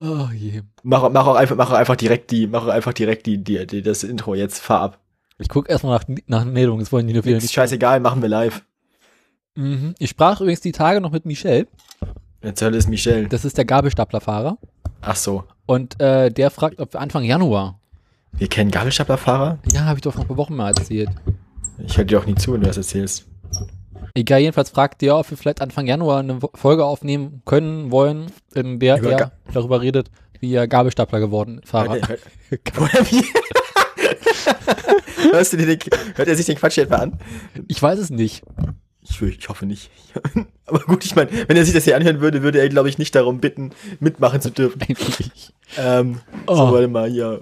Oh je. Mach, mach, auch einfach, mach auch einfach direkt die, mach auch einfach direkt die, die, die das Intro jetzt, fahr ab. Ich gucke erstmal nach, nach Meldungen, das wollen die nur wieder Ist nicht. scheißegal, machen wir live. Mhm. Ich sprach übrigens die Tage noch mit Michel, Jetzt soll es Michelle. das ist der Gabelstaplerfahrer. Ach so. Und äh, der fragt, ob wir Anfang Januar. Wir kennen Gabelstaplerfahrer? Ja, habe ich doch vor ein paar Wochen mal erzählt. Ich höre dir auch nie zu, wenn du das erzählst. Egal, jedenfalls fragt der, ob wir vielleicht Anfang Januar eine Folge aufnehmen können, wollen, in der Über er darüber redet, wie er Gabelstapler geworden Fahrer. Hört, hört, Woher wie? Hörst du den, hört er sich den Quatsch etwa an? Ich weiß es nicht. Ich, ich hoffe nicht. Aber gut, ich meine, wenn er sich das hier anhören würde, würde er, glaube ich, nicht darum bitten, mitmachen zu dürfen. Eigentlich. Ähm, Oh. So, warte mal hier.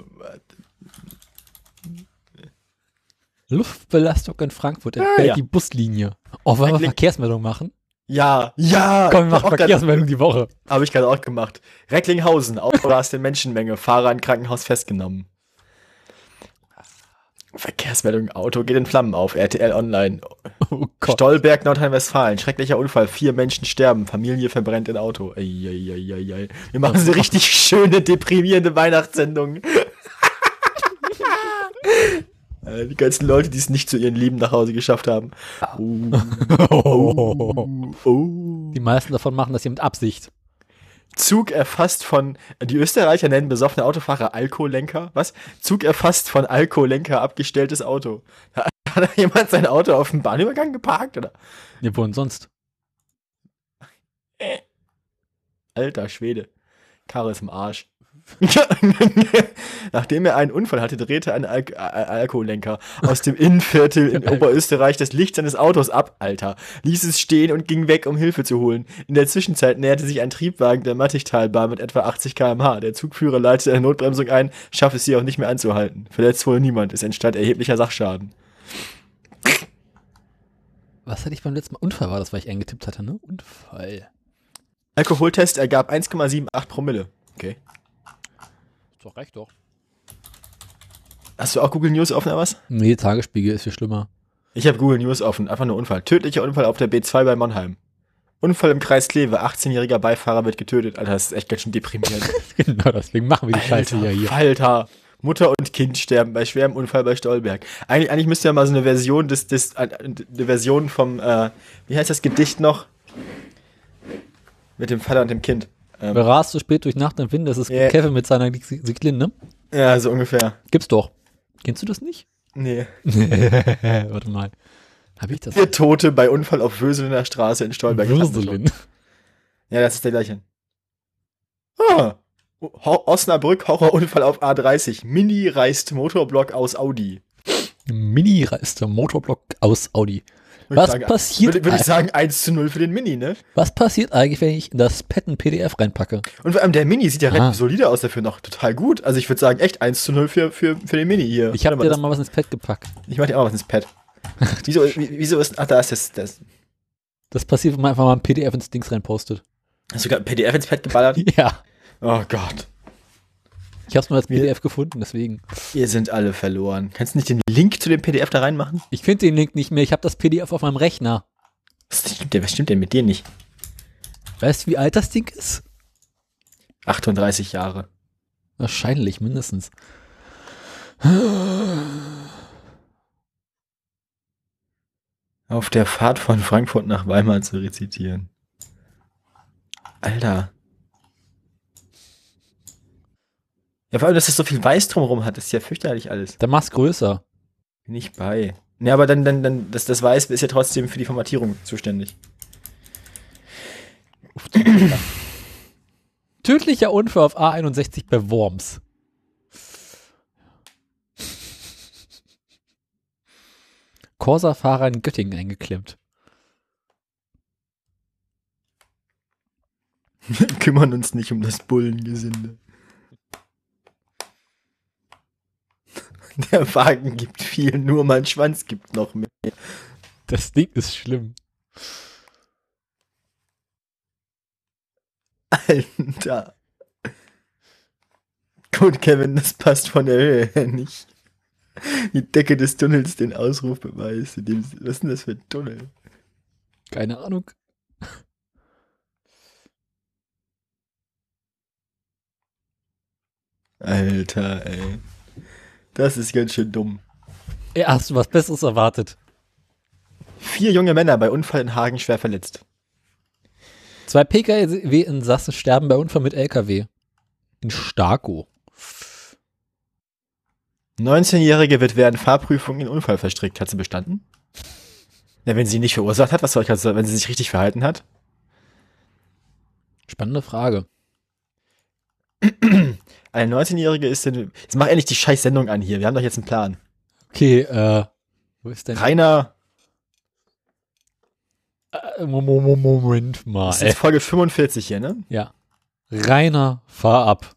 Luftbelastung in Frankfurt entfällt ja. die Buslinie. Oh, wollen wir Eigentlich- Verkehrsmeldung machen? Ja, ja. Komm, wir machen Verkehrsmeldung die Woche. Habe ich gerade auch gemacht. Recklinghausen, Ausrast in Menschenmenge, Fahrer in Krankenhaus festgenommen. Verkehrsmeldung, Auto geht in Flammen auf, RTL Online. Oh Gott. Stolberg, Nordrhein-Westfalen, schrecklicher Unfall, vier Menschen sterben, Familie verbrennt in Auto. Eieieiei. Wir machen so richtig schöne, deprimierende Weihnachtssendung. Äh, Die ganzen Leute, die es nicht zu ihren Lieben nach Hause geschafft haben. Oh, oh. Die meisten davon machen das hier mit Absicht. Zug erfasst von, die Österreicher nennen besoffene Autofahrer Alkoholenker. Was? Zug erfasst von Alkoholenker abgestelltes Auto. Hat da jemand sein Auto auf dem Bahnübergang geparkt, oder? Ne, wo denn sonst? Alter Schwede. Karre ist im Arsch. Nachdem er einen Unfall hatte, drehte ein Al Al Alkoholenker aus dem Innenviertel in Oberösterreich das Licht seines Autos ab, Alter, ließ es stehen und ging weg, um Hilfe zu holen. In der Zwischenzeit näherte sich ein Triebwagen der Mattigtalbahn mit etwa 80 km/h. Der Zugführer leitete eine Notbremsung ein, schaffte es sie auch nicht mehr anzuhalten. Verletzt wohl niemand, es entstand erheblicher Sachschaden. Was hatte ich beim letzten Mal? Unfall war das, weil ich eingetippt hatte, ne? Unfall. Alkoholtest ergab 1,78 Promille. Okay. Doch, reicht doch. Hast du auch Google News offen oder was? Nee, Tagesspiegel ist viel schlimmer. Ich habe Google News offen, einfach nur Unfall. Tödlicher Unfall auf der B2 bei Monheim. Unfall im Kreis Kleve, 18-jähriger Beifahrer wird getötet. Alter, das ist echt ganz schön deprimierend. genau, deswegen machen wir die Scheiße ja hier. Alter, Mutter und Kind sterben bei schwerem Unfall bei Stolberg. Eigentlich, eigentlich müsste ja mal so eine Version des, des äh, eine Version vom, äh, wie heißt das Gedicht noch? Mit dem Vater und dem Kind. Ähm, Wer rast so spät durch Nacht und Wind, das ist Ja. Kevin mit seiner Siglin, ne? ja, so ungefähr. Gibt's doch. Kennst du das nicht? Nee. Warte mal. Hab ich das? Vier Tote bei Unfall auf Wöselener Straße in Stolberg. Würselin. Ja, das ist der gleiche. Ah. Osnabrück, Horrorunfall auf A30. Mini reißt Motorblock aus Audi. Mini der Motorblock aus Audi. Würde Was sagen, passiert, Würde, würde ich sagen, 1 zu 0 für den Mini, ne? was passiert eigentlich, wenn ich in das Pad ein PDF reinpacke? Und vor allem der Mini sieht ja Ah. relativ solide aus dafür noch. Total gut. Also ich würde sagen, echt 1 zu 0 für, für, für den Mini hier. Ich habe dir mal, da mal was ins Pad gepackt. ich mach dir auch mal was ins Pad. wieso, wie- wieso ist, ach, da ist das, das. Das passiert, wenn man einfach mal ein PDF ins Dings reinpostet. Hast du gerade ein PDF ins Pad geballert? Ja. Oh Gott. Ich habe es nur als PDF gefunden, deswegen. Ihr sind alle verloren. Kannst du nicht den Link zu dem PDF da reinmachen? Ich finde den Link nicht mehr. Ich habe das PDF auf meinem Rechner. Was stimmt denn, was stimmt denn mit dir nicht? Weißt du, wie alt das Ding ist? 38 Jahre. Wahrscheinlich, mindestens. Auf der Fahrt von Frankfurt nach Weimar zu rezitieren. Alter. Ja, vor allem, dass es so viel Weiß drumherum hat, ist ja fürchterlich alles. Der mach's größer. Bin ich bei. Ne, aber dann, dann, dann, das, das Weiß ist ja trotzdem für die Formatierung zuständig. Tödlicher Unfall auf A61 bei Worms. Corsa-Fahrer in Göttingen eingeklemmt. Wir kümmern uns nicht um das Bullengesinde. Der Wagen gibt viel, nur mein Schwanz gibt noch mehr. Das Ding ist schlimm. Alter. Gut, Kevin, das passt von der Höhe her nicht. Die Decke des Tunnels den Ausrufbeweis. in dem- Was ist denn das für ein Tunnel? Keine Ahnung. Alter, ey. Das ist ganz schön dumm. Ja, hast du was Besseres erwartet? Vier junge Männer bei Unfall in Hagen schwer verletzt. Zwei PKW-Insassen sterben bei Unfall mit LKW. In Starko. 19-Jährige wird während Fahrprüfung in Unfall verstrickt. Hat sie bestanden? Ja, wenn sie ihn nicht verursacht hat, was soll ich also, wenn sie sich richtig verhalten hat? Spannende Frage. Eine 19-Jährige ist denn. Jetzt mach endlich die scheiß Sendung an hier. Wir haben doch jetzt einen Plan. Okay, äh, wo ist denn? Rainer, Äh, Mo- Mo- Mo- Moment mal. das ist Folge 45 hier, ne? Ja. Rainer, fahr ab.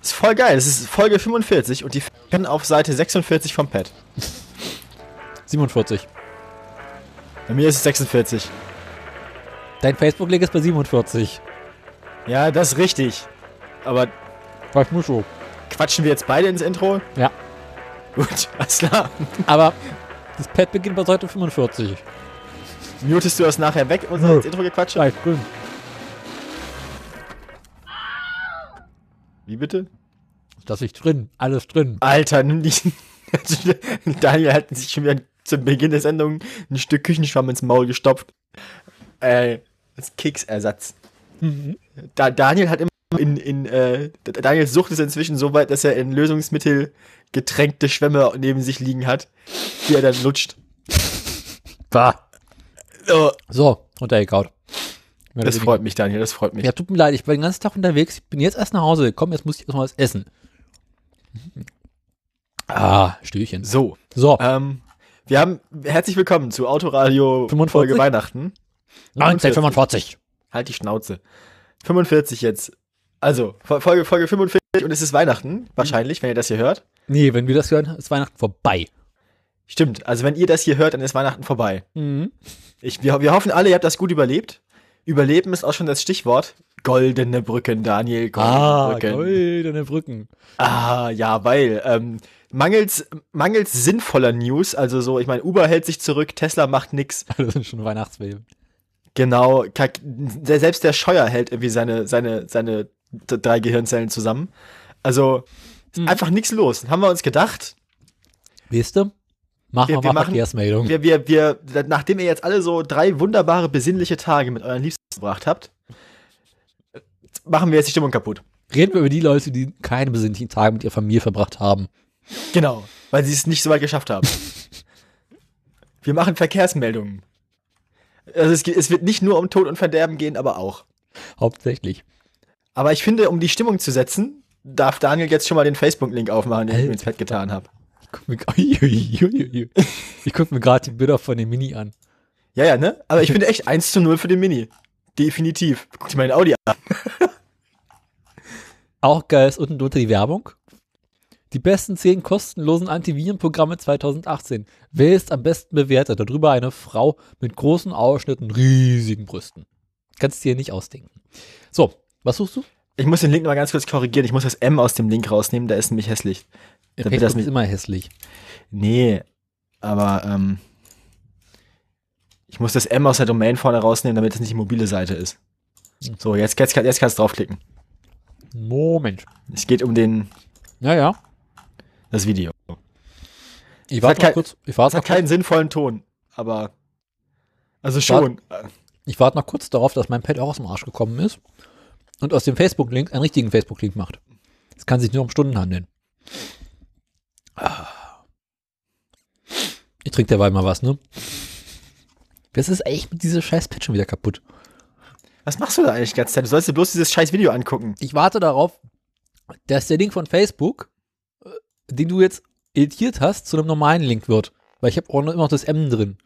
Das ist voll geil. Das ist Folge 45 und die können auf Seite 46 vom Pad. 47. Bei mir ist es 46. Dein Facebook-Link ist bei 47. Ja, das ist richtig. Aber Was muss so? quatschen wir jetzt beide ins Intro? Ja. Gut, alles klar. Aber das Pad beginnt bei Seite 45. Mutest du das nachher weg, unser Nö. ins Intro gequatscht? Nein, drin. Wie bitte? Das ist drin. Alles drin. Alter, nimm dich. Daniel hat sich schon wieder zum Beginn der Sendung ein Stück Küchenschwamm ins Maul gestopft. Äh, als Keksersatz. Da, Daniel hat immer in, in äh, Daniels Sucht ist inzwischen so weit, dass er in Lösungsmittel getränkte Schwämme neben sich liegen hat, die er dann lutscht. Bah. Oh, So, runtergekaut. Mehr das oder freut mich, Daniel, das freut mich. Ja, tut mir leid, ich war den ganzen Tag unterwegs. Ich bin jetzt erst nach Hause gekommen, jetzt muss ich erstmal was essen. Ah, Stühlchen. So, So, ähm, wir haben herzlich willkommen zu Autoradio 45? Folge Weihnachten. 1945. Halt die Schnauze. 45 jetzt. Also, Fol- Folge, Folge 45 und es ist Weihnachten, wahrscheinlich, wenn ihr das hier hört. Nee, wenn wir das hören, ist Weihnachten vorbei. Stimmt, also wenn ihr das hier hört, dann ist Weihnachten vorbei. Mhm. Ich, wir, wir hoffen alle, ihr habt das gut überlebt. Überleben ist auch schon das Stichwort. Goldene Brücken, Daniel, goldene Ah, Brücken. goldene Brücken. Ah, ja, weil ähm, mangels, mangels sinnvoller News, also so, ich meine, Uber hält sich zurück, Tesla macht nix. Das sind schon Weihnachtsfilme. Genau, selbst der Scheuer hält irgendwie seine, seine, seine drei Gehirnzellen zusammen. Also, ist Hm. einfach nichts los. Haben wir uns gedacht, Weißt du? Machen Wir- wir, wir mal machen- Verkehrsmeldung. wir, wir, wir, nachdem ihr jetzt alle so drei wunderbare, besinnliche Tage mit euren Liebsten verbracht habt, machen wir jetzt die Stimmung kaputt. Reden wir über die Leute, die keine besinnlichen Tage mit ihrer Familie verbracht haben. Genau, weil sie es nicht so weit geschafft haben. wir machen Verkehrsmeldungen. Also es, es wird nicht nur um Tod und Verderben gehen, aber auch. Hauptsächlich. Aber ich finde, um die Stimmung zu setzen, darf Daniel jetzt schon mal den Facebook-Link aufmachen, den ich mir Alter. ins Pad getan habe. Ich guck mir, guck gerade die Bilder von dem Mini an. Ja, ja, ne? Aber ich finde echt 1 zu 0 für den Mini. Definitiv. Guck dir mal den Audi an. Auch geil ist unten drunter die Werbung. Die besten 10 kostenlosen Antivirenprogramme 2018. Wer ist am besten bewertet? Darüber eine Frau mit großen Ausschnitten, riesigen Brüsten. Kannst dir nicht ausdenken. So, was suchst du? Ich muss den Link mal ganz kurz korrigieren. Ich muss das M aus dem Link rausnehmen, der ist nämlich hässlich. Ja, Damit das ist immer hässlich. Nee, aber ähm, ich muss das M aus der Domain vorne rausnehmen, damit es nicht die mobile Seite ist. So, jetzt, jetzt, jetzt kannst du draufklicken. Moment. Es geht um den, Ja, ja. das Video. Ich warte noch kurz. Ich Es warte hat noch, kurz- keinen sinnvollen Ton, aber also schon. ich warte noch kurz darauf, dass mein Pad auch aus dem Arsch gekommen ist und aus dem Facebook-Link einen richtigen Facebook-Link macht. Es kann sich nur um Stunden handeln. Ah. Ich trinke derweil mal was, ne? Das ist echt mit dieser scheiß Pad schon wieder kaputt. Was machst du da eigentlich die ganze Zeit? Du sollst dir bloß dieses scheiß Video angucken. Ich warte darauf, dass der Link von Facebook, äh, den du jetzt editiert hast, zu einem normalen Link wird. Weil ich habe auch noch immer noch das M drin.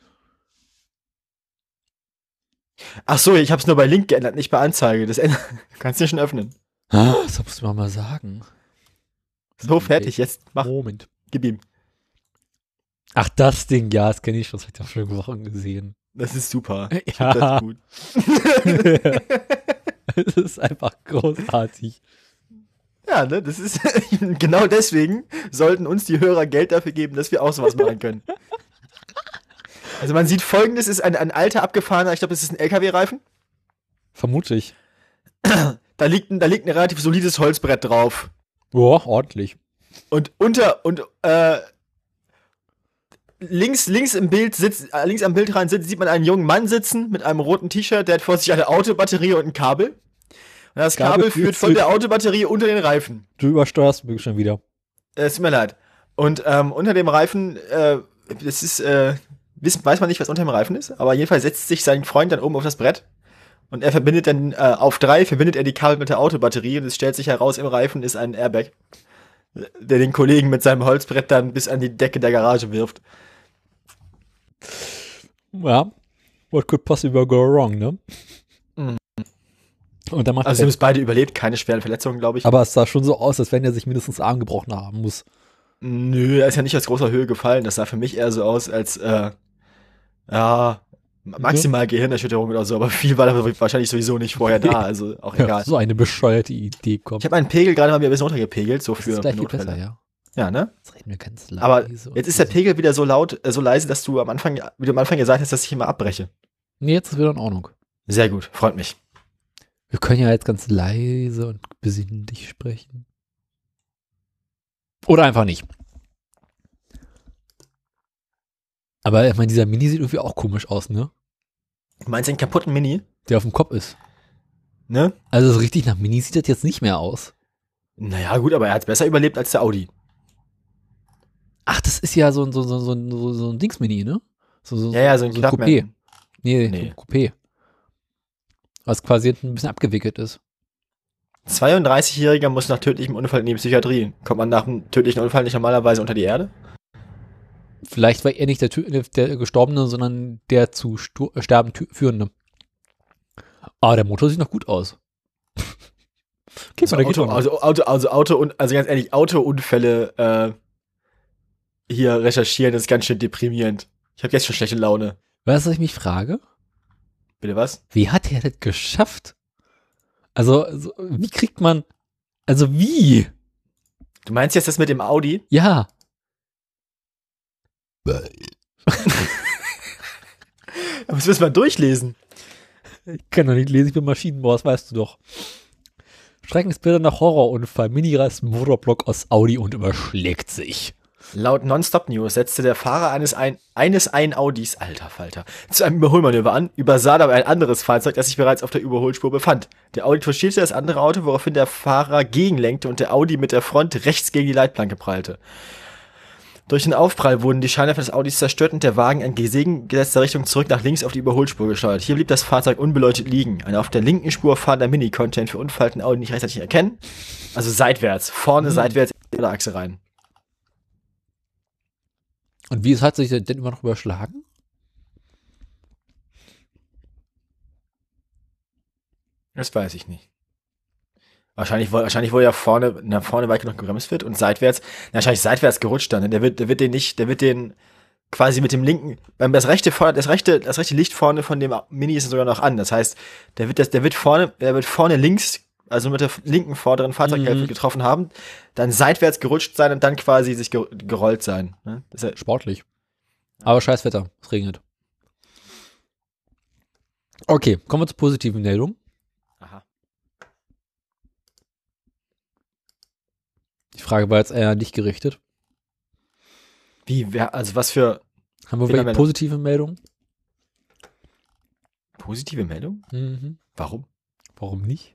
Ach so, ich hab's nur bei Link geändert, nicht bei Anzeige. Das ändert, kannst du schon öffnen. Das musst du mir mal sagen. So, fertig, jetzt mach, Moment. gib ihm. Ach, das Ding, ja, das kenne ich schon. Das ich auch schon Wochen gesehen. Das ist super. Das Ja, ist gut. es ist einfach großartig. Ja, ne, das ist genau deswegen sollten uns die Hörer Geld dafür geben, dass wir auch sowas machen können. Also man sieht folgendes, ist ein, ein alter abgefahrener, ich glaube, das ist ein LKW-Reifen. Vermute ich. Dann da liegt, ein, da liegt ein relativ solides Holzbrett drauf. Boah, ordentlich. Und unter, und, äh, links, links im Bild sitzt, äh, links am Bildrand sitzt, sieht man einen jungen Mann sitzen mit einem roten T-Shirt, der hat vor sich eine Autobatterie und ein Kabel. Und das Kabel Kabel, führt von der Autobatterie unter den Reifen. Du übersteuerst mich schon wieder. Äh, Es tut mir leid. Und ähm, unter dem Reifen, äh, das ist, äh, wissen, weiß man nicht, was unter dem Reifen ist, aber jedenfalls setzt sich sein Freund dann oben auf das Brett und er verbindet dann äh, auf drei, verbindet er die Kabel mit der Autobatterie und es stellt sich heraus, im Reifen ist ein Airbag, der den Kollegen mit seinem Holzbrett dann bis an die Decke der Garage wirft. Ja. What could possibly go wrong, ne? Mhm. Und dann macht Also sie haben es beide überlebt, keine schweren Verletzungen, glaube ich. Aber es sah schon so aus, als wenn er sich mindestens Arm gebrochen haben muss. Nö, er ist ja nicht aus großer Höhe gefallen. Das sah für mich eher so aus, als äh, ja, maximal Gehirnerschütterung oder so, aber viel war da wahrscheinlich sowieso nicht vorher da, also auch Ja, egal. so eine bescheuerte Idee kommt. Ich habe meinen Pegel gerade mal wieder ein bisschen runtergepegelt, so das für ist gleich viel Notfälle. besser, ja. Ja, ne? Jetzt reden wir ganz leise. Aber jetzt ist der. Pegel wieder so laut, äh, so leise, dass du am Anfang, wie du am Anfang gesagt hast, dass ich immer abbreche. Nee, jetzt ist wieder in Ordnung. Sehr gut, freut mich. Wir können ja jetzt ganz leise und besinnlich sprechen. Oder einfach nicht. Aber ich meine, dieser Mini sieht irgendwie auch komisch aus, ne? Du meinst den kaputten Mini? Der auf dem Kopf ist. Ne? Also so richtig nach Mini sieht das jetzt nicht mehr aus. Naja, gut, aber er hat besser überlebt als der Audi. Ach, das ist ja so, ein- so, so, so, ein- so, so ein Dings-Mini, ne? So, so, Ja, ja, so ein so ein. Coupé. Nee, Nee. so ein Coupé. Was quasi ein bisschen abgewickelt ist. 32-Jähriger muss nach tödlichem Unfall in die Psychiatrie. Kommt man nach einem tödlichen Unfall nicht normalerweise unter die Erde? Vielleicht war er nicht der, Tö- der Gestorbene, sondern der zu Stu Sterben tü- führende. Aber der Motor sieht noch gut aus. Also Auto, also Auto, also Auto und also ganz ehrlich, Autounfälle äh, hier recherchieren, das ist ganz schön deprimierend. Ich habe jetzt schon schlechte Laune. Weißt du, was ich mich frage? Bitte was? Wie hat er das geschafft? Also, so, wie kriegt man, also wie? Du meinst jetzt das mit dem Audi? Ja, Das müssen wir durchlesen. ich kann doch nicht lesen, ich bin Maschinenbauer, das weißt du doch. Schreckensbilder nach Horrorunfall. Mini reißt Motorblock aus Audi und überschlägt sich. Laut Nonstop News setzte der Fahrer eines ein, eines einen Audis, alter Falter, zu einem Überholmanöver an, übersah dabei ein anderes Fahrzeug, das sich bereits auf der Überholspur befand. Der Audi touchierte das andere Auto, woraufhin der Fahrer gegenlenkte und der Audi mit der Front rechts gegen die Leitplanke prallte. Durch den Aufprall wurden die Scheinwerfer des Audis zerstört und der Wagen in gegengesetzter Richtung zurück nach links auf die Überholspur gesteuert. Hier blieb das Fahrzeug unbeleuchtet liegen. Ein auf der linken Spur fahrender Mini konnte den verunfallten Audi nicht rechtzeitig erkennen. Also seitwärts, vorne seitwärts in die Achse rein. Und wie hat sich der denn immer noch überschlagen? Das weiß ich nicht. Wahrscheinlich, wahrscheinlich, wo er vorne, nach vorne weit genug gebremst wird und seitwärts, na, wahrscheinlich seitwärts gerutscht dann. ne? Der wird, der wird den nicht, der wird den quasi mit dem linken, beim das rechte vorne, das rechte, das rechte Licht vorne von dem Mini ist sogar noch an. Das heißt, der wird das, der wird vorne, der wird vorne links, also mit der linken vorderen Fahrzeughälfte Mhm. getroffen haben, dann seitwärts gerutscht sein und dann quasi sich ge gerollt sein. Ne? Das ist ja, Sportlich. Aber scheiß Wetter, es regnet. Okay, kommen wir zur positiven Meldung. aha. Die Frage war jetzt eher an dich gerichtet. Wie, wer, also was für Haben wir welche positive Meldung? positive Meldung? Mhm. Warum? Warum nicht?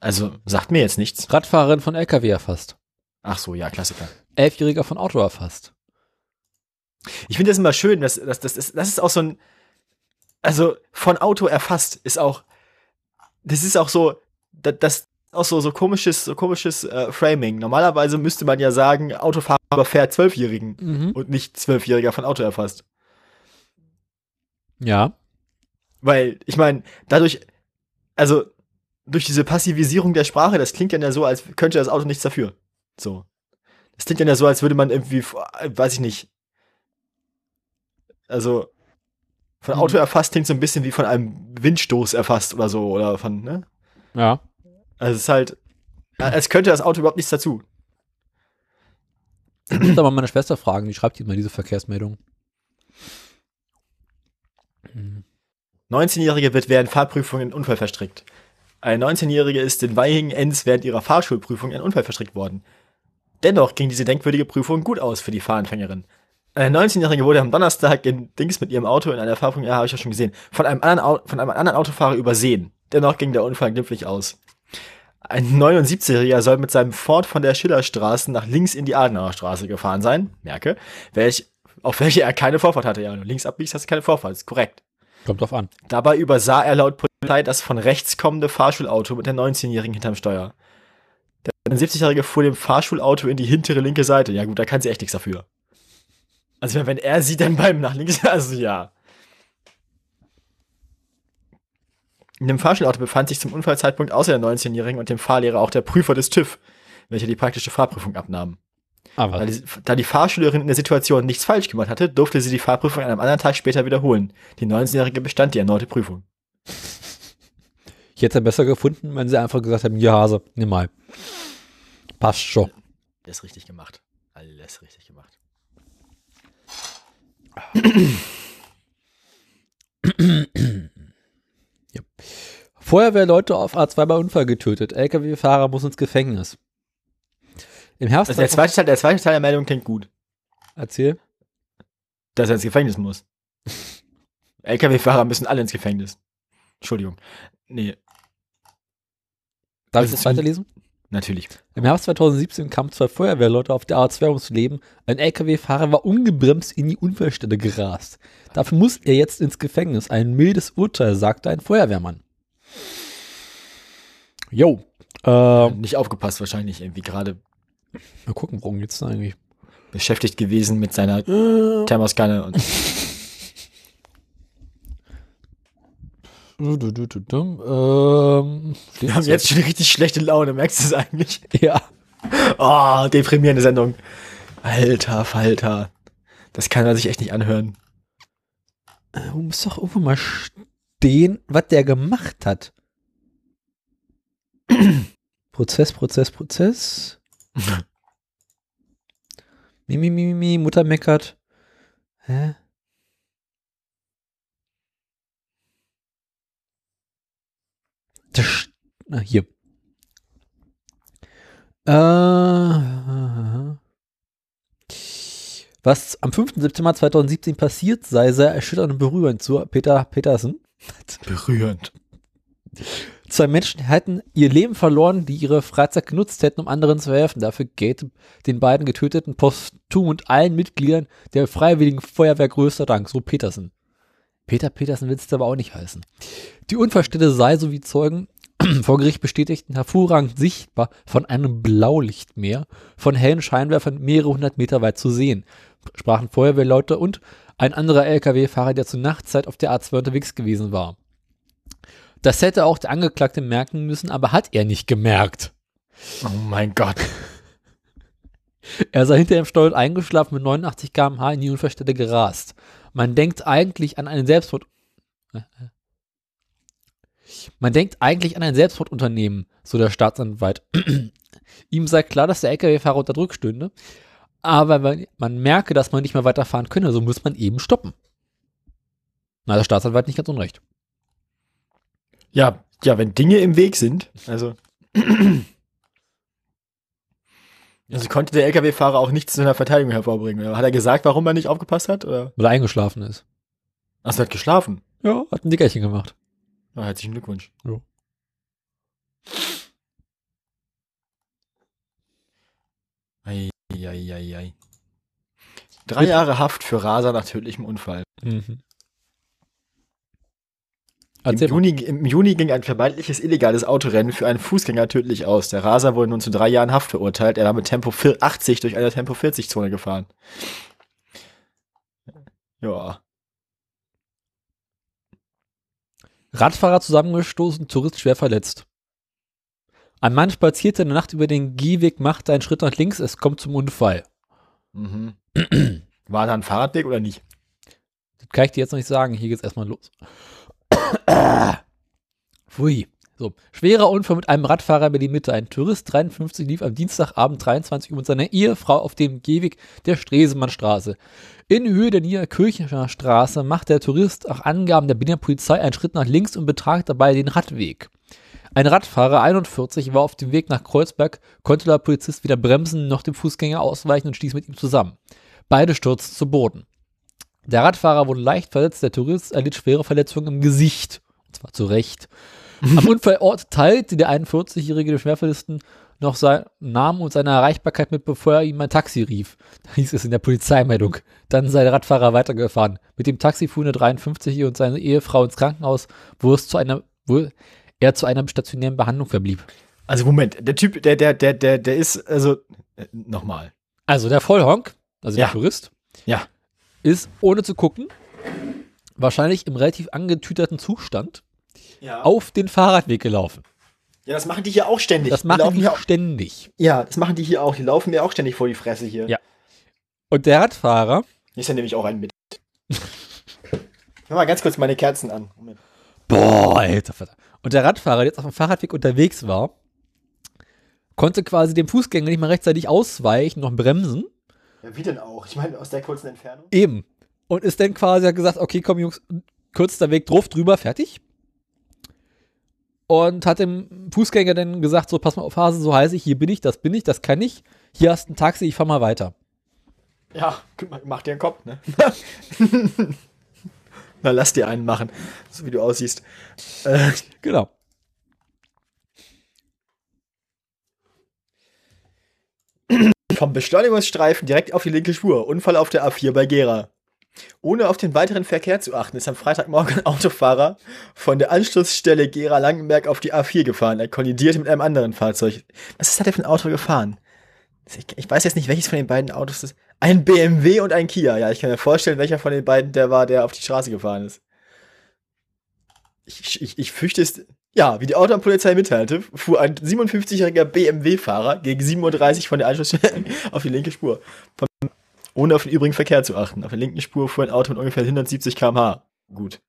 Also, sagt mir jetzt nichts. Radfahrerin von LKW erfasst. Ach so, ja, Klassiker. Elfjähriger von Auto erfasst. Ich finde das immer schön, dass, dass, dass, dass, das ist auch so ein, also von Auto erfasst ist auch, das ist auch so, das, das ist auch so, so komisches, so komisches äh, Framing. Normalerweise müsste man ja sagen, Autofahrer fährt Zwölfjährigen Mhm. und nicht Zwölfjähriger von Auto erfasst. Ja. Weil, ich meine, dadurch, also durch diese Passivisierung der Sprache, das klingt dann ja so, als könnte das Auto nichts dafür. So. Das klingt dann ja so, als würde man irgendwie, äh, weiß ich nicht. Also, von Mhm. Auto erfasst klingt so ein bisschen wie von einem Windstoß erfasst oder so, oder von, ne? Ja. Also, es ist halt, als könnte das Auto überhaupt nichts dazu. Ich muss da mal meine Schwester fragen, die schreibt immer diese Verkehrsmeldung. Mhm. 19-Jährige wird während Fahrprüfung in Unfall verstrickt. Eine 19-Jährige ist in Weihingen-Enz während ihrer Fahrschulprüfung in Unfall verstrickt worden. Dennoch ging diese denkwürdige Prüfung gut aus für die Fahranfängerin. Eine 19-Jährige wurde am Donnerstag in Dings mit ihrem Auto in einer Fahrprüfung, ja, habe ich ja schon gesehen, von einem, anderen Au von einem anderen Autofahrer übersehen. Dennoch ging der Unfall glimpflich aus. Ein 79-Jähriger soll mit seinem Ford von der Schillerstraße nach links in die Adenauer Straße gefahren sein. Merke, welch, auf welche er keine Vorfahrt hatte. Ja, links abbiegst, hast du keine Vorfahrt. ist korrekt. Kommt drauf an. Dabei übersah er laut Polizei das von rechts kommende Fahrschulauto mit der 19-Jährigen hinterm Steuer. Der 70-Jährige fuhr dem Fahrschulauto in die hintere linke Seite. Ja gut, da kann sie echt nichts dafür. Also wenn er sie dann beim nach links, also ja. In dem Fahrschulauto befand sich zum Unfallzeitpunkt außer der 19-Jährigen und dem Fahrlehrer auch der Prüfer des TÜV, welcher die praktische Fahrprüfung abnahm. Aber Da die, da die Fahrschülerin in der Situation nichts falsch gemacht hatte, durfte sie die Fahrprüfung an einem anderen Tag später wiederholen. Die 19-Jährige bestand die erneute Prüfung. ich hätte es ja besser gefunden, wenn sie einfach gesagt haben, ja, Hase, nimm mal. Passt schon. Alles richtig gemacht. Alles richtig gemacht. Feuerwehrleute auf A2 bei Unfall getötet. LKW-Fahrer muss ins Gefängnis. Im Herbst. Also der zweite Teil, der zweite Teil der Meldung klingt gut. Erzähl. Dass er ins Gefängnis muss. LKW-Fahrer müssen alle ins Gefängnis. Entschuldigung. Nee, Darf ich Das weiterlesen? Natürlich. Im Herbst 2017 kamen zwei Feuerwehrleute auf der A2 ums Leben. Ein LKW-Fahrer war ungebremst in die Unfallstelle gerast. Dafür muss er jetzt ins Gefängnis. Ein mildes Urteil, sagte ein Feuerwehrmann. Jo. Ähm, Nicht aufgepasst wahrscheinlich irgendwie gerade mal gucken, worum geht's da eigentlich? beschäftigt gewesen mit seiner Thermoskanne und Du, du, du, du, du. Ähm, wir haben jetzt schon richtig schlechte Laune, merkst du es eigentlich? Ja. Oh, deprimierende Sendung. Alter Falter. Das kann man sich echt nicht anhören. Äh, muss doch irgendwo mal stehen, was der gemacht hat. Prozess, Prozess, Prozess. Mi, mi, mi, mi, mi, Mutter meckert. Hä? Das, st- na, hier. Äh, was am 5. September 2017 passiert sei, sei erschütternd und berührend zu Peter Petersen. Berührend. Zwei Menschen hätten ihr Leben verloren, die ihre Freizeit genutzt hätten, um anderen zu helfen. Dafür geht den beiden Getöteten posthum und allen Mitgliedern der Freiwilligen Feuerwehr größter Dank, so Petersen. Peter Petersen will es aber auch nicht heißen. Die Unfallstelle sei, so wie Zeugen vor Gericht bestätigten, hervorragend sichtbar von einem Blaulichtmeer von hellen Scheinwerfern mehrere hundert Meter weit zu sehen, sprachen Feuerwehrleute und ein anderer LKW-Fahrer, der zur Nachtzeit auf der A2 unterwegs gewesen war. Das hätte auch der Angeklagte merken müssen, aber hat er nicht gemerkt. Oh mein Gott. Er sei hinter dem Steuer eingeschlafen mit 89 km/h in die Unfallstelle gerast. Man denkt eigentlich an einen Selbstmord. Man denkt eigentlich an ein Selbstmordunternehmen, so der Staatsanwalt. Ihm sei klar, dass der LKW-Fahrer unter Druck stünde, aber wenn man merke, dass man nicht mehr weiterfahren könne, so muss man eben stoppen. Na, der Staatsanwalt nicht ganz unrecht. Ja, ja, wenn Dinge im Weg sind, also. Also konnte der LKW-Fahrer auch nichts zu seiner Verteidigung hervorbringen. oder? Hat er gesagt, warum er nicht aufgepasst hat? Oder? Weil er eingeschlafen ist. Achso, er hat geschlafen. Ja, hat ein Dickerchen gemacht. Oh, herzlichen Glückwunsch. Ja. Ei, ei, ei, ei. Drei Jahre Haft für Raser nach tödlichem Unfall. Mhm. Im Erzähl. Juni, Im Juni ging ein vermeintliches illegales Autorennen für einen Fußgänger tödlich aus. Der Raser wurde nun zu drei Jahren Haft verurteilt. Er war mit Tempo 4 80 durch eine Tempo 40-Zone gefahren. Ja. Radfahrer zusammengestoßen, Tourist schwer verletzt. Ein Mann spazierte in der Nacht über den Gehweg, machte einen Schritt nach links, es kommt zum Unfall. Mhm. War da ein Fahrradweg oder nicht? Das kann ich dir jetzt noch nicht sagen, hier geht's erstmal los. Pfui. So, schwerer Unfall mit einem Radfahrer über die Mitte. Ein Tourist 53 lief am Dienstagabend 23 Uhr mit seiner Ehefrau auf dem Gehweg der Stresemannstraße. In Höhe der Niederkirchener Straße macht der Tourist nach Angaben der Berliner Polizei einen Schritt nach links und betrat dabei den Radweg. Ein Radfahrer, 41, war auf dem Weg nach Kreuzberg, konnte der Polizist weder bremsen noch dem Fußgänger ausweichen und stieß mit ihm zusammen. Beide stürzten zu Boden. Der Radfahrer wurde leicht verletzt, der Tourist erlitt schwere Verletzungen im Gesicht. Und zwar zu Recht. Am Unfallort teilte der 41-jährige dem Schwerverletzten noch seinen Namen und seine Erreichbarkeit mit, bevor er ihm ein Taxi rief. Da hieß es in der Polizeimeldung. Dann sei der Radfahrer weitergefahren. Mit dem Taxi fuhren der 53-jährige und seine Ehefrau ins Krankenhaus, wo es zu einer, wo er zu einer stationären Behandlung verblieb. Also Moment, der Typ, der, der, der, der, der ist, also, äh, nochmal. Also der Vollhonk, also Ja. der Tourist, Ja. Ist ohne zu gucken, wahrscheinlich im relativ angetüterten Zustand, Ja. auf den Fahrradweg gelaufen. ja, das machen die hier auch ständig. Das die machen die hier auch, ständig. Ja, das machen die hier auch. Die laufen mir auch ständig vor die Fresse hier. Ja. Und der Radfahrer, Hier ist ja nämlich auch ein mit. Ich mach mal ganz kurz meine Kerzen an. Moment. boah, alter Vater. Und der Radfahrer, der jetzt auf dem Fahrradweg unterwegs war, konnte quasi dem Fußgänger nicht mal rechtzeitig ausweichen, noch bremsen. Ja, wie denn auch? Ich meine, aus der kurzen Entfernung. Eben. Und ist dann quasi gesagt, okay, komm Jungs, kürzester Weg drauf, drüber, fertig. Und hat dem Fußgänger dann gesagt, so, pass mal auf Hase, so heiß ich, hier bin ich, das bin ich, das kann ich. Hier hast du ein Taxi, ich fahr mal weiter. Ja, mach dir einen Kopf, ne? Na, lass dir einen machen, so wie du aussiehst. Äh, Genau. Vom Beschleunigungsstreifen direkt auf die linke Spur. Unfall auf der A4 bei Gera. Ohne auf den weiteren Verkehr zu achten, ist am Freitagmorgen ein Autofahrer von der Anschlussstelle Gera-Langenberg auf die A4 gefahren. Er kollidierte mit einem anderen Fahrzeug. Was hat er für ein Auto gefahren? Ich, weiß jetzt nicht, welches von den beiden Autos ist. Ein BMW und ein Kia. Ja, ich kann mir vorstellen, welcher von den beiden der war, der auf die Straße gefahren ist. Ich, ich, ich fürchte es. Ja, wie die Autopolizei mitteilte, fuhr ein 57-jähriger BMW-Fahrer gegen 7.30 Uhr von der Anschlussstelle auf die linke Spur. Von, ohne auf den übrigen Verkehr zu achten. Auf der linken Spur fuhr ein Auto mit ungefähr 170 km/h. Gut.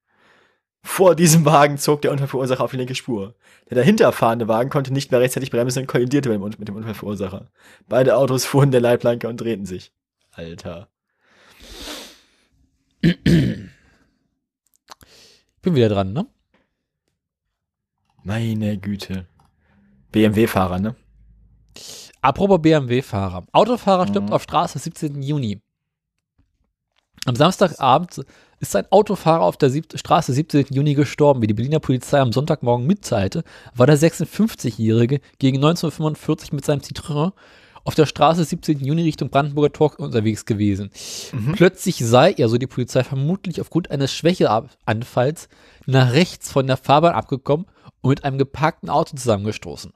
Vor diesem Wagen zog der Unfallverursacher auf die linke Spur. Der dahinter fahrende Wagen konnte nicht mehr rechtzeitig bremsen und kollidierte mit dem, Unfallverursacher. Beide Autos fuhren der Leitplanke und drehten sich. Alter. Bin wieder dran, ne? Meine Güte. BMW-Fahrer, ne? Apropos BMW-Fahrer. Autofahrer stirbt Mhm. auf Straße 17. Juni. Am Samstagabend ist ein Autofahrer auf der sieb Straße 17. Juni gestorben. Wie die Berliner Polizei am Sonntagmorgen mitteilte, war der 56-Jährige gegen 1945 mit seinem Citroën auf der Straße 17. Juni Richtung Brandenburger Tor unterwegs gewesen. Plötzlich sei er, so die Polizei, vermutlich aufgrund eines Schwächeanfalls nach rechts von der Fahrbahn abgekommen und mit einem geparkten Auto zusammengestoßen.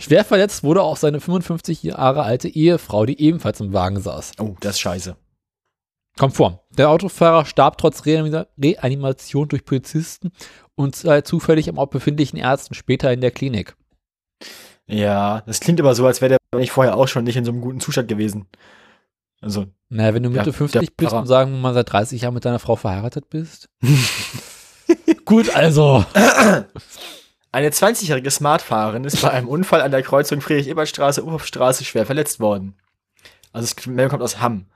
Schwer verletzt wurde auch seine 55 Jahre alte Ehefrau, die ebenfalls im Wagen saß. Oh, das ist scheiße. Kommt vor. Der Autofahrer starb trotz Reanima- Reanimation durch Polizisten und sei zufällig am Ort befindlichen Ärzten später in der Klinik. Ja, das klingt aber so, als wäre der nicht vorher auch schon nicht in so einem guten Zustand gewesen. Also, Naja, wenn du Mitte Ja, 50 der bist und sagen wir mal seit 30 Jahren mit deiner Frau verheiratet bist. Gut, also. Eine 20-jährige Smartfahrerin ist bei einem Unfall an der Kreuzung Friedrich-Ebert-Straße, Urhofstraße schwer verletzt worden. Also das Meldung kommt aus Hamm.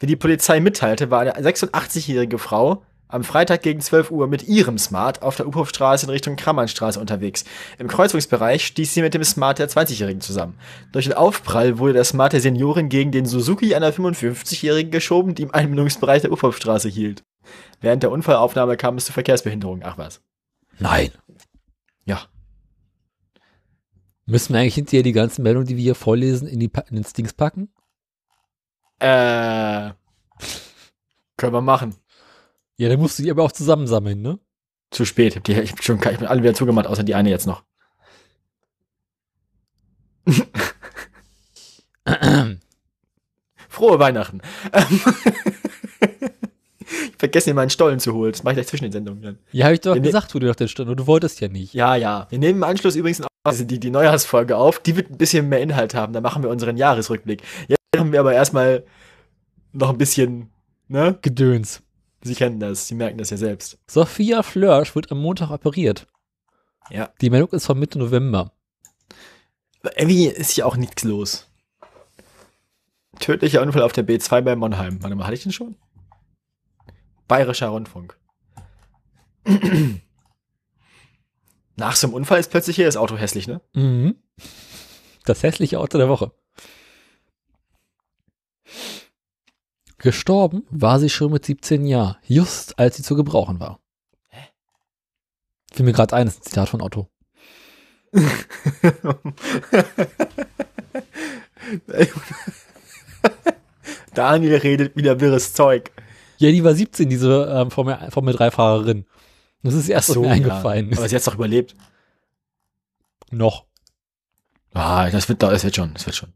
Wie die Polizei mitteilte, war eine 86-jährige Frau am Freitag gegen 12 Uhr mit ihrem Smart auf der Urhofstraße in Richtung Krammernstraße unterwegs. Im Kreuzungsbereich stieß sie mit dem Smart der 20-Jährigen zusammen. Durch den Aufprall wurde der Smart der Seniorin gegen den Suzuki einer 55-Jährigen geschoben, die im Einbindungsbereich der Urhofstraße hielt. Während der Unfallaufnahme kam es zu Verkehrsbehinderung. Ach was. Nein. Ja. Müssen wir eigentlich hinterher die ganzen Meldungen, die wir hier vorlesen, in, die, in den Stings packen? Äh. Können wir machen. Ja, dann musst du die aber auch zusammensammeln, ne? Zu spät. Ich hab, hab schon ich hab alle wieder zugemacht, außer die eine jetzt noch. Frohe Weihnachten. Ich vergesse mir meinen Stollen zu holen. Das mache ich gleich zwischen den Sendungen dann. Ja, habe ich doch Wir ne- gesagt, wo du doch den. Und du wolltest ja nicht. Ja, ja. Wir nehmen im Anschluss übrigens auch die, die Neujahrsfolge auf. Die wird ein bisschen mehr Inhalt haben. Da machen wir unseren Jahresrückblick. Jetzt machen wir aber erstmal noch ein bisschen, ne? Gedöns. Sie kennen das. Sie merken das ja selbst. Sophia Flörsch wird am Montag operiert. Ja. Die Meldung ist von Mitte November. Aber irgendwie ist hier auch nichts los. Tödlicher Unfall auf der B2 bei Monheim. Warte mal, hatte ich den schon? Bayerischer Rundfunk. Nach so einem Unfall ist plötzlich hier das Auto hässlich, ne? Mhm. Das hässliche Auto der Woche. Gestorben war sie schon mit 17 Jahren, just als sie zu gebrauchen war. Hä? Fiel mir gerade ein, das ist ein Zitat von Otto. Daniel redet wieder wirres Zeug. Ja, die war 17, diese ähm, Formel, Formel 3-Fahrerin. Das ist erst was mir eingefallen. Ja. Aber sie hat doch überlebt. Noch. Ah, das wird, das wird schon, das wird schon.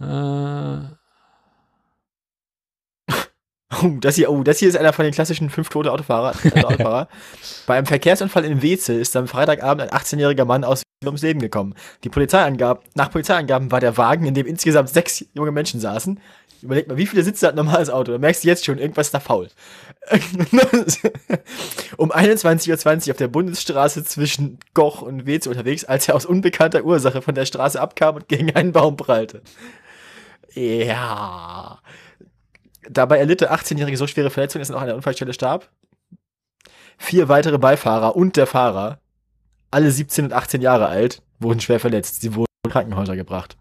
Äh, Oh, das hier, oh, das hier ist einer von den klassischen fünf tote Autofahrer. Also Autofahrer. Bei einem Verkehrsunfall in Wetzel ist am Freitagabend ein 18-jähriger Mann aus ums Leben gekommen. Die Polizeiangaben, nach Polizeiangaben war der Wagen, in dem insgesamt sechs junge Menschen saßen. Überleg mal, wie viele Sitze hat ein normales Auto? Da merkst du jetzt schon, irgendwas ist da faul. um 21.20 Uhr auf der Bundesstraße zwischen Goch und Wetzel unterwegs, als er aus unbekannter Ursache von der Straße abkam und gegen einen Baum prallte. Ja. Dabei erlitt der 18-Jährige so schwere Verletzungen, dass er noch an der Unfallstelle starb. Vier weitere Beifahrer und der Fahrer, alle 17 und 18 Jahre alt, wurden schwer verletzt. Sie wurden in Krankenhäuser gebracht.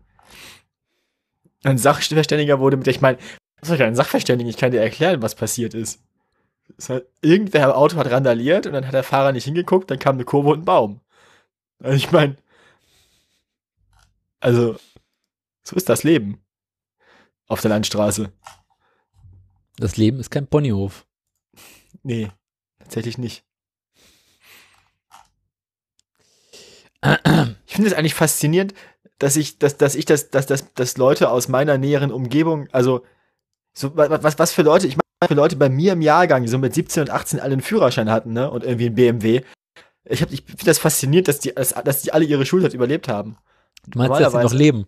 Ein Sachverständiger wurde mit, ich meine, was soll ich ein Sachverständiger? Ich kann dir erklären, was passiert ist. Hat, irgendwer im Auto hat randaliert und dann hat der Fahrer nicht hingeguckt, dann kam eine Kurve und ein Baum. Also ich meine, also, so ist das Leben. Auf der Landstraße. das Leben ist kein Ponyhof. Nee, tatsächlich nicht. Ich finde es eigentlich faszinierend, dass ich, dass, dass ich das, dass, dass, dass Leute aus meiner näheren Umgebung, also so, was, was für Leute, ich meine, für Leute bei mir im Jahrgang, die so mit 17 und 18 alle einen Führerschein hatten, ne? Und irgendwie einen BMW. Ich, hab- ich finde das faszinierend, dass die, dass, dass die alle ihre Schulzeit überlebt haben. Du meinst, dass sie noch leben?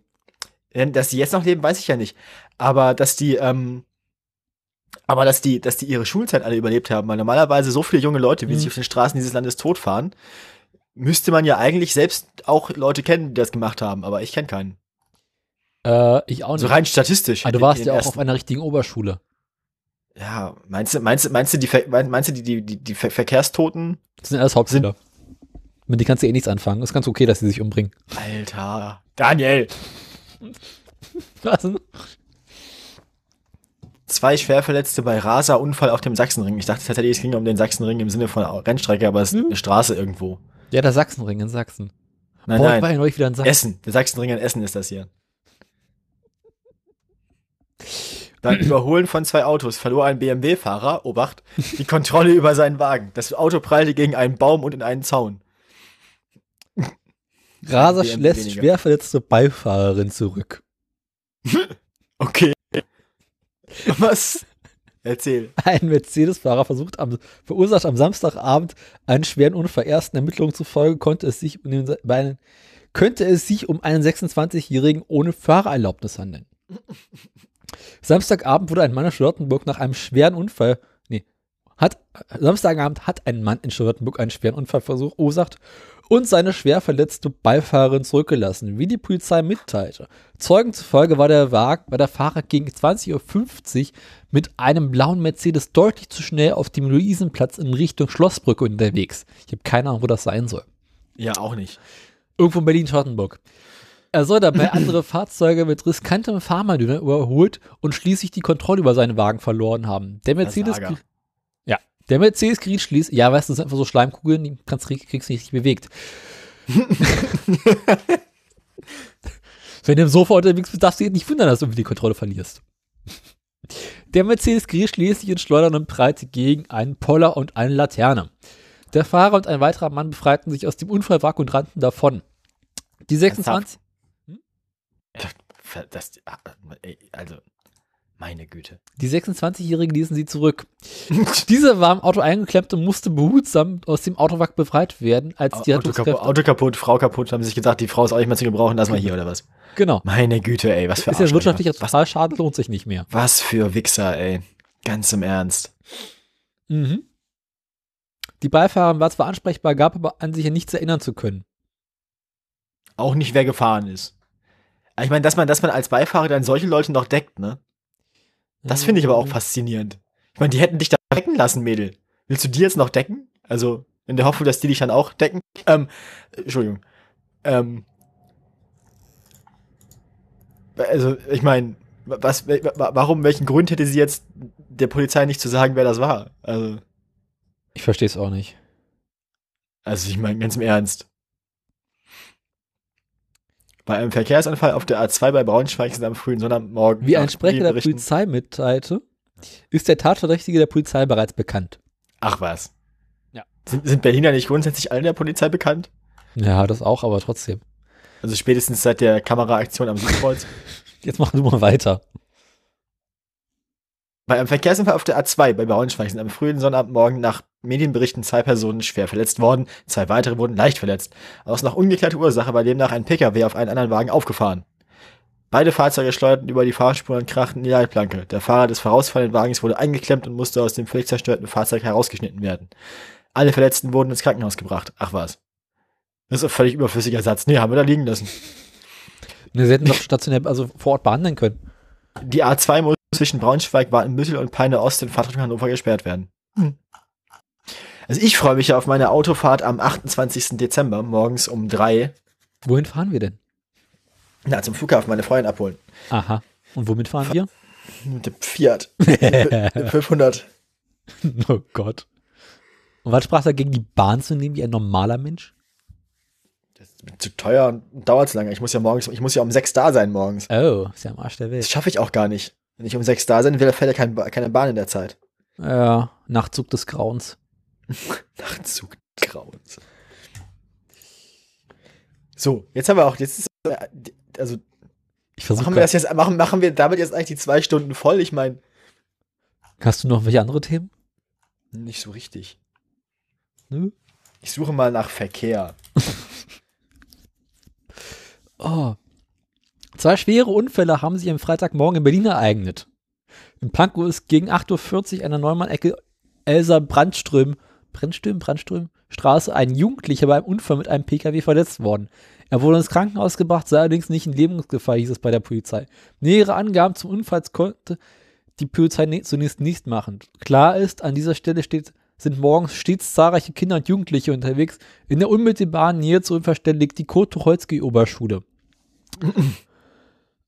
Dass die jetzt noch leben, weiß ich ja nicht. Aber dass die, ähm, aber dass die, dass die ihre Schulzeit alle überlebt haben, weil normalerweise so viele junge Leute, wie Mhm. sich auf den Straßen dieses Landes totfahren, müsste man ja eigentlich selbst auch Leute kennen, die das gemacht haben, aber ich kenne keinen. Äh, ich auch nicht. Also rein statistisch. Aber du warst ja auch auf ersten- einer richtigen Oberschule. Ja, meinst du, meinst du, meinst du die, meinst du die, die, die, die Ver Verkehrstoten? Das sind alles Hauptschüler. Mit denen kannst du eh nichts anfangen. Ist ganz okay, dass sie sich umbringen. Alter. Daniel! Was? Zwei Schwerverletzte bei Raser-Unfall auf dem Sachsenring. Ich dachte tatsächlich, es ging um den Sachsenring im Sinne von Rennstrecke, aber es ist Hm. eine Straße irgendwo. Ja, der Sachsenring in Sachsen. Nein, Boah, ich nein. neulich wieder in Sachsen. Essen. Der Sachsenring in Essen ist das hier. Beim Überholen von zwei Autos verlor ein BMW-Fahrer, Obacht, die Kontrolle über seinen Wagen. Das Auto prallte gegen einen Baum und in einen Zaun. Raser BMW lässt weniger. schwer verletzte Beifahrerin zurück. Okay. Was? Erzähl. Ein Mercedes-Fahrer versucht am, verursacht am Samstagabend einen schweren Unfall. Ersten Ermittlungen zufolge konnte es sich um den, einen, könnte es sich um einen 26-Jährigen ohne Fahrerlaubnis handeln. Samstagabend wurde ein Mann in Charlottenburg nach einem schweren Unfall, nee, hat, Samstagabend hat ein Mann in Charlottenburg einen schweren Unfall verursacht und seine schwer verletzte Beifahrerin zurückgelassen, wie die Polizei mitteilte. Zeugen zufolge war der, Wagen, war der Fahrer gegen 20.50 Uhr mit einem blauen Mercedes deutlich zu schnell auf dem Luisenplatz in Richtung Schlossbrücke unterwegs. Ich habe keine Ahnung, wo das sein soll. Ja, auch nicht. Irgendwo in Berlin-Charlottenburg. Er soll dabei andere Fahrzeuge mit riskantem Fahrmanöver überholt und schließlich die Kontrolle über seinen Wagen verloren haben. Der Mercedes, der Mercedes geriet schließlich, ja, weißt du, das sind einfach so Schleimkugeln, die kannst, kriegst du nicht richtig bewegt. Wenn du im Sofa unterwegs bist, darfst du dich nicht wundern, dass du irgendwie die Kontrolle verlierst. Der Mercedes geriet schließlich in Schleudern und Breite gegen einen Poller und eine Laterne. Der Fahrer und ein weiterer Mann befreiten sich aus dem Unfallwrack und rannten davon. Die 26, Das, ah, ey, also, meine Güte. die 26-Jährige ließen sie zurück. Diese war im Auto eingeklemmt und musste behutsam aus dem Autowrack befreit werden, als die Auto kaputt. Auto kaputt, Frau kaputt, haben sich gesagt, die Frau ist auch nicht mehr zu gebrauchen, lass mal hier oder was? Genau. Meine Güte, ey, was für Ist ja wirtschaftlich was, total schade, lohnt sich nicht mehr. was für Wichser, ey. Ganz im Ernst. Mhm. Die Beifahrerin war zwar ansprechbar, gab aber an sich ja nichts erinnern zu können. Auch nicht, wer gefahren ist. Ich meine, dass man, dass man als Beifahrer dann solche Leute noch deckt, ne? Das finde ich aber auch faszinierend. Ich meine, die hätten dich da decken lassen, Mädel. Willst du die jetzt noch decken? Also, in der Hoffnung, dass die dich dann auch decken. Ähm, Entschuldigung. Ähm, also, ich meine, was, warum, welchen Grund hätte sie jetzt der Polizei nicht zu sagen, wer das war? Also, Ich verstehe es auch nicht. also ich meine, ganz im Ernst. Bei einem Verkehrsunfall auf der A2 bei Braunschweig sind am frühen Sonnabendmorgen. Wie ein Sprecher der Polizei mitteilte, ist der Tatverdächtige der Polizei bereits bekannt. Ach was. Ja. Sind, sind Berliner nicht grundsätzlich allen der Polizei bekannt? Ja, das auch, aber trotzdem. Also spätestens seit der Kameraaktion am Südkreuz. Jetzt machen wir mal weiter. Bei einem Verkehrsunfall auf der A2 bei Braunschweig sind am frühen Sonnabendmorgen nach Medienberichten zwei Personen schwer verletzt worden, zwei weitere wurden leicht verletzt. Aus noch ungeklärter Ursache war demnach ein Pkw auf einen anderen Wagen aufgefahren. Beide Fahrzeuge schleuderten über die Fahrspur und krachten in die Leitplanke. Der Fahrer des vorausfallenden Wagens wurde eingeklemmt und musste aus dem völlig zerstörten Fahrzeug herausgeschnitten werden. Alle Verletzten wurden ins Krankenhaus gebracht. Ach was. Das ist ein völlig überflüssiger Satz. Nee, haben wir da liegen lassen. Ne, Sie hätten doch stationär, also vor Ort behandeln können. Die A2 muss zwischen Braunschweig, Watenbüttel und Peine Ost in Fahrtrichtung Hannover gesperrt werden. Also ich freue mich ja auf meine Autofahrt am 28. Dezember morgens um drei. Wohin fahren wir denn? Na, zum Flughafen meine Freundin abholen. Aha. Und womit fahren wir? Mit dem Fiat. Mit 500. oh Gott. Und was sprach dagegen, die Bahn zu nehmen wie ein normaler Mensch? Das ist zu teuer und dauert zu lange. Ich muss ja morgens, ich muss ja um sechs da sein morgens. Oh, ist ja am Arsch der Das Welt. schaffe ich auch gar nicht. Wenn ich um sechs da sein will, fährt ja kein, keine Bahn in der Zeit. Ja, Nachtzug des Grauens. Nachtzug Grauens. So, jetzt haben wir auch, jetzt ist, also Ich versuche. machen wir das jetzt, machen, machen wir damit jetzt eigentlich die zwei Stunden voll? Ich meine, Hast du noch welche andere Themen? nicht so richtig. Nö. Ich suche mal nach Verkehr. Oh. Zwei schwere Unfälle haben sich am Freitagmorgen in Berlin ereignet. In Pankow ist gegen 8.40 Uhr an der Neumann-Ecke Elsa Brandström, Brandström, Brandström, Straße ein Jugendlicher beim Unfall mit einem Pkw verletzt worden. Er wurde ins Krankenhaus gebracht, sei allerdings nicht in Lebensgefahr, hieß es bei der Polizei. Nähere Angaben zum Unfall konnte die Polizei ne zunächst nicht machen. Klar ist, an dieser Stelle steht, sind morgens stets zahlreiche Kinder und Jugendliche unterwegs. In der unmittelbaren Nähe zur Unfallstelle liegt die Kurt-Tucholsky-Oberschule.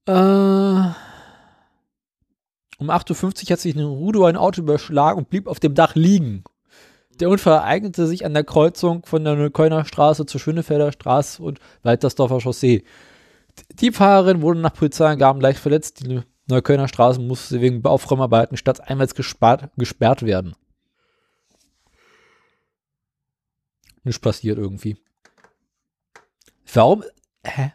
Äh, um 8.50 Uhr hat sich ein Rudo ein Auto überschlagen und blieb auf dem Dach liegen. Der Unfall ereignete sich an der Kreuzung von der Neuköllner Straße zur Schönefelder Straße und Leitersdorfer Chaussee. Die Fahrerin wurde nach Polizeiangaben leicht verletzt. Die Neuköllner Straße musste wegen Aufräumarbeiten stadteinwärts gespart, gesperrt werden. Nicht passiert irgendwie. Warum? Hä?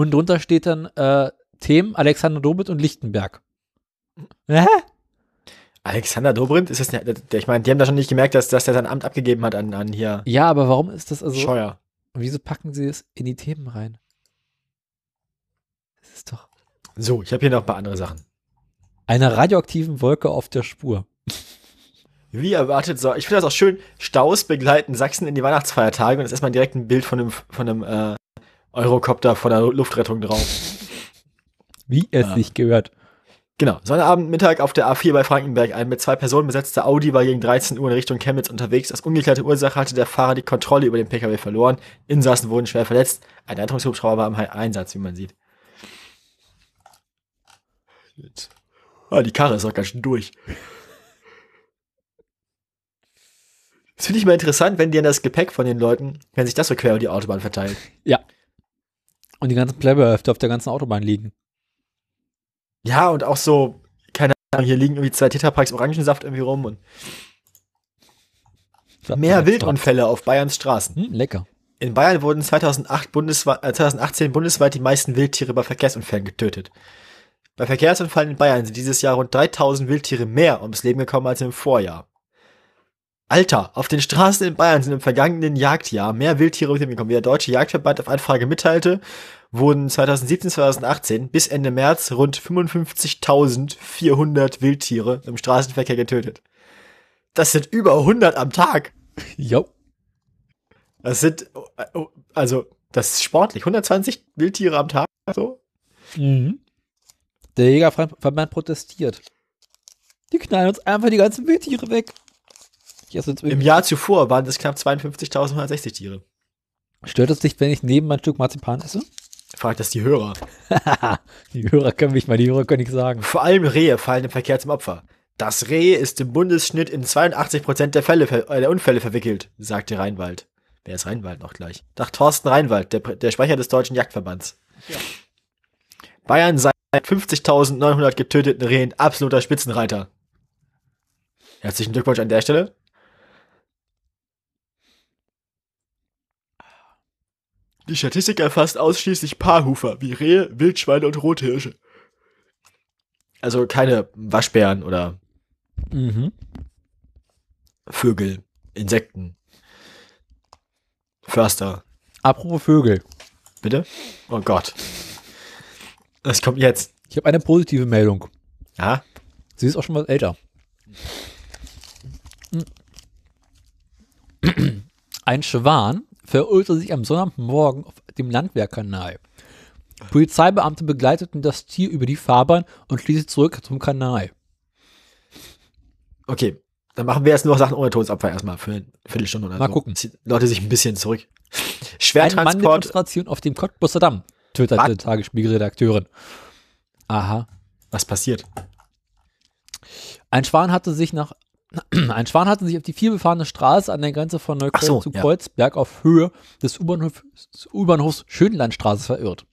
Und drunter steht dann äh, Themen Alexander Dobit und Lichtenberg. Hä? Alexander Dobrindt, ist das der, ich meine, die haben da schon nicht gemerkt, dass, dass der sein Amt abgegeben hat an, an hier Ja, aber warum ist das also? Scheuer. Wieso packen sie es in die Themen rein? Das ist doch So, ich habe hier noch ein paar andere Sachen. eine radioaktiven Wolke auf der Spur. Wie erwartet, so, ich finde das auch schön, Staus begleiten Sachsen in die Weihnachtsfeiertage und das ist erstmal direkt ein Bild von einem, von einem äh, Eurocopter von der Luftrettung drauf. Wie es Ja. sich gehört. Genau, Sonnabend, Mittag auf der A4 bei Frankenberg. Ein mit zwei Personen besetzter Audi war gegen 13 Uhr in Richtung Chemnitz unterwegs. Aus ungeklärter Ursache hatte der Fahrer die Kontrolle über den Pkw verloren. Insassen wurden schwer verletzt. Ein Rettungshubschrauber war im Einsatz, wie man sieht. Jetzt. Ah, die Karre ist auch ganz schön durch. Das finde ich mal interessant, wenn die dann das Gepäck von den Leuten, wenn sich das so quer über die Autobahn verteilt. Und die ganzen Plebberhälfte auf der ganzen Autobahn liegen. Ja, und auch so, keine Ahnung, hier liegen irgendwie zwei Tetrapacks Orangensaft irgendwie rum und mehr Wildunfälle auf Bayerns Straßen. Hm, lecker. In Bayern wurden 2008 bundesweit, äh, 2018 bundesweit die meisten Wildtiere bei Verkehrsunfällen getötet. Bei Verkehrsunfällen in Bayern sind dieses Jahr rund 3000 Wildtiere mehr ums Leben gekommen als im Vorjahr. Alter, auf den Straßen in Bayern sind im vergangenen Jagdjahr mehr Wildtiere ums Leben gekommen. Wie der Deutsche Jagdverband auf Anfrage mitteilte, wurden 2017, 2018 bis Ende März rund 55.400 Wildtiere im Straßenverkehr getötet. Das sind über 100 am Tag. Jo. Das sind, also, das ist sportlich. 120 Wildtiere am Tag, so. Mhm. Der Jägerverband protestiert. Die knallen uns einfach die ganzen Wildtiere weg. Im Jahr zuvor waren es knapp 52.160 Tiere. Stört es dich, wenn ich neben ein Stück Marzipan esse? Fragt das die Hörer. die Hörer können mich mal, die Hörer können nichts sagen. Vor allem Rehe fallen im Verkehr zum Opfer. Das Reh ist im Bundesschnitt in 82% der Fälle äh, der Unfälle verwickelt, sagte Reinwald. Wer ist Reinwald noch gleich? Nach Thorsten Reinwald, der, der Sprecher des Deutschen Jagdverbands. Bayern sei mit 50.900 getöteten Rehen absoluter Spitzenreiter. Herzlichen Glückwunsch an der Stelle. Die Statistik erfasst ausschließlich Paarhufer, wie Rehe, Wildschweine und Rothirsche. Also keine Waschbären oder Mhm. Vögel, Insekten, Förster. Apropos Vögel. Bitte? Oh Gott. Das kommt jetzt. Ich habe eine positive Meldung. Ja? Sie ist auch schon was älter. Ein Schwan verirrte sich am Sonntagmorgen auf dem Landwehrkanal. Polizeibeamte begleiteten das Tier über die Fahrbahn und schließlich zurück zum Kanal. Okay. Dann machen wir jetzt nur Sachen ohne Todesopfer erstmal für eine Viertelstunde oder Mal so. gucken. Ziehen Leute sich ein bisschen zurück. Schwertransport. Manndemonstration auf dem Cottbusser Damm, twitterte? Tagesspiegelredakteurin. Aha. Was passiert? Ein Schwan hatte sich nach ein Schwan hatte sich auf die vielbefahrene Straße an der Grenze von Neukölln so, zu ja. Kreuzberg auf Höhe des U-Bahnhof, U-Bahnhofs Schönlandstraße verirrt.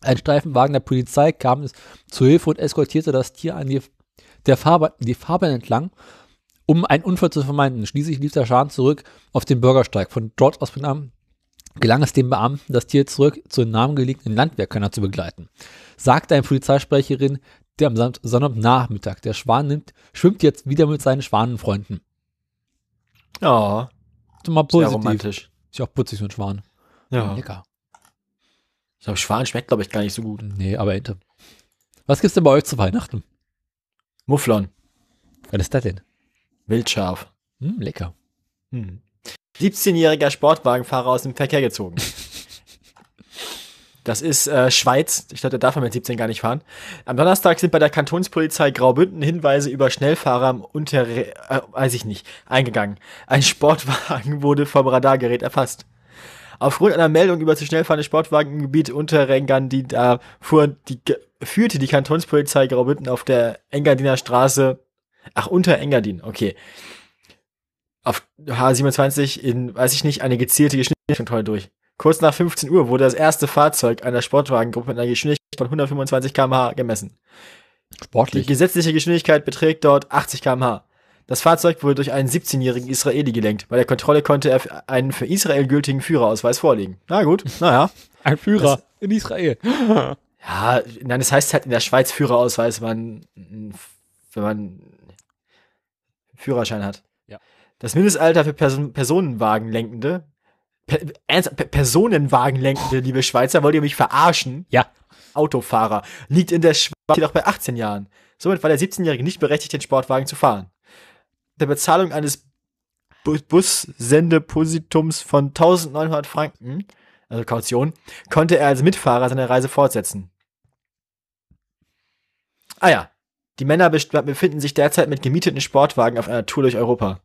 Ein Streifenwagen der Polizei kam es zu Hilfe und eskortierte das Tier an die, der Fahrbahn, die Fahrbahn entlang, um einen Unfall zu vermeiden. Schließlich lief der Schwan zurück auf den Bürgersteig. Von dort aus gelang es dem Beamten, das Tier zurück zu den namengelegenen Landwehrkanal zu begleiten. Sagte eine Polizeisprecherin, der am Son- Sonntagnachmittag. Der Schwan nimmt, schwimmt jetzt wieder mit seinen Schwanenfreunden. Ja, Ist doch mal sehr positiv. romantisch. Ist ja auch putzig, so ein Schwan. Ja. Lecker. Ich glaube, Schwan schmeckt, glaube ich, gar nicht so gut. Nee, aber Ente. Was gibt's denn bei euch zu Weihnachten? Mufflon. Was ist das denn? Wildschaf. Hm, lecker. Hm. 17-jähriger Sportwagenfahrer aus dem Verkehr gezogen. Das ist äh, Schweiz. Ich glaube, da darf man mit 17 gar nicht fahren. Am Donnerstag sind bei der Kantonspolizei Graubünden Hinweise über Schnellfahrer am Unter, äh, weiß ich nicht, eingegangen. Ein Sportwagen wurde vom Radargerät erfasst. Aufgrund einer Meldung über zu schnell fahrende Sportwagen im Gebiet Unterrengern, die da fuhren, die, führte die Kantonspolizei Graubünden auf der Engadiner Straße, ach, unter Engadin, okay, auf H27 in, weiß ich nicht, eine gezielte Geschwindigkeitskontrolle durch. Kurz nach 15 Uhr wurde das erste Fahrzeug einer Sportwagengruppe mit einer Geschwindigkeit von 125 km/h gemessen. Die Sportlich. gesetzliche Geschwindigkeit beträgt dort 80 km/h. Das Fahrzeug wurde durch einen 17-jährigen Israeli gelenkt. Bei der Kontrolle konnte er einen für Israel gültigen Führerausweis vorlegen. Na gut, naja. Ein Führer in Israel. Ja, nein, das heißt halt in der Schweiz Führerausweis, wenn man, wenn man einen Führerschein hat. Ja. Das Mindestalter für Person Personenwagenlenkende, per, Personenwagenlenkende, liebe Schweizer, wollt ihr mich verarschen? Ja. Autofahrer liegt in der Schweiz jedoch bei 18 Jahren. Somit war der 17-Jährige nicht berechtigt, den Sportwagen zu fahren. Der Bezahlung eines Bu Bussendepositums von 1900 Franken, also Kaution, konnte er als Mitfahrer seine Reise fortsetzen. Ah ja, die Männer befinden sich derzeit mit gemieteten Sportwagen auf einer Tour durch Europa.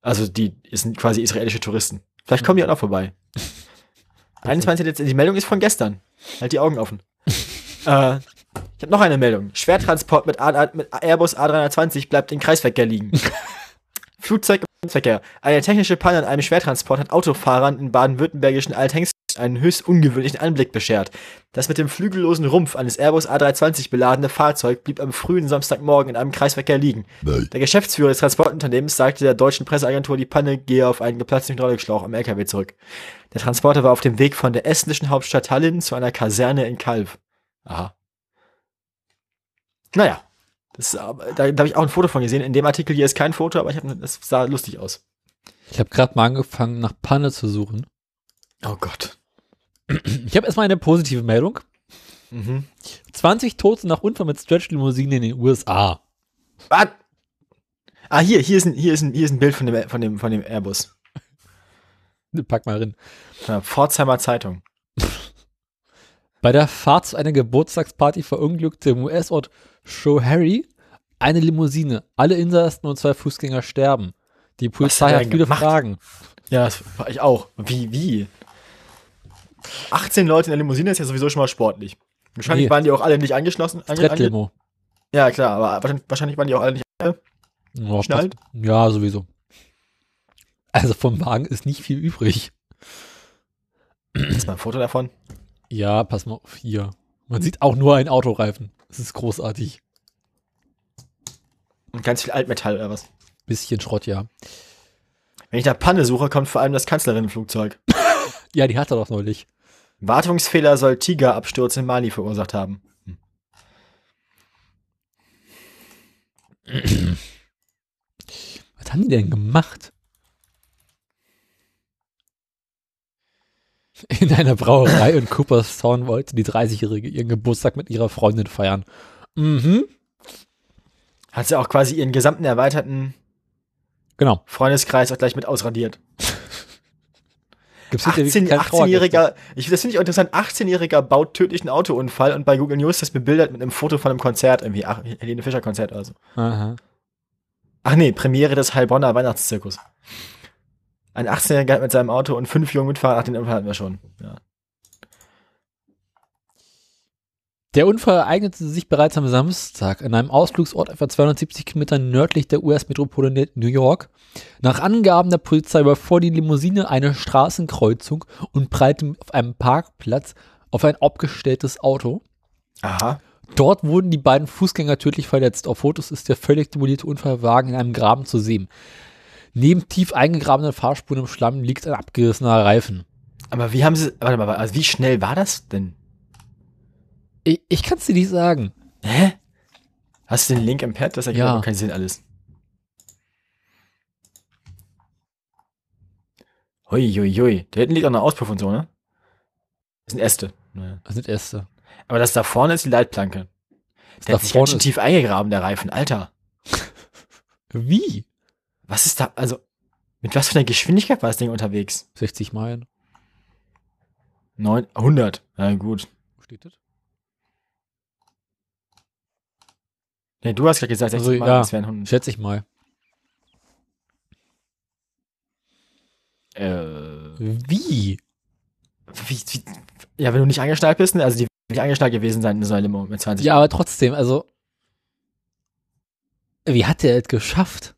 Also die sind quasi israelische Touristen. Vielleicht kommen die auch noch vorbei. 21. Dezember, die Meldung ist von gestern. Halt die Augen offen. äh, ich habe noch eine Meldung. Schwertransport mit, A mit Airbus A320 bleibt im Kreisverkehr liegen. Flugzeug im Kreisverkehr. Eine technische Panne an einem Schwertransport hat Autofahrern in baden-württembergischen Althengst einen höchst ungewöhnlichen Anblick beschert. Das mit dem flügellosen Rumpf eines Airbus A320 beladene Fahrzeug blieb am frühen Samstagmorgen in einem Kreisverkehr liegen. Der Geschäftsführer des Transportunternehmens sagte der deutschen Presseagentur, die Panne gehe auf einen geplatzten Hydraulikschlauch am LKW zurück. Der Transporter war auf dem Weg von der estnischen Hauptstadt Tallinn zu einer Kaserne in Kalv. Aha. Naja, das, äh, da, da habe ich auch ein Foto von gesehen. In dem Artikel hier ist kein Foto, aber ich hab, das sah lustig aus. Ich habe gerade mal angefangen, nach Panne zu suchen. Oh Gott. Ich habe erstmal eine positive Meldung. Mhm. 20 Tote nach Unfall mit Stretch-Limousinen in den USA. Was? Ah, hier, hier ist ein, hier ist ein, hier ist ein Bild von dem, von dem, von dem Airbus. Pack mal rein. Ja, Pforzheimer Zeitung. Bei der Fahrt zu einer Geburtstagsparty verunglückte im US-Ort Show Harry eine Limousine. Alle Insassen und zwei Fußgänger sterben. Die hat Polizei hat denn viele gemacht? Fragen. Ja, das war ich auch. Wie, wie? 18 Leute in der Limousine ist ja sowieso schon mal sportlich. Wahrscheinlich Nee. waren die auch alle nicht angeschlossen. Ange, ange, ja, klar, aber wahrscheinlich, wahrscheinlich waren die auch alle nicht. Ja, Schnallt? passt. Ja, sowieso. Also vom Wagen ist nicht viel übrig. Ist mal ein Foto davon. Ja, pass mal auf hier. Man sieht auch nur einen Autoreifen. Das ist großartig. Und ganz viel Altmetall oder was. Bisschen Schrott, ja. Wenn ich nach Panne suche, kommt vor allem das Kanzlerinnenflugzeug. Ja, die hat er doch neulich. Wartungsfehler soll Tigerabsturz in Mali verursacht haben. Was haben die denn gemacht? In einer Brauerei in Cooperstown wollte die 30-Jährige ihren Geburtstag mit ihrer Freundin feiern. Mhm. Hat sie auch quasi ihren gesamten erweiterten Genau. Freundeskreis auch gleich mit ausradiert. Gibt's hinterher 18 keine 18-jähriger, ich, das finde ich auch interessant, 18-jähriger baut tödlichen Autounfall und bei Google News das bebildert mit einem Foto von einem Konzert, irgendwie, ach, Helene Fischer Konzert oder so. Aha. Ach nee, Premiere des Heilbronner Weihnachtszirkus. Ein 18-Jähriger mit seinem Auto und fünf jungen Mitfahrer, ach, den Unfall hatten wir schon. Ja. Der Unfall ereignete sich bereits am Samstag an einem Ausflugsort etwa 270 Kilometer nördlich der US-Metropole New York. Nach Angaben der Polizei überfuhr die Limousine eine Straßenkreuzung und prallte auf einem Parkplatz auf ein abgestelltes Auto. Aha. Dort wurden die beiden Fußgänger tödlich verletzt. Auf Fotos ist der völlig demolierte Unfallwagen in einem Graben zu sehen. Neben tief eingegrabenen Fahrspuren im Schlamm liegt ein abgerissener Reifen. Aber wie haben sie, warte mal, also wie schnell war das denn? Ich, ich kann es dir nicht sagen. Hä? Hast du den Link im Pad? Das ergibt Ja. keinen Sinn alles. Hui, hui, hui. Da hinten liegt auch eine Auspuff und so, ne? Das sind Äste. Naja. Das sind Äste. Aber das da vorne ist die Leitplanke. Das Der da hat sich ganz schön tief eingegraben, der Reifen. Alter, wie? was ist da, also, mit was für einer Geschwindigkeit war das Ding unterwegs? 60 Meilen. Neun, 100. Na gut. Wo steht das? Nee, du hast gerade gesagt, 60 Also, Mal, ja. das wären 100. Schätze ich mal. Äh, Wie? wie, wie, ja, wenn du nicht angeschnallt bist, ne? also die nicht angeschnallt gewesen sein in so einer Limo mit 20. Ja, aber trotzdem, also. Wie hat der es geschafft?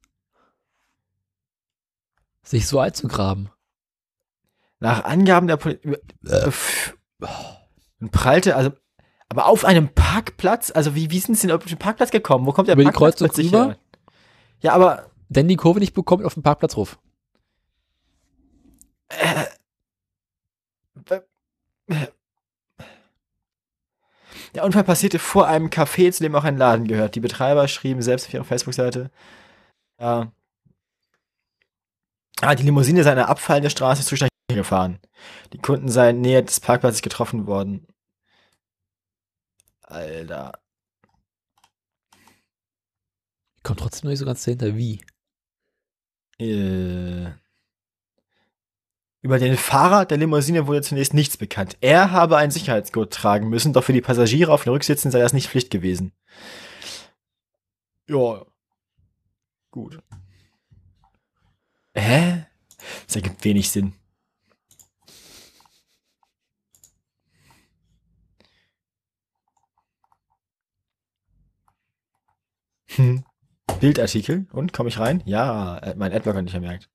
Sich so einzugraben? Nach Angaben der Polizei. Und prallte, also, aber auf einem Parkplatz, also wie, wie sind sie denn auf den Parkplatz gekommen? Wo kommt der Über die Parkplatz Kreuzung plötzlich rüber? her? Ja, aber Denn die Kurve nicht bekommt auf dem Parkplatzruf. der Unfall passierte vor einem Café, zu dem auch ein Laden gehört. Die Betreiber schrieben selbst auf ihrer Facebook-Seite. Ja. Ah, die Limousine sei eine abfallende Straße zu Strecke gefahren. Die Kunden seien näher des Parkplatzes getroffen worden. Alter. Ich komme trotzdem noch nicht so ganz dahinter, wie. Äh. Über den Fahrer der Limousine wurde zunächst nichts bekannt. Er habe ein Sicherheitsgurt tragen müssen, doch für die Passagiere auf den Rücksitzen sei das nicht Pflicht gewesen. Ja. Gut. Hä? Das ergibt wenig Sinn. Hm. Bildartikel. Und, komme ich rein? Ja, äh, mein Adblocker nicht vermerkt.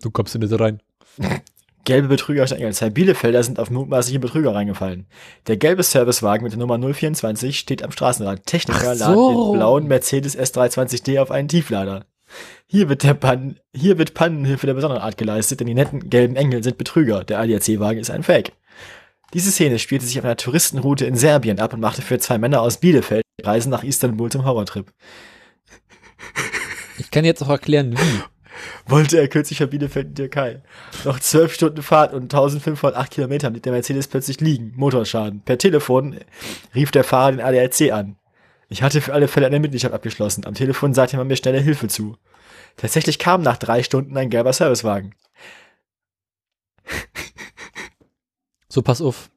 Du kommst in diese rein. Gelbe Betrüger steigen. Zwei Bielefelder sind auf mutmaßliche Betrüger reingefallen. Der gelbe Servicewagen mit der Nummer 024 steht am Straßenrand. Techniker Ach laden so. den blauen Mercedes S320d auf einen Tieflader. Hier wird, der Pannen, hier wird Pannenhilfe der besonderen Art geleistet, denn die netten gelben Engel sind Betrüger. Der ADAC-Wagen ist ein Fake. Diese Szene spielte sich auf einer Touristenroute in Serbien ab und machte für zwei Männer aus Bielefeld die Reisen nach Istanbul zum Horrortrip. Ich kann jetzt auch erklären, wie. wollte er kürzlich von Bielefeld in die Türkei. Noch zwölf Stunden Fahrt und 1508 Kilometer blieb der Mercedes plötzlich liegen. Motorschaden. Per Telefon rief der Fahrer den ADAC an. Ich hatte für alle Fälle eine Mitgliedschaft abgeschlossen. Am Telefon sagte man mir schnelle Hilfe zu. Tatsächlich kam nach drei Stunden ein gelber Servicewagen. So, pass auf.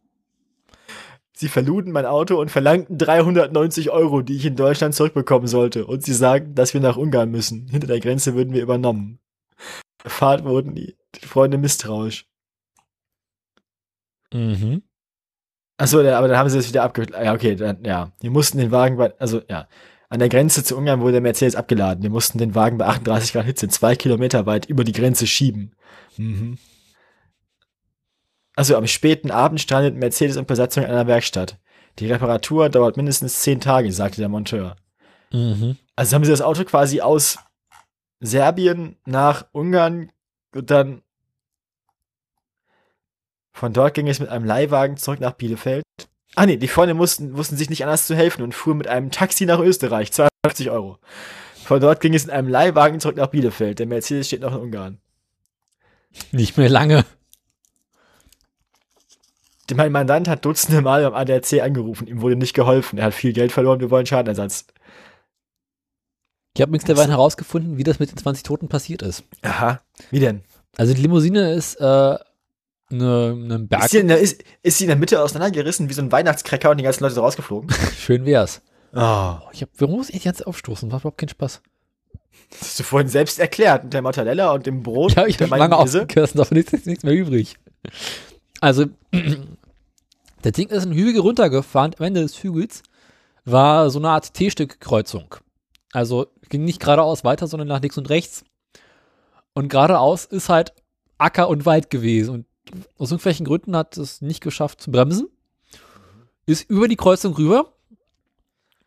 Sie verluden mein Auto und verlangten 390 Euro, die ich in Deutschland zurückbekommen sollte. Und sie sagten, dass wir nach Ungarn müssen. Hinter der Grenze würden wir übernommen. Der Fahrt wurden die, die Freunde misstrauisch. Mhm. Achso, aber dann haben sie es wieder abge... Ja, okay, dann, ja. Die mussten den Wagen bei... Also, ja. An der Grenze zu Ungarn wurde der Mercedes abgeladen. Wir mussten den Wagen bei 38 Grad Hitze zwei Kilometer weit über die Grenze schieben. Mhm. Also am späten Abend strandet Mercedes und Besatzung in einer Werkstatt. Die Reparatur dauert mindestens zehn Tage, sagte der Monteur. Mhm. Also haben sie das Auto quasi aus Serbien nach Ungarn und dann von dort ging es mit einem Leihwagen zurück nach Bielefeld. Ah nee, die Freunde mussten, wussten sich nicht anders zu helfen und fuhren mit einem Taxi nach Österreich, 250 Euro. Von dort ging es in einem Leihwagen zurück nach Bielefeld. Der Mercedes steht noch in Ungarn. Nicht mehr lange. Mein Mandant hat dutzende Mal beim ADAC angerufen. Ihm wurde nicht geholfen. Er hat viel Geld verloren. Wir wollen Schadenersatz. Ich habe derweil herausgefunden, wie das mit den 20 Toten passiert ist. Aha. Wie denn? Also die Limousine ist äh, eine, eine Berg. Ist sie, in der, ist, ist sie in der Mitte auseinandergerissen wie so ein Weihnachtskrecker und die ganzen Leute sind rausgeflogen? Schön wär's. Oh. Oh, ich hab, warum muss ich jetzt aufstoßen? Macht überhaupt keinen Spaß. Das hast du vorhin selbst erklärt. Mit der Mortadella und dem Brot. Ja, ich habe lange aufgegessen, davon ist jetzt nichts mehr übrig. Also, der Ding ist ein Hügel runtergefahren. Am Ende des Hügels war so eine Art T-Stück-Kreuzung. Also ging nicht geradeaus weiter, sondern nach links und rechts. Und geradeaus ist halt Acker und Wald gewesen. Und aus irgendwelchen Gründen hat es nicht geschafft zu bremsen. Ist über die Kreuzung rüber.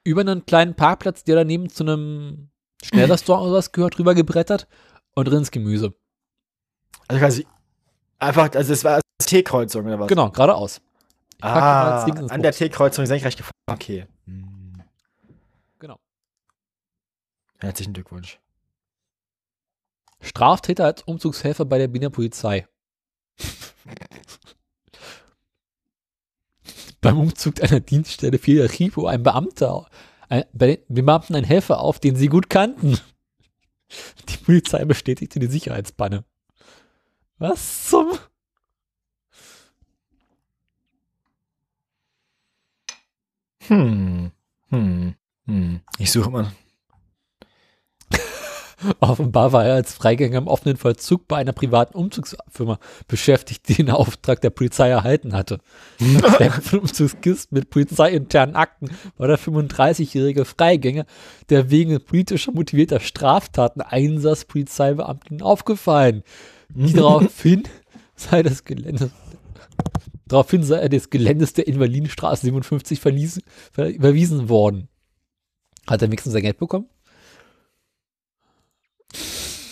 Über einen kleinen Parkplatz, der daneben zu einem Schnellrestaurant oder was gehört, rüber gebrettert und drin ins Gemüse. Also quasi einfach, also es war T-Kreuzung oder was? Genau, geradeaus. Ich Ah, an der. T-Kreuzung senkrecht gefahren. Okay. Hm. Genau. Herzlichen Glückwunsch. Straftäter als Umzugshelfer bei der Berliner Polizei. Beim Umzug einer Dienststelle fiel der Ripo ein Beamter, ein, bei den Beamten ein Helfer auf, den sie gut kannten. Die Polizei bestätigte die Sicherheitspanne. Was zum? Hm. Hm. Hm. Ich suche immer. Offenbar war er als Freigänger im offenen Vollzug bei einer privaten Umzugsfirma beschäftigt, die den Auftrag der Polizei erhalten hatte. Der Umzugskisten mit polizeiinternen Akten war der 35-jährige Freigänger, der wegen politischer motivierter Straftaten Einsatz Polizeibeamten aufgefallen. Die daraufhin sei das Gelände Daraufhin sei er des Geländes der Invalidenstraße 57 verließen, ver überwiesen worden. Hat er wenigstens sein Geld bekommen?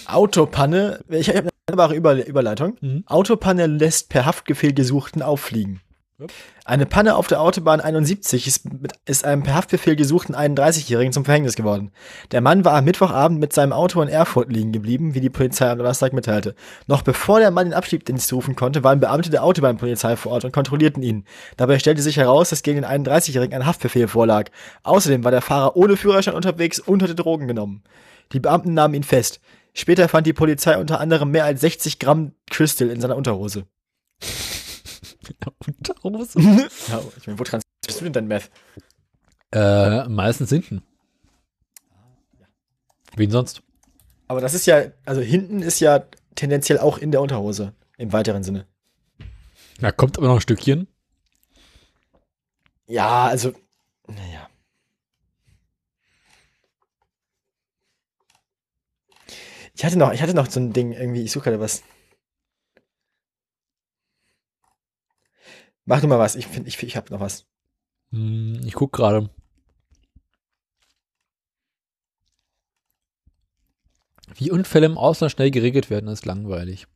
Autopanne. Ich habe eine wunderbare Über Überleitung. Mhm. Autopanne lässt per Haftbefehl Gesuchten auffliegen. Eine Panne auf der Autobahn 71 ist, mit, ist einem per Haftbefehl gesuchten 31-Jährigen zum Verhängnis geworden. Der Mann war am Mittwochabend mit seinem Auto in Erfurt liegen geblieben, wie die Polizei am Donnerstag mitteilte. Noch bevor der Mann den Abschiebdienst rufen konnte, waren Beamte der Autobahnpolizei vor Ort und kontrollierten ihn. Dabei stellte sich heraus, dass gegen den 31-Jährigen ein Haftbefehl vorlag. Außerdem war der Fahrer ohne Führerschein unterwegs und hatte Drogen genommen. Die Beamten nahmen ihn fest. Später fand die Polizei unter anderem mehr als 60 Gramm Crystal in seiner Unterhose. Unterhose? Ja, ich meine, wo transportierst du denn dein Meth? Äh, meistens hinten. Wen sonst? Aber das ist ja, also hinten ist ja tendenziell auch in der Unterhose, im weiteren Sinne. Da kommt aber noch ein Stückchen. Ja, also, naja. Ich hatte noch, ich hatte noch so ein Ding irgendwie, ich suche gerade was. Mach du mal was, ich finde, ich, ich habe noch was. Hm, ich guck gerade. Wie Unfälle im Ausland schnell geregelt werden, ist langweilig.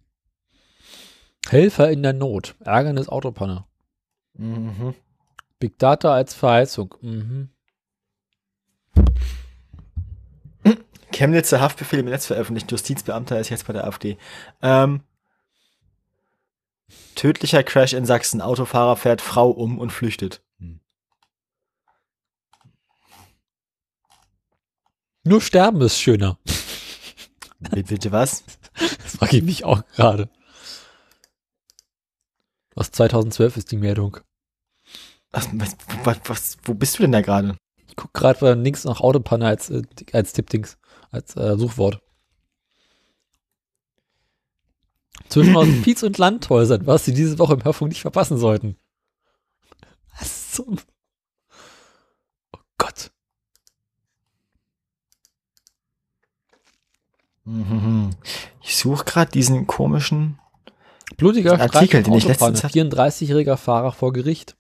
Helfer in der Not. Ärgernis Autopanne. Mhm. Big Data als Verheißung. Mhm. Chemnitzer Haftbefehl im Netz veröffentlicht. Justizbeamter ist jetzt bei der AfD. Ähm, tödlicher Crash in Sachsen. Autofahrer fährt Frau um und flüchtet. Nur sterben ist schöner. Bitte, was? Das frage ich mich auch gerade. Aus 2012 ist die Meldung. Was, was, was, wo bist du denn da gerade? Ich gucke gerade links nach Autopanne als, äh, als Tippdings, als äh, Suchwort. Zwischen Hospiz und Landhäusern, was Sie diese Woche im Hörfunk nicht verpassen sollten. Was zum... Oh Gott. Mhm. Ich suche gerade diesen komischen. Blutiger Artikel, Streit den ich letztens- 34-jähriger Fahrer vor Gericht.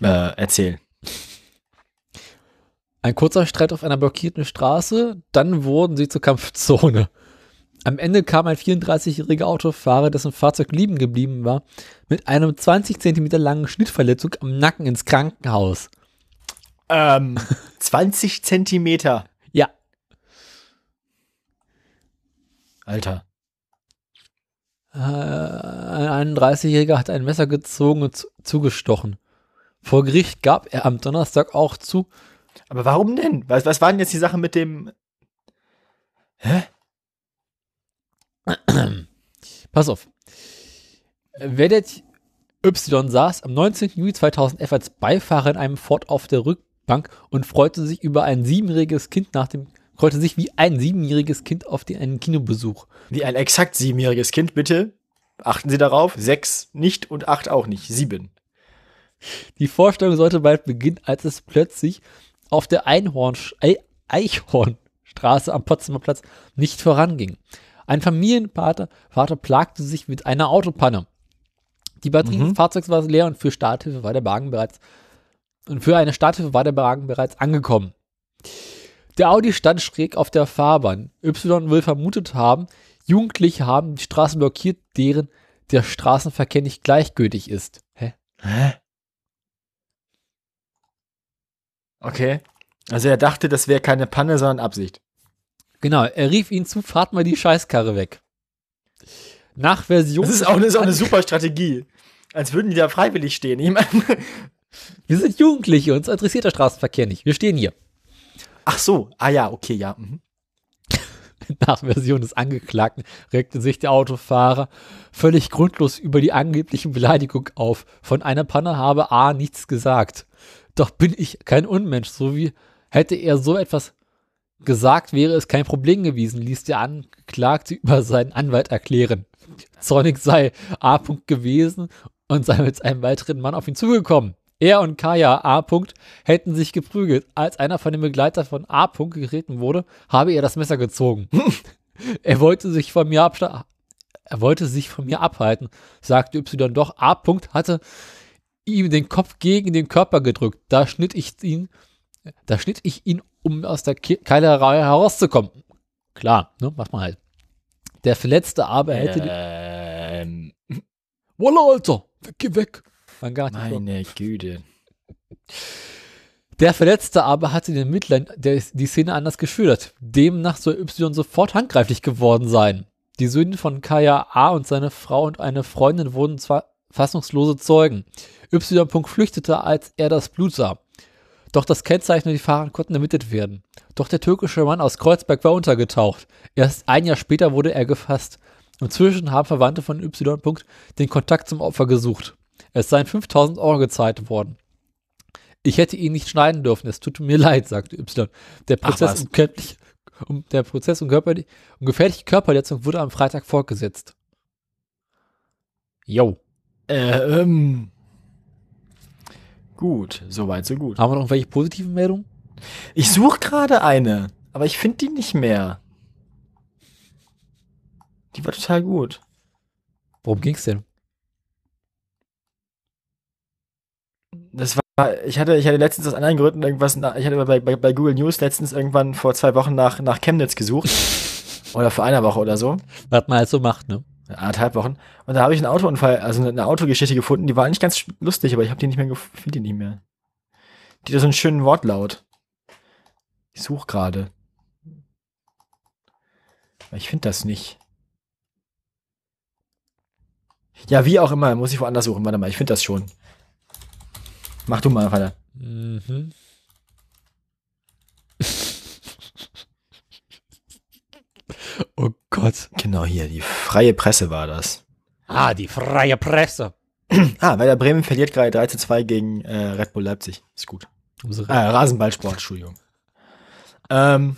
Äh, erzähl. Ein kurzer Streit auf einer blockierten Straße, dann wurden sie zur Kampfzone. Am Ende kam ein 34-jähriger Autofahrer, dessen Fahrzeug liegen geblieben war, mit einem 20 Zentimeter langen Schnittverletzung am Nacken ins Krankenhaus. Ähm, 20 Zentimeter. Ja, Alter. äh, ein 31-Jähriger hat ein Messer gezogen und zu- zugestochen. Vor Gericht gab er am Donnerstag auch zu, Aber warum denn? Was, was war denn jetzt die Sache mit dem. Hä? Pass auf. Vedet Y saß am 19. Juli 2011 als Beifahrer in einem Ford auf der Rückbank und freute sich über ein siebenjähriges Kind nach dem, freute sich wie ein siebenjähriges Kind auf den, einen Kinobesuch. Wie ein exakt siebenjähriges Kind, bitte. Achten Sie darauf. Sechs nicht und acht auch nicht. Sieben. Die Vorstellung sollte bald beginnen, als es plötzlich auf der Einhorn, Ei- Eichhornstraße am Potsdamer Platz nicht voranging. Ein Familienvater Vater plagte sich mit einer Autopanne. Die Batterie des Fahrzeugs war leer und für Starthilfe war der Wagen bereits und für eine Starthilfe war der Wagen bereits angekommen. Der Audi stand schräg auf der Fahrbahn. Y will vermutet haben, Jugendliche haben die Straße blockiert, deren der Straßenverkehr nicht gleichgültig ist. Hä? Hä? Okay. Also er dachte, das wäre keine Panne, sondern Absicht. Genau, er rief ihn zu, fahrt mal die Scheißkarre weg. Nach Version. Das ist auch eine, ist auch eine super Strategie. Als würden die da freiwillig stehen. Ich meine, Wir sind Jugendliche, uns interessiert der Straßenverkehr nicht. Wir stehen hier. ach so. Ah ja, okay, ja. Mhm. Nach Version des Angeklagten regte sich der Autofahrer völlig grundlos über die angebliche Beleidigung auf. Von einer Panne habe A nichts gesagt. Doch bin ich kein Unmensch, so wie hätte er so etwas gesagt, wäre es kein Problem gewesen, ließ der Angeklagte über seinen Anwalt erklären. Zornig sei A. gewesen und sei mit einem weiteren Mann auf ihn zugekommen. Er und Kaya A. hätten sich geprügelt. Als einer von den Begleitern von A. geritten wurde, habe er das Messer gezogen. er wollte sich von mir absta er wollte sich von mir abhalten, sagte Y doch. A. hatte ihm den Kopf gegen den Körper gedrückt. Da schnitt ich ihn, da schnitt ich ihn, um aus der Ke- Keilerei herauszukommen. Klar, ne, macht man halt. Der Verletzte aber hätte die, Ähm, Wolle, Alter, weg, geh weg. Meine Güte. Der Verletzte aber hatte den Mittlern der die Szene anders geschildert. Demnach soll Y sofort handgreiflich geworden sein. Die Söhne von Kaya A. und seine Frau und eine Freundin wurden zwar fassungslose Zeugen. Y. flüchtete, als er das Blut sah. Doch das Kennzeichen und die Fahrer konnten ermittelt werden. Doch der türkische Mann aus Kreuzberg war untergetaucht. Erst ein Jahr später wurde er gefasst. Inzwischen haben Verwandte von Y. den Kontakt zum Opfer gesucht. Es seien 5000 Euro gezahlt worden. Ich hätte ihn nicht schneiden dürfen, es tut mir leid, sagte Y. Der Ach, Prozess, was. um, körperlich, um, der Prozess um, körperlich, um gefährliche Körperverletzung wurde am Freitag fortgesetzt. Jo. Äh, ähm. Gut, soweit, so gut. Haben wir noch irgendwelche positiven Meldungen? Ich suche gerade eine, aber ich finde die nicht mehr. Die war total gut. Worum ging's denn? Das war, ich hatte, ich hatte letztens aus anderen Gründen irgendwas, nach, ich hatte bei, bei, bei Google News letztens irgendwann vor zwei Wochen nach, nach Chemnitz gesucht. oder vor einer Woche oder so. Was man halt so macht, ne? Anderthalb Wochen. Und da habe ich einen Autounfall, also eine, Autogeschichte gefunden, die war eigentlich ganz lustig, aber ich habe die nicht mehr, finde die nicht mehr. Die hat so einen schönen Wortlaut. Ich suche gerade. Ich finde das nicht. Ja, wie auch immer, muss ich woanders suchen. Warte mal, ich finde das schon. Mach du mal, Vater. Mhm. Oh Gott. Genau hier, die freie Presse war das. Ah, die freie Presse. ah, weil der Bremen verliert gerade 3 zu 2 gegen äh, Red Bull Leipzig. Ist gut. Unsere- Ah, Rasenballsport, Entschuldigung. Ähm.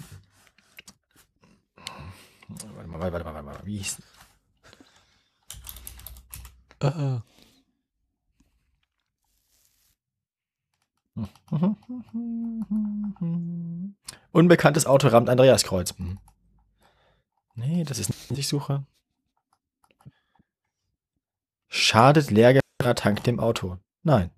Warte mal, warte mal, warte mal. Wie hieß Äh, Unbekanntes Auto rammt Andreas Kreuz. Hm. Nee, das ist nicht, was ich suche. Schadet leergeladener Tank dem Auto. Nein.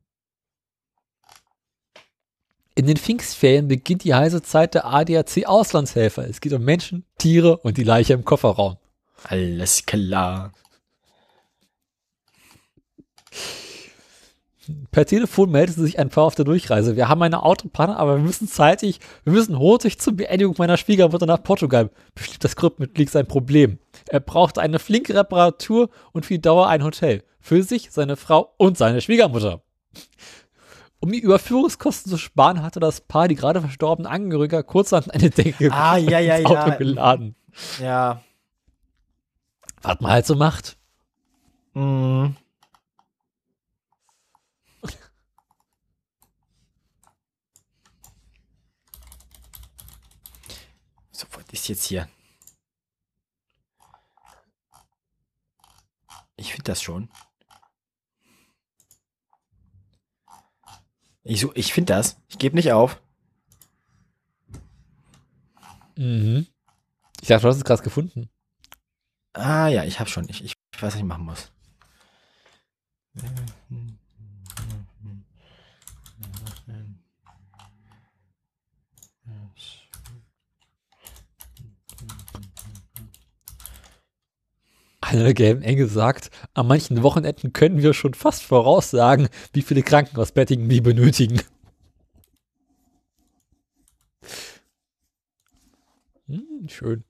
In den Pfingstferien beginnt die heiße Zeit der ADAC Auslandshelfer. Es geht um Menschen, Tiere und die Leiche im Kofferraum. Alles klar. Per Telefon meldete sich ein Paar auf der Durchreise. Wir haben eine Autopanne, aber wir müssen zeitig, wir müssen hurtig zur Beerdigung meiner Schwiegermutter nach Portugal. Beschrieb das Gruppenmitglied sein Problem. Er brauchte eine flinke Reparatur und für die Dauer ein Hotel. Für sich, seine Frau und seine Schwiegermutter. Um die Überführungskosten zu sparen, hatte das Paar die gerade verstorbenen Angehöriger kurzerhand eine Decke Ah, ja, ja, ins Auto ja. geladen. Ja. Was man halt so macht. Mhm. So, was ist jetzt hier? Ich finde das schon. Ich, ich finde das. Ich gebe nicht auf. Mhm. Ich dachte, du hast es gerade gefunden. Ah ja, ich habe schon. Ich, ich weiß, was ich machen muss. Einer der gelben Engel sagt, an manchen Wochenenden können wir schon fast voraussagen, wie viele Krankenhausbettigen wir benötigen. Hm, schön.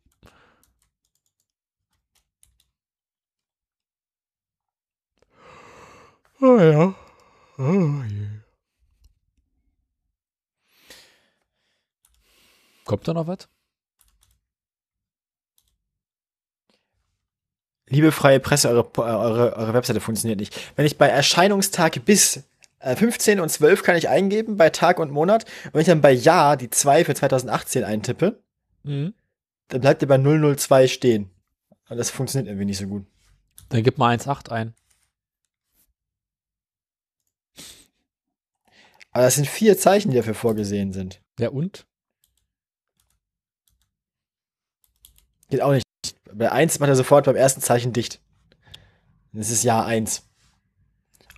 Oh ja. Oh je. Kommt da noch was? Liebe freie Presse, eure, eure, eure Webseite funktioniert nicht. Wenn ich bei Erscheinungstag bis äh, 15 und 12 kann ich eingeben, bei Tag und Monat, und wenn ich dann bei Jahr die 2 für 2018 eintippe, Mhm. dann bleibt ihr bei 002 stehen. Und das funktioniert irgendwie nicht so gut. Dann gib mal 1,8 ein. Aber das sind vier Zeichen, die dafür vorgesehen sind. Ja und? Geht auch nicht. Bei 1 macht er sofort beim ersten Zeichen dicht. Das ist Jahr 1.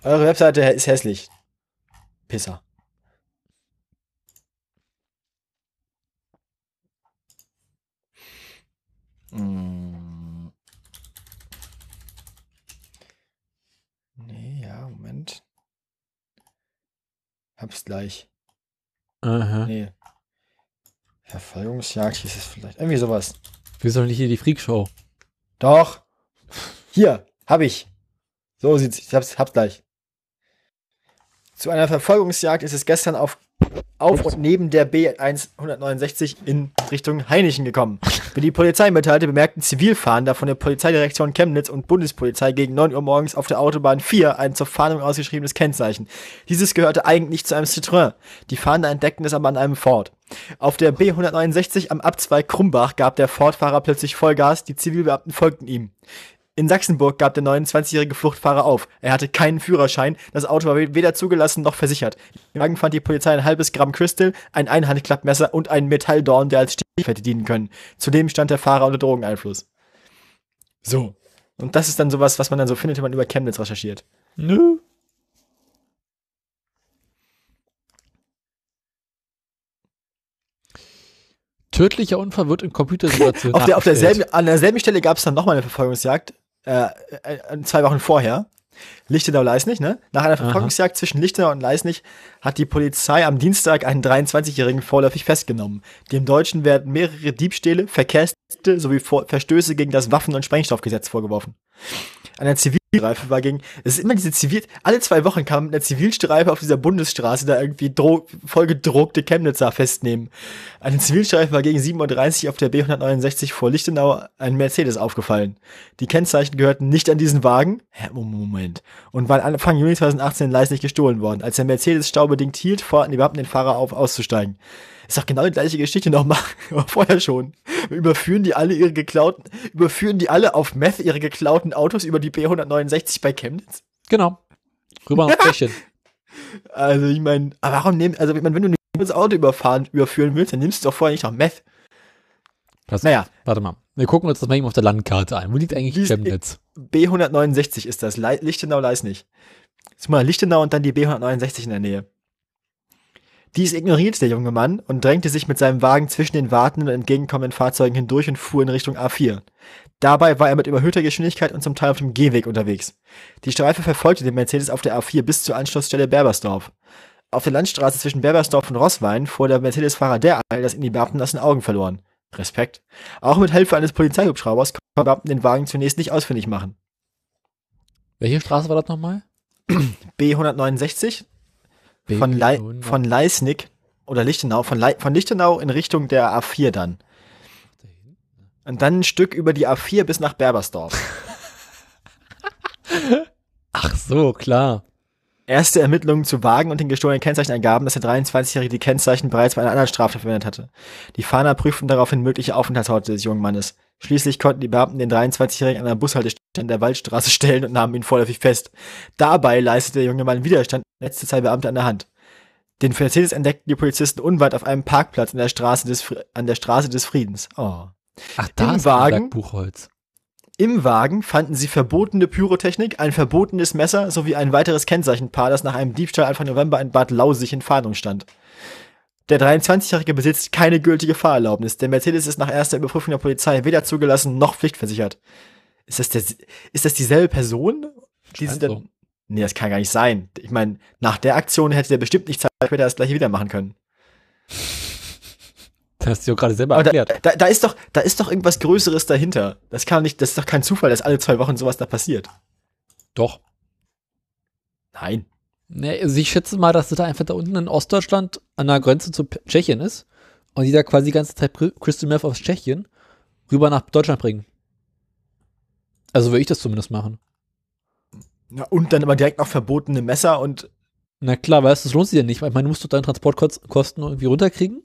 Eure Webseite ist hässlich. Pisser. Mm. Nee, ja, Moment. Hab's gleich. Aha. Nee. Verfolgungsjagd hieß es vielleicht. Irgendwie sowas. Wir sollen nicht hier die Freakshow. Doch. Hier, hab ich. So sieht's. Ich hab's, hab's gleich. Zu einer Verfolgungsjagd ist es gestern auf, auf und neben der B169 in Richtung Heinichen gekommen. Wie die Polizei mitteilte, bemerkten Zivilfahnder von der Polizeidirektion Chemnitz und Bundespolizei gegen 9 Uhr morgens auf der Autobahn 4 ein zur Fahndung ausgeschriebenes Kennzeichen. Dieses gehörte eigentlich zu einem Citroën. Die Fahnder entdeckten es aber an einem Ford. Auf der B169 am Abzweig Krumbach gab der Ford-Fahrer plötzlich Vollgas, die Zivilbeamten folgten ihm. In Sachsenburg gab der 29-jährige Fluchtfahrer auf. Er hatte keinen Führerschein, das Auto war weder zugelassen noch versichert. Im Wagen fand die Polizei ein halbes Gramm Crystal, ein Einhandklappmesser und einen Metalldorn, der als Stich hätte dienen können. Zudem stand der Fahrer unter Drogeneinfluss. So. Und das ist dann sowas, was man dann so findet, wenn man über Chemnitz recherchiert. Nö. Tödlicher Unfall wird in Computersituationen Auf, der, auf derselben, an derselben Stelle gab es dann nochmal eine Verfolgungsjagd, äh, äh, zwei Wochen vorher. Lichtenau-Leisnig, ne? Nach einer Verfolgungsjagd zwischen Lichtenau und Leisnig hat die Polizei am Dienstag einen 23-Jährigen vorläufig festgenommen. Dem Deutschen werden mehrere Diebstähle, Verkehrsdelikte sowie Verstöße gegen das Waffen- und Sprengstoffgesetz vorgeworfen. Der Zivilstreife war gegen, es ist immer diese Zivil, alle zwei Wochen kam eine Zivilstreife auf dieser Bundesstraße da irgendwie dro vollgedruckte Chemnitzer festnehmen. Der Zivilstreife war gegen 7.30 Uhr auf der B169 vor Lichtenau ein Mercedes aufgefallen. Die Kennzeichen gehörten nicht an diesen Wagen, Hä, Moment, und waren Anfang Juni 2018 in Leis nicht gestohlen worden. Als der Mercedes staubedingt hielt, forderten die Beamten den Fahrer auf, auszusteigen. Ist doch genau die gleiche Geschichte nochmal, aber vorher schon. Überführen die alle ihre geklauten, überführen die alle auf Meth ihre geklauten Autos über die B169 bei Chemnitz? Genau. Rüber nach Tschechien. Also ich meine, warum nehmen, also ich mein, wenn du das Auto überfahren, überführen willst, dann nimmst du doch vorher nicht noch Meth. Pass, Naja, Warte mal. Wir gucken uns das mal eben auf der Landkarte an. Wo liegt eigentlich Wie ist- Chemnitz? B169 ist das, Lei- Lichtenau, Leisnig. Ist mal Lichtenau und dann die B169 in der Nähe. Dies ignoriert der junge Mann und drängte sich mit seinem Wagen zwischen den wartenden und entgegenkommenden Fahrzeugen hindurch und fuhr in Richtung A4. Dabei war er mit überhöhter Geschwindigkeit und zum Teil auf dem Gehweg unterwegs. Die Streife verfolgte den Mercedes auf der A4 bis zur Anschlussstelle Berbersdorf. Auf der Landstraße zwischen Berbersdorf und Rosswein fuhr der Mercedes-Fahrer derart, dass ihn die Beamten aus den Augen verloren. Respekt. Auch mit Hilfe eines Polizeihubschraubers konnten die Beamten den Wagen zunächst nicht ausfindig machen. Welche Straße war das nochmal? B169 von, Lei B100. von Leisnig oder Lichtenau, von, Lei von Lichtenau in Richtung der A4 dann. Und dann ein Stück über die A4 bis nach Berbersdorf. Ach so, klar. Erste Ermittlungen zu Wagen und den gestohlenen Kennzeichen ergaben, dass der 23-Jährige die Kennzeichen bereits bei einer anderen Straftat verwendet hatte. Die Fahnder prüften daraufhin mögliche Aufenthaltsorte des jungen Mannes. Schließlich konnten die Beamten den 23-Jährigen an einer Bushaltestelle in der Waldstraße stellen und nahmen ihn vorläufig fest. Dabei leistete der junge Mann Widerstand und letzte zwei Beamte an der Hand. Den Mercedes entdeckten die Polizisten unweit auf einem Parkplatz an der Straße des, Fri- an der Straße des Friedens. Oh. Ach, da Im ist Wagen? Wagen? Buchholz. Im Wagen fanden sie verbotene Pyrotechnik, ein verbotenes Messer sowie ein weiteres Kennzeichenpaar, das nach einem Diebstahl Anfang November in Bad Lausig in Fahndung stand. Der 23-Jährige besitzt keine gültige Fahrerlaubnis. Der Mercedes ist nach erster Überprüfung der Polizei weder zugelassen noch pflichtversichert. Ist das, der, ist das dieselbe Person? Die sie dann, so. Nee, das kann gar nicht sein. Ich meine, nach der Aktion hätte der bestimmt nicht Zeit später das gleiche wieder machen können. Hast du ja gerade selber Aber da, erklärt. da, da ist doch, da ist doch irgendwas Größeres dahinter. Das kann nicht, das ist doch kein Zufall, dass alle zwei Wochen sowas da passiert. Doch. Nein. Ne, also ich schätze mal, dass das da einfach da unten in Ostdeutschland an der Grenze zu Tschechien ist und die da quasi die ganze Zeit Crystal Meth aus Tschechien rüber nach Deutschland bringen. Also würde ich das zumindest machen. Ja, und dann immer direkt noch verbotene Messer und Na klar, weißt du, das lohnt sich ja nicht. Ich meine, du musst doch deine Transportkosten irgendwie runterkriegen.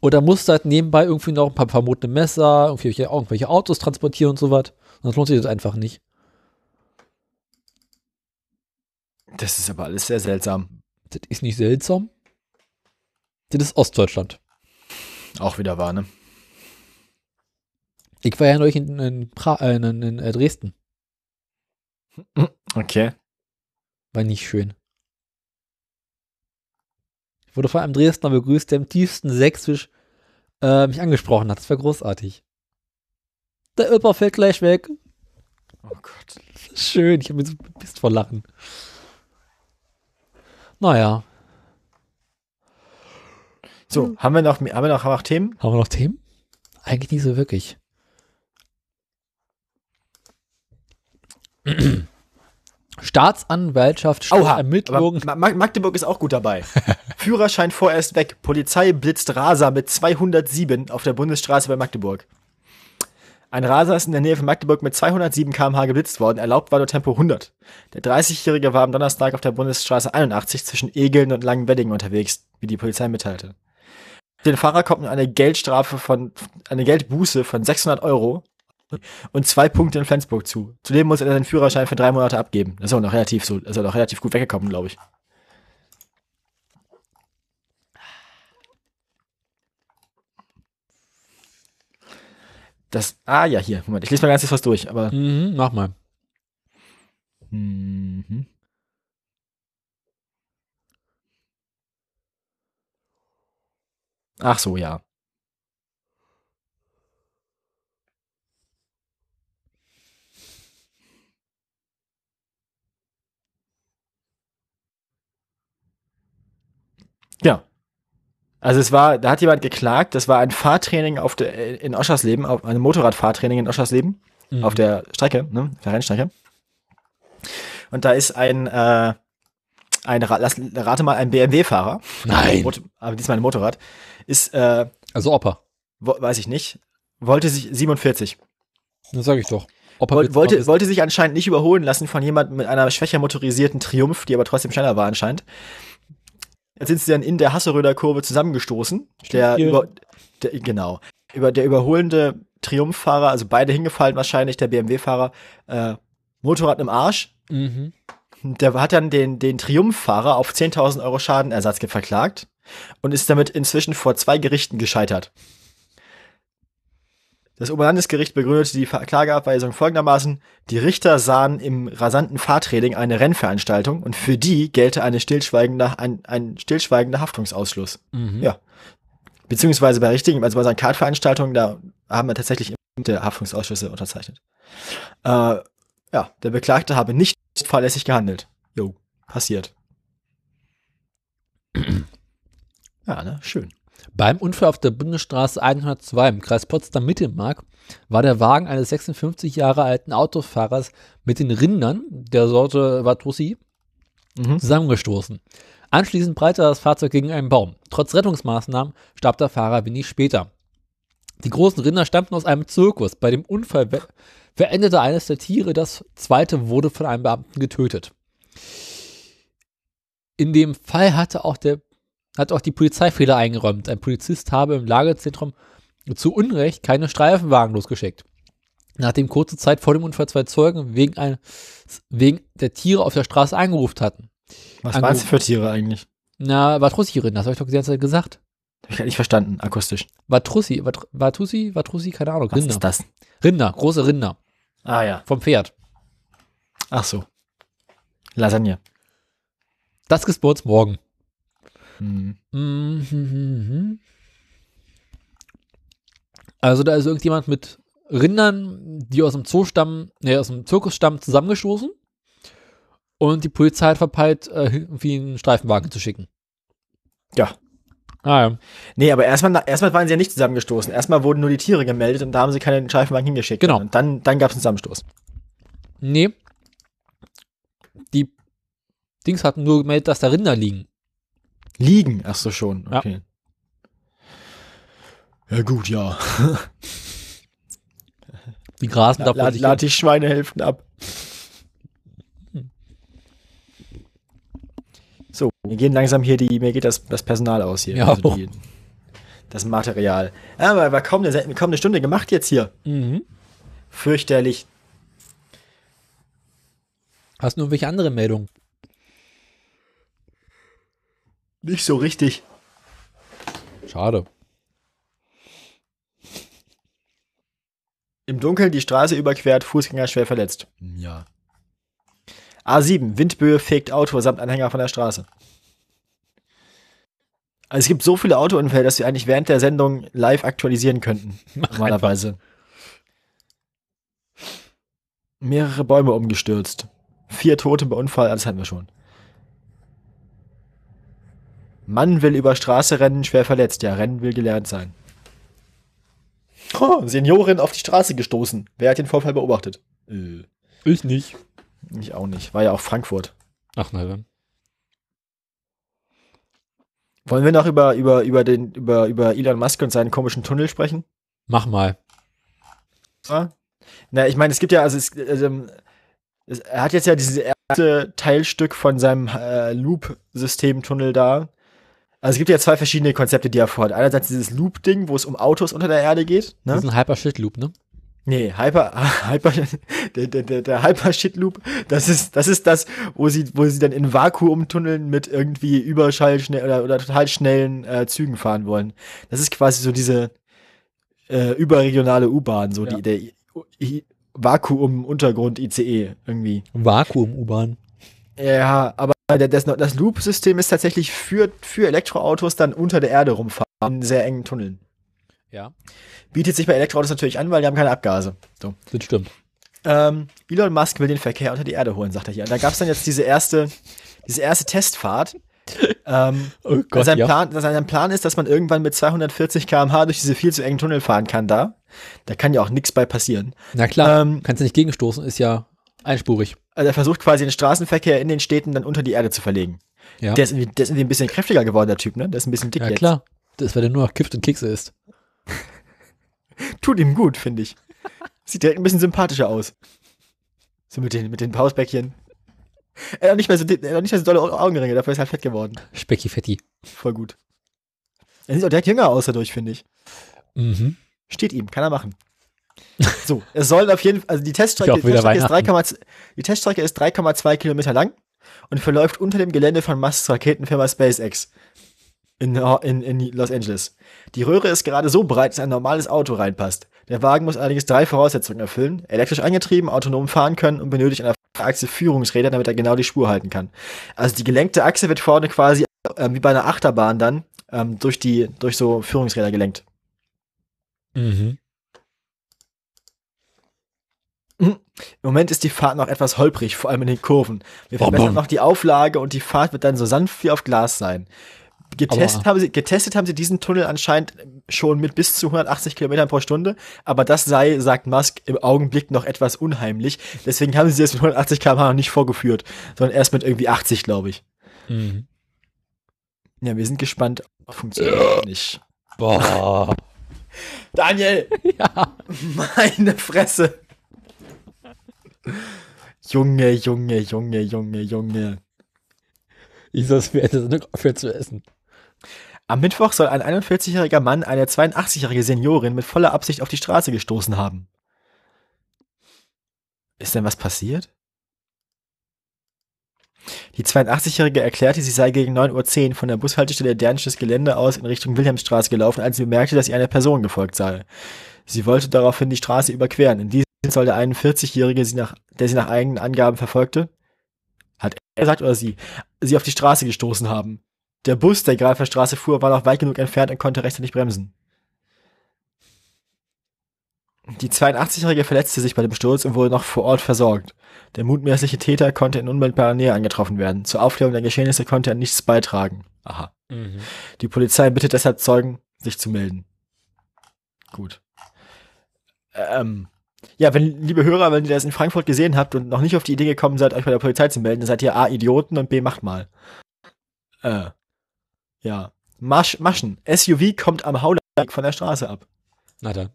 Oder musst du halt nebenbei irgendwie noch ein paar verbotene Messer, irgendwelche, irgendwelche Autos transportieren und so was. Sonst lohnt sich das einfach nicht. das ist aber alles sehr seltsam. Das ist nicht seltsam. Das ist Ostdeutschland. Auch wieder wahr, ne? Ich war ja neulich in, in, äh, in, in äh, Dresden. Okay. War nicht schön. Ich wurde von einem Dresdner begrüßt, der im tiefsten Sächsisch äh, mich angesprochen hat. Das war großartig. Der Öpper fällt gleich weg. Oh Gott. Schön. Ich habe mich so gepisst vor Lachen. Naja. So, haben wir noch, haben wir noch, haben wir noch Themen? Haben wir noch Themen? Eigentlich nicht so wirklich. Staatsanwaltschaft Ermittlungen. Ma Ma Magdeburg ist auch gut dabei. Führerschein vorerst weg. Polizei blitzt Raser mit 207 auf der Bundesstraße bei Magdeburg. Ein Raser ist in der Nähe von Magdeburg mit 207 km/h geblitzt worden. Erlaubt war nur Tempo 100. Der 30-Jährige war am Donnerstag auf der Bundesstraße 81 zwischen Egeln und Langenwedding unterwegs, wie die Polizei mitteilte. Den Fahrer kommt eine Geldstrafe von, eine Geldbuße von 600 Euro und zwei Punkte in Flensburg zu. Zudem muss er seinen Führerschein für drei Monate abgeben. Das ist auch noch relativ so, ist auch noch relativ gut weggekommen, glaube ich. Das, ah ja, hier, Moment, ich lese mal ganz kurz was durch, aber. Mhm, mach mal. Mhm. Ach so, ja. Ja. Also es war, da hat jemand geklagt, das war ein Fahrtraining auf der, in Oschersleben, auf einem Motorradfahrtraining in Oschersleben. Mhm. auf der Strecke, ne, der Rennstrecke. Und da ist ein, äh, ein lass, rate mal, ein BMW-Fahrer, Nein. Aber diesmal ein Motorrad, ist, äh, Also Opa. weiß ich nicht, wollte sich 47. Das sage ich doch. Opa Woll, wollte, wollte sich anscheinend nicht überholen lassen von jemandem mit einer schwächer motorisierten Triumph, die aber trotzdem schneller war anscheinend. Jetzt sind sie dann in der Hasseröder Kurve zusammengestoßen. Der über, der, genau. Über der überholende Triumphfahrer, also beide hingefallen wahrscheinlich, der BMW-Fahrer, äh, Motorrad im Arsch. Mhm. Der hat dann den, den Triumphfahrer auf 10.000 Euro Schadenersatz verklagt und ist damit inzwischen vor zwei Gerichten gescheitert. Das Oberlandesgericht begründete die Klageabweisung folgendermaßen, die Richter sahen im rasanten Fahrtraining eine Rennveranstaltung und für die gelte eine stillschweigende, ein, ein stillschweigender Haftungsausschluss. Mhm. Ja. Beziehungsweise bei richtigen, also bei seinen Kartveranstaltungen, da haben wir tatsächlich der Haftungsausschlüsse unterzeichnet. Äh, ja, der Beklagte habe nicht fahrlässig gehandelt. Jo, passiert. ja, ne? Schön. Beim Unfall auf der Bundesstraße 102 im Kreis Potsdam-Mittelmark war der Wagen eines 56 Jahre alten Autofahrers mit den Rindern der Sorte Vatussi Mhm. zusammengestoßen. Anschließend prallte das Fahrzeug gegen einen Baum. Trotz Rettungsmaßnahmen starb der Fahrer wenig später. Die großen Rinder stammten aus einem Zirkus. Bei dem Unfall verendete eines der Tiere, das zweite wurde von einem Beamten getötet. In dem Fall hatte auch der hat auch die Polizei Fehler eingeräumt. Ein Polizist habe im Lagezentrum zu Unrecht keine Streifenwagen losgeschickt. Nachdem kurze Zeit vor dem Unfall zwei Zeugen wegen, ein, wegen der Tiere auf der Straße angerufen hatten. Was Angerufen. waren es für Tiere eigentlich? Na, Vatrussi-Rinder, das habe ich doch die ganze Zeit gesagt. Hab ich gar nicht verstanden, akustisch. Vatrussi, Vat- Vatussi, Vatrussi, keine Ahnung, Was Rinder. ist das? Rinder, große Rinder Ah ja. vom Pferd. Ach so. Lasagne. Das gibt's bei uns morgen. Hm. Mhm. Also da ist irgendjemand mit Rindern, die aus dem Zoo stammen, nee, aus dem Zirkus stammen, zusammengestoßen. Und die Polizei hat verpeilt, äh, irgendwie einen Streifenwagen zu schicken. Ja. Ah ja. Nee, aber erstmal, erstmal waren sie ja nicht zusammengestoßen. Erstmal wurden nur die Tiere gemeldet und da haben sie keinen Streifenwagen hingeschickt. Genau. Und dann, dann gab es einen Zusammenstoß. Nee. Die Dings hatten nur gemeldet, dass da Rinder liegen. Liegen. Ach so, schon. Ja. Okay. Ja, gut, ja. Die grasen da vor Lad, die Schweinehälften ab. So, mir gehen langsam hier die, mir geht das, das Personal aus hier. Ja, Also die, das Material. Ja, aber war kaum eine, kaum eine Stunde gemacht jetzt hier. Mhm. Fürchterlich. Hast du irgendwelche andere Meldungen? Nicht so richtig. Schade. Im Dunkeln die Straße überquert, Fußgänger schwer verletzt. Ja. A7, Windböe fegt Auto samt Anhänger von der Straße. Also es gibt so viele Autounfälle, dass wir eigentlich während der Sendung live aktualisieren könnten. Normalerweise. Mehrere Bäume umgestürzt. Vier Tote bei Unfall, das hatten wir schon. Mann will über Straße rennen, schwer verletzt. Ja, Rennen will gelernt sein. Oh, Seniorin auf die Straße gestoßen. Wer hat den Vorfall beobachtet? Äh, Ich nicht. ich auch nicht. War ja auch Frankfurt. Ach na dann. Wollen wir noch über, über, über, den, über, über Elon Musk und seinen komischen Tunnel sprechen? Mach mal. Ja. Na, ich meine, es gibt ja, also, es, also es, er hat jetzt ja dieses erste Teilstück von seinem äh, Loop-System-Tunnel da. Also es gibt ja zwei verschiedene Konzepte, die er vorhat. Einerseits dieses Loop-Ding, wo es um Autos unter der Erde geht. Das Ne? ist ein Hyper-Shit-Loop, ne? Nee, Hyper, Hyper, der, der, der, Hyper-Shit-Loop, das ist, das ist das, wo sie, wo sie dann in Vakuumtunneln mit irgendwie überschallschnell oder, oder total schnellen äh, Zügen fahren wollen. Das ist quasi so diese äh, überregionale U-Bahn, so Ja. die, der Vakuum-Untergrund-ICE irgendwie. Vakuum-U-Bahn. Ja, aber das, das Loop-System ist tatsächlich für, für Elektroautos dann unter der Erde rumfahren, in sehr engen Tunneln. Ja, Bietet sich bei Elektroautos natürlich an, weil die haben keine Abgase. So. das stimmt. Ähm, Elon Musk will den Verkehr unter die Erde holen, sagt er hier. Und da gab es dann jetzt diese erste, diese erste Testfahrt. ähm, Oh sein, Plan, sein Plan ist, dass man irgendwann mit 240 km/h durch diese viel zu engen Tunnel fahren kann da. Da kann ja auch nichts bei passieren. Na klar, Ähm, kannst du nicht gegenstoßen, ist ja einspurig. Also er versucht quasi den Straßenverkehr in den Städten dann unter die Erde zu verlegen. Ja, Der, ist irgendwie, der ist irgendwie ein bisschen kräftiger geworden, der Typ, ne? Der ist ein bisschen dick ja jetzt. klar. Das ist, weil der nur noch kifft und Kekse isst. Tut ihm gut, finde ich. Sieht direkt ein bisschen sympathischer aus. So mit den, mit den Pausbäckchen. Er hat nicht mehr so, er hat nicht mehr so dolle Augenringe, dafür ist er halt fett geworden. Specki Fetti. Voll gut. Er sieht auch direkt jünger aus dadurch, finde ich. Mhm. Steht ihm, kann er machen. So, es soll auf jeden Fall, also die Teststrecke, die ist 3,2 die Teststrecke ist 3,2 Kilometer lang und verläuft unter dem Gelände von Musks Raketenfirma SpaceX in, in, in Los Angeles. Die Röhre ist gerade so breit, dass ein normales Auto reinpasst. Der Wagen muss allerdings drei Voraussetzungen erfüllen. Elektrisch angetrieben, autonom fahren können und benötigt an der Achse Führungsräder, damit er genau die Spur halten kann. Also die gelenkte Achse wird vorne quasi ähm, wie bei einer Achterbahn dann ähm, durch die durch so Führungsräder gelenkt. Mhm. Im Moment ist die Fahrt noch etwas holprig, vor allem in den Kurven. Wir Bom, verbessern bom. noch die Auflage und die Fahrt wird dann so sanft wie auf Glas sein. Getestet, haben sie, getestet haben sie diesen Tunnel anscheinend schon mit bis zu 180 Kilometern pro Stunde, aber das sei, sagt Musk, im Augenblick noch etwas unheimlich. Deswegen haben sie es mit 180 km/h noch nicht vorgeführt, sondern erst mit irgendwie 80, glaube ich. Mhm. Ja, wir sind gespannt, funktioniert oder nicht. Boah. Daniel! ja. Meine Fresse! Junge, Junge, Junge, Junge, Junge. Ich soll es mir Ende aufhören zu essen. Am Mittwoch soll ein 41-jähriger Mann eine 82-jährige Seniorin mit voller Absicht auf die Straße gestoßen haben. Ist denn was passiert? Die 82-Jährige erklärte, sie sei gegen 9.10 Uhr von der Bushaltestelle Dernisches Gelände aus in Richtung Wilhelmstraße gelaufen, als sie bemerkte, dass ihr eine Person gefolgt sei. Sie wollte daraufhin die Straße überqueren. In diesem soll der 41-Jährige, sie nach, der sie nach eigenen Angaben verfolgte, hat er gesagt oder sie, sie auf die Straße gestoßen haben. Der Bus, der gerade auf der Straße fuhr, war noch weit genug entfernt und konnte rechtzeitig bremsen. Die 82-Jährige verletzte sich bei dem Sturz und wurde noch vor Ort versorgt. Der mutmaßliche Täter konnte in unmittelbarer Nähe angetroffen werden. Zur Aufklärung der Geschehnisse konnte er nichts beitragen. Aha. Mhm. Die Polizei bittet deshalb Zeugen, sich zu melden. Gut. Ähm, ja, wenn, liebe Hörer, wenn ihr das in Frankfurt gesehen habt und noch nicht auf die Idee gekommen seid, euch bei der Polizei zu melden, dann seid ihr A, Idioten und B, macht mal. Äh, ja. Masch, Maschen. SUV kommt am Haulerweg von der Straße ab. Na dann.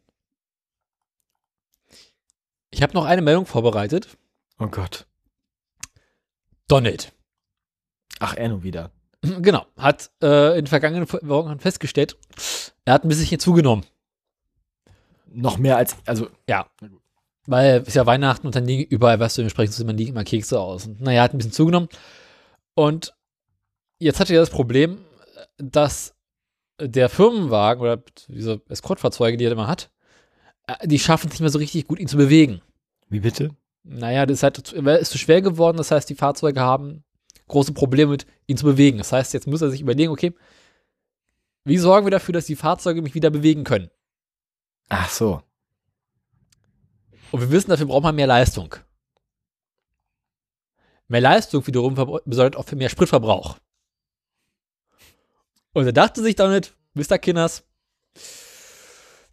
Ich habe noch eine Meldung vorbereitet. Oh Gott. Donald. Ach, er nun wieder. Genau. Hat äh, in den vergangenen Wochen festgestellt, er hat ein bisschen zugenommen. Noch mehr als, also, Ja. Weil es ist ja Weihnachten und dann liegen überall, weißt du, entsprechend man liegen immer Kekse aus. Und, naja, hat ein bisschen zugenommen. Und jetzt hat er das Problem, dass der Firmenwagen oder diese Escortfahrzeuge, die er immer hat, äh, die schaffen es nicht mehr so richtig gut, ihn zu bewegen. wie bitte? Naja, das ist halt zu, ist zu schwer geworden. Das heißt, die Fahrzeuge haben große Probleme mit, ihn zu bewegen. Das heißt, jetzt muss er sich überlegen, okay, wie sorgen wir dafür, dass die Fahrzeuge mich wieder bewegen können? Ach so. Und wir wissen, dafür braucht man mehr Leistung. Mehr Leistung wiederum bedeutet auch für mehr Spritverbrauch. Und er dachte sich damit, Mr. Kinners,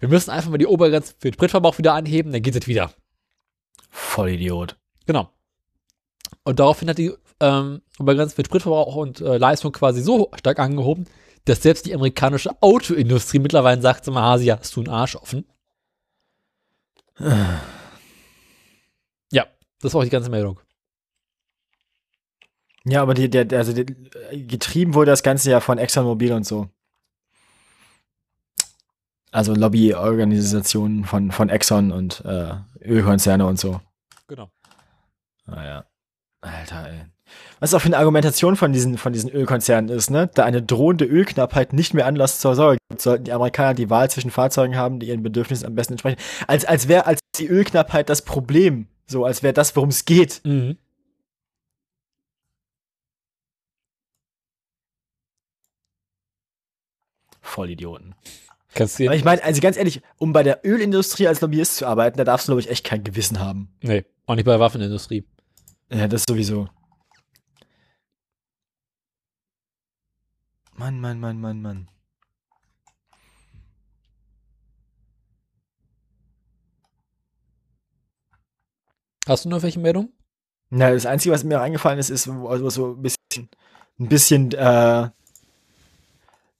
wir müssen einfach mal die Obergrenze für den Spritverbrauch wieder anheben, dann geht es wieder. Vollidiot. Genau. Und daraufhin hat die ähm, Obergrenze für Spritverbrauch und äh, Leistung quasi so stark angehoben, dass selbst die amerikanische Autoindustrie mittlerweile sagt, sag mal, Hasi, hast du einen Arsch offen? ja, das war auch die ganze Meldung. Ja, aber die, der, also die, getrieben wurde das Ganze ja von ExxonMobil und so. Also Lobbyorganisationen von, von Exxon und äh, Ölkonzerne und so. Genau. Naja. Alter, ey. Was auch für eine Argumentation von diesen, von diesen Ölkonzernen ist, ne? Da eine drohende Ölknappheit nicht mehr Anlass zur Sorge gibt, sollten die Amerikaner die Wahl zwischen Fahrzeugen haben, die ihren Bedürfnissen am besten entsprechen. Als, als wäre als die Ölknappheit das Problem. So, als wäre das, worum es geht. Mhm. Vollidioten. Kannst du ich meine, also ganz ehrlich, um bei der Ölindustrie als Lobbyist zu arbeiten, da darfst du, glaube ich, echt kein Gewissen haben. Nee, auch nicht bei der Waffenindustrie. Ja, das sowieso. Mann, Mann, Mann, Mann, Mann. Hast du noch welche Meldung? Na, das Einzige, was mir reingefallen ist, ist also so ein bisschen, ein bisschen äh,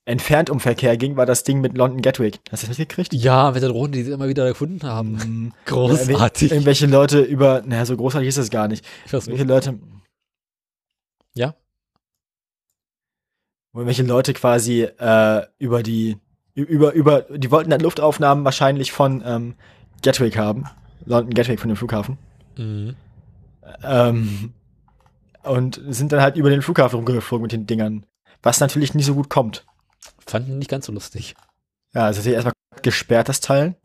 entfernt um Verkehr ging, war das Ding mit London Gatwick. Hast du das mitgekriegt? Ja, mit den Roten, die sie immer wieder gefunden haben. Mhm. großartig. Ja, irgendwelche Leute über, naja, so großartig ist das gar nicht. Ich weiß nicht. Welche Leute. Ja? Wo irgendwelche Leute quasi äh, über die, über, über, die wollten dann Luftaufnahmen wahrscheinlich von ähm, Gatwick haben. London Gatwick von dem Flughafen. Mhm. Ähm, und sind dann halt über den Flughafen rumgeflogen mit den Dingern. Was natürlich nicht so gut kommt. Fanden nicht ganz so lustig. Ja, also hier erstmal gesperrt, das Teil.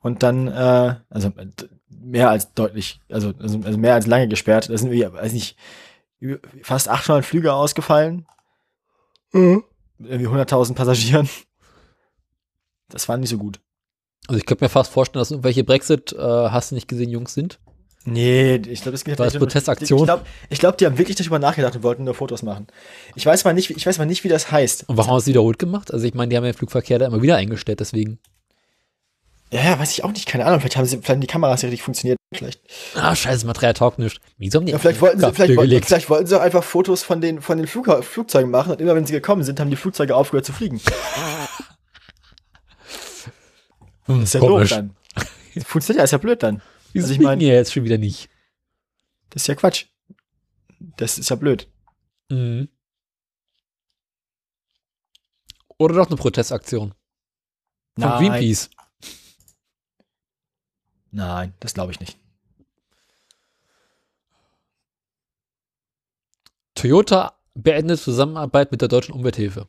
Und dann, äh, also äh, mehr als deutlich, also, also, also mehr als lange gesperrt. Da sind wir, weiß nicht, fast 800 Flüge ausgefallen. Mit irgendwie 100.000 Passagieren. Das war nicht so gut. Also ich könnte mir fast vorstellen, dass irgendwelche Brexit, äh, hast du nicht gesehen, Jungs sind. Nee, ich glaube, es geht um- Protestaktion? Ich glaube, glaub, die haben wirklich darüber nachgedacht und wollten nur Fotos machen. Ich weiß mal nicht, wie- ich weiß mal nicht, wie das heißt. Und warum haben sie es wiederholt gemacht? Also ich meine, die haben ja den Flugverkehr da immer wieder eingestellt, deswegen. Ja, ja, weiß ich auch nicht, keine Ahnung. Vielleicht haben sie, vielleicht haben die Kameras nicht richtig funktioniert. Vielleicht, Ah, scheiße, Material taugt nicht. Wieso haben die ja, vielleicht wollten sie, vielleicht, wollten, vielleicht wollten sie auch einfach Fotos von den, von den Flugha Flugzeugen machen und immer wenn sie gekommen sind, haben die Flugzeuge aufgehört zu fliegen. Hm, ist ja komisch. doof dann. Das Funktioniert ja, ist ja blöd dann. Wieso Also ich fliegen mein- die ja jetzt schon wieder nicht? Das ist ja Quatsch. Das ist ja blöd. Mhm. Oder doch eine Protestaktion von Nein. Greenpeace. Nein, das glaube ich nicht. Toyota beendet Zusammenarbeit mit der deutschen Umwelthilfe.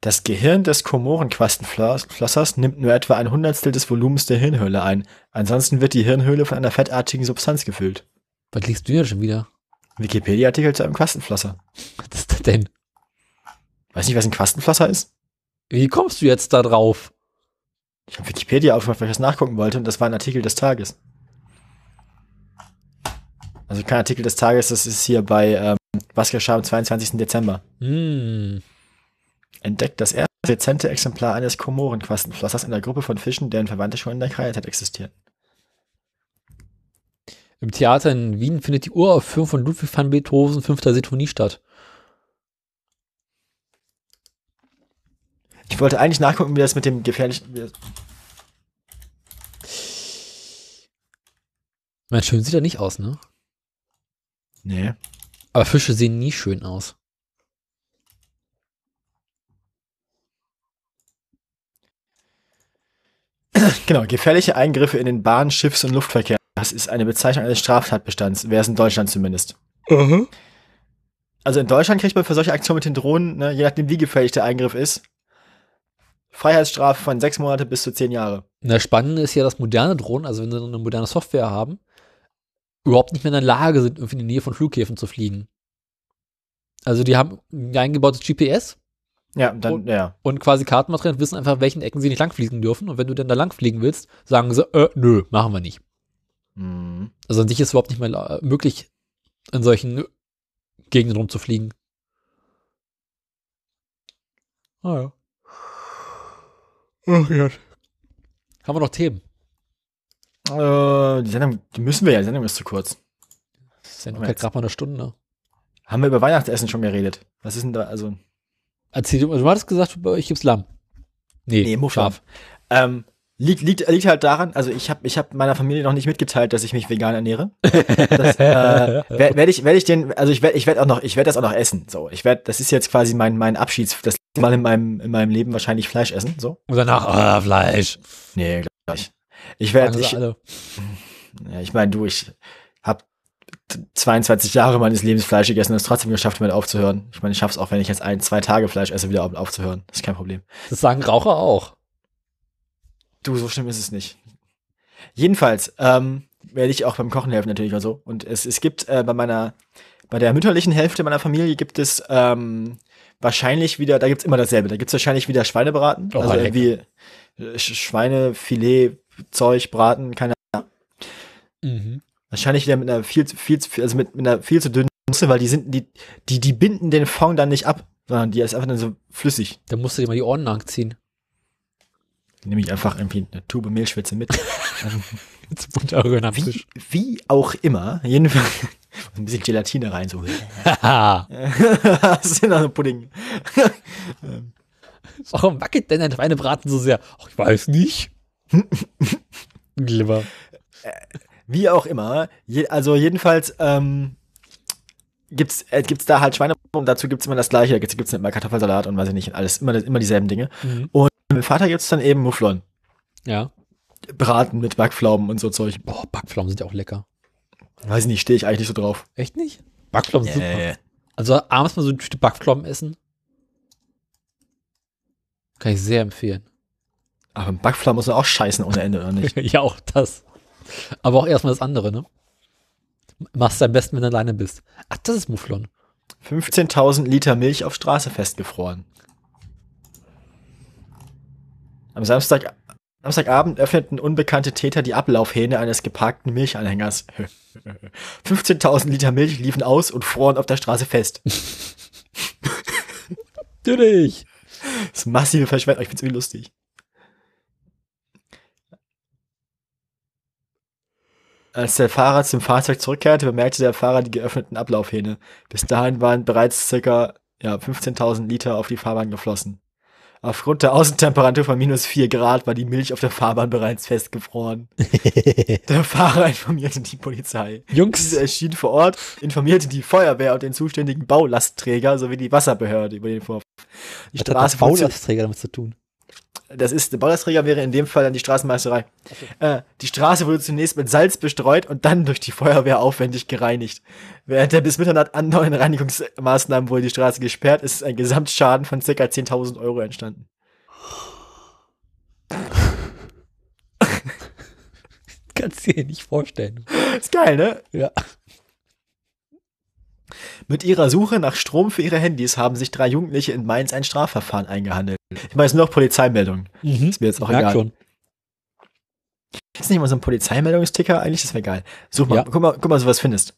Das Gehirn des Komorenquastenflossers nimmt nur etwa ein Hundertstel des Volumens der Hirnhöhle ein. Ansonsten wird die Hirnhöhle von einer fettartigen Substanz gefüllt. Was liest du denn schon wieder? Wikipedia-Artikel zu einem Quastenflosser. Was ist das denn? Weiß nicht, was ein Quastenflosser ist? Wie kommst du jetzt da drauf? Ich habe Wikipedia aufgemacht, weil ich das nachgucken wollte und das war ein Artikel des Tages. Also kein Artikel des Tages, das ist hier bei ähm, Was geschah am 22. Dezember. Hm. Entdeckt das erste dezente Exemplar eines Komorenquastenflossers in der Gruppe von Fischen, deren Verwandte schon in der Kreidezeit existieren. Im Theater in Wien findet die Uraufführung von Ludwig van Beethovens fünfter Sinfonie statt. Ich wollte eigentlich nachgucken, wie das mit dem gefährlichen. Mein, schön sieht er nicht aus, ne? Nee. Aber Fische sehen nie schön aus. Genau, gefährliche Eingriffe in den Bahn-, Schiffs- und Luftverkehr. Das ist eine Bezeichnung eines Straftatbestands. Wäre es in Deutschland zumindest. Also in Deutschland kriegt man für solche Aktionen mit den Drohnen, ne, je nachdem wie gefährlich der Eingriff ist, Freiheitsstrafe von sechs Monate bis zu zehn Jahre. Und das Spannende ist ja, dass moderne Drohnen, also wenn sie eine moderne Software haben, überhaupt nicht mehr in der Lage sind, irgendwie in die Nähe von Flughäfen zu fliegen. Also die haben ein eingebautes GPS Ja, dann, Und- ja. und quasi Kartenmaterial und wissen einfach, in welchen Ecken sie nicht langfliegen dürfen. Und wenn du dann da langfliegen willst, sagen sie, äh, nö, machen wir nicht. Mhm. Also an sich ist es überhaupt nicht mehr la- möglich, in solchen Gegenden rumzufliegen. Ah ja. Ach ja. Haben wir noch Themen? Äh, die Sendung, die müssen wir ja, die Sendung ist zu kurz. Noch Aber jetzt- gerade mal eine Stunde. Haben wir über Weihnachtsessen schon geredet? Was ist denn da, also, Erzähl, du du hattest gesagt, bei euch gibt's Lamm. Nee, nee, Muffschaf. Ähm, liegt, liegt, liegt halt daran, also ich habe ich hab meiner Familie noch nicht mitgeteilt, dass ich mich vegan ernähre. Das, äh, werde werd ich, werd ich den, also ich werde ich werd auch noch, ich werde das auch noch essen. So, ich werde, das ist jetzt quasi mein, mein Abschieds, das letzte Mal in meinem, in meinem Leben wahrscheinlich Fleisch essen. So. Und danach, ah, Fleisch. Nee, gleich. Ich werde, ich, ja, ich meine, du, ich habe 22 Jahre meines Lebens Fleisch gegessen und es trotzdem geschafft, damit aufzuhören. Ich meine, ich schaff's auch, wenn ich jetzt ein, zwei Tage Fleisch esse, wieder auf- aufzuhören. Das ist kein Problem. Das sagen Raucher auch. Du, so schlimm ist es nicht. Jedenfalls ähm, werde ich auch beim Kochen helfen natürlich oder so. Und es, es gibt äh, bei meiner, bei der mütterlichen Hälfte meiner Familie gibt es ähm, wahrscheinlich wieder, da gibt's immer dasselbe. Da gibt's wahrscheinlich wieder Schweinebraten. Oh, also lecker. irgendwie äh, Sch- Schweinefilet, Zeug, Braten, keine Ahnung. Mhm. Wahrscheinlich wieder mit einer viel zu, viel zu, also mit, mit einer viel zu dünnen Soße, weil die sind, die, die, die binden den Fond dann nicht ab, sondern die ist einfach dann so flüssig. Da musst du dir mal die Ohren langziehen. Nehme ich einfach irgendwie eine Tube Mehlschwitze mit. Jetzt Butterrühren am wie, Tisch. wie auch immer, jedenfalls ein bisschen Gelatine rein, so. Das ist ja ein Pudding. Warum wackelt denn ein Schweinebraten so sehr? Ach, ich weiß nicht. Glibber. Wie auch immer, also jedenfalls ähm, gibt's äh, gibt's da halt Schweinebraten und dazu gibt's immer das gleiche, da gibt's, gibt's immer Kartoffelsalat und weiß ich nicht, alles immer immer dieselben Dinge. Mhm. Und mit Vater gibt's dann eben Mufflon, Ja. Braten mit Backpflaumen und so Zeug. Boah, Backpflaumen sind ja auch lecker. Weiß ich nicht, stehe ich eigentlich nicht so drauf. Echt nicht? Backpflaumen sind super. Äh, Also abends mal so ein Stück Backpflaumen essen. Kann ich sehr empfehlen. aber mit Backpflaumen muss man auch scheißen ohne Ende, oder nicht? ja, auch das. Aber auch erstmal das andere, ne? Machst du am besten, wenn du alleine bist. Ach, das ist Mufflon. 15.000 Liter Milch auf Straße festgefroren. Am Samstag, Samstagabend öffneten unbekannte Täter die Ablaufhähne eines geparkten Milchanhängers. 15.000 Liter Milch liefen aus und froren auf der Straße fest. Natürlich. Das ist massive Verschwendung. Ich find's irgendwie lustig. Als der Fahrer zum Fahrzeug zurückkehrte, bemerkte der Fahrer die geöffneten Ablaufhähne. Bis dahin waren bereits circa ja, 15.000 Liter auf die Fahrbahn geflossen. Aufgrund der Außentemperatur von minus 4 Grad war die Milch auf der Fahrbahn bereits festgefroren. Der Fahrer informierte die Polizei. Jungs, Diese erschien vor Ort, informierte die Feuerwehr und den zuständigen Baulastträger sowie die Wasserbehörde über den Vorfall. Die was hat der Straße wurde zu- Baulasträger damit zu tun? Das ist, der Baulastträger wäre in dem Fall dann die Straßenmeisterei. Äh, die Straße wurde zunächst mit Salz bestreut und dann durch die Feuerwehr aufwendig gereinigt. Während der bis Mitternacht andauernden Reinigungsmaßnahmen wurde die Straße gesperrt, ist ein Gesamtschaden von ca. 10.000 Euro entstanden. Kannst du dir nicht vorstellen. Ist geil, ne? Ja. Mit ihrer Suche nach Strom für ihre Handys haben sich drei Jugendliche in Mainz ein Strafverfahren eingehandelt. Ich meine, es sind nur noch Polizeimeldungen. Mhm. Ist mir jetzt auch Merk egal. schon. Ist nicht mal so ein Polizeimeldungsticker eigentlich? Das wäre geil. Such mal, Ja. guck mal, guck mal, ob du was findest.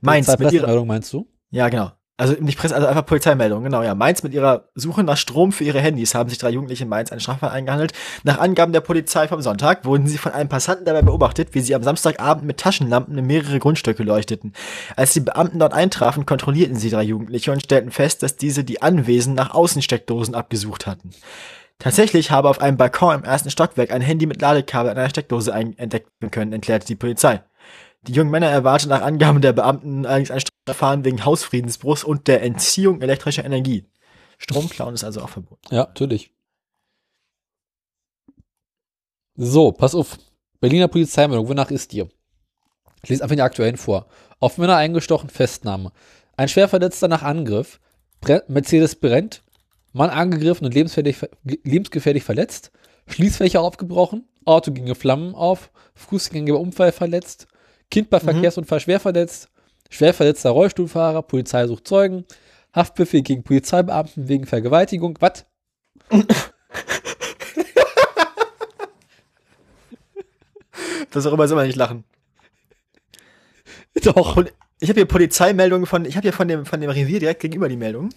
Mainz mit ihrer, meinst du? Ja, genau. Also nicht Presse, also einfach Polizeimeldung, genau, ja. Mainz mit ihrer Suche nach Strom für ihre Handys haben sich drei Jugendliche in Mainz einen Straffall eingehandelt. Nach Angaben der Polizei vom Sonntag wurden sie von einem Passanten dabei beobachtet, wie sie am Samstagabend mit Taschenlampen in mehrere Grundstücke leuchteten. Als die Beamten dort eintrafen, kontrollierten sie drei Jugendliche und stellten fest, dass diese die Anwesen nach Außensteckdosen abgesucht hatten. Tatsächlich habe auf einem Balkon im ersten Stockwerk ein Handy mit Ladekabel an einer Steckdose entdeckt können, erklärte die Polizei. Die jungen Männer erwarten nach Angaben der Beamten allerdings ein Strafverfahren wegen Hausfriedensbruchs und der Entziehung elektrischer Energie. Stromklauen ist also auch verboten. Ja, natürlich. So, pass auf. Berliner Polizeimeldung, wonach ist dir? Ich lese einfach die aktuellen vor. Auf Männer eingestochen, Festnahme. Ein Schwerverletzter nach Angriff. Bre Mercedes brennt. Mann angegriffen und lebensgefährlich, ver- lebensgefährlich verletzt. Schließfächer aufgebrochen. Auto ging in Flammen auf. Fußgänger bei Unfall verletzt. Kind bei Verkehrsunfall schwer verletzt. Schwer verletzter Rollstuhlfahrer. Polizei sucht Zeugen. Haftbefehl gegen Polizeibeamten wegen Vergewaltigung. Was? Das auch immer soll man nicht lachen. Doch. Ich habe hier Polizeimeldungen von, ich habe hier von dem, von dem Revier direkt gegenüber die Meldung.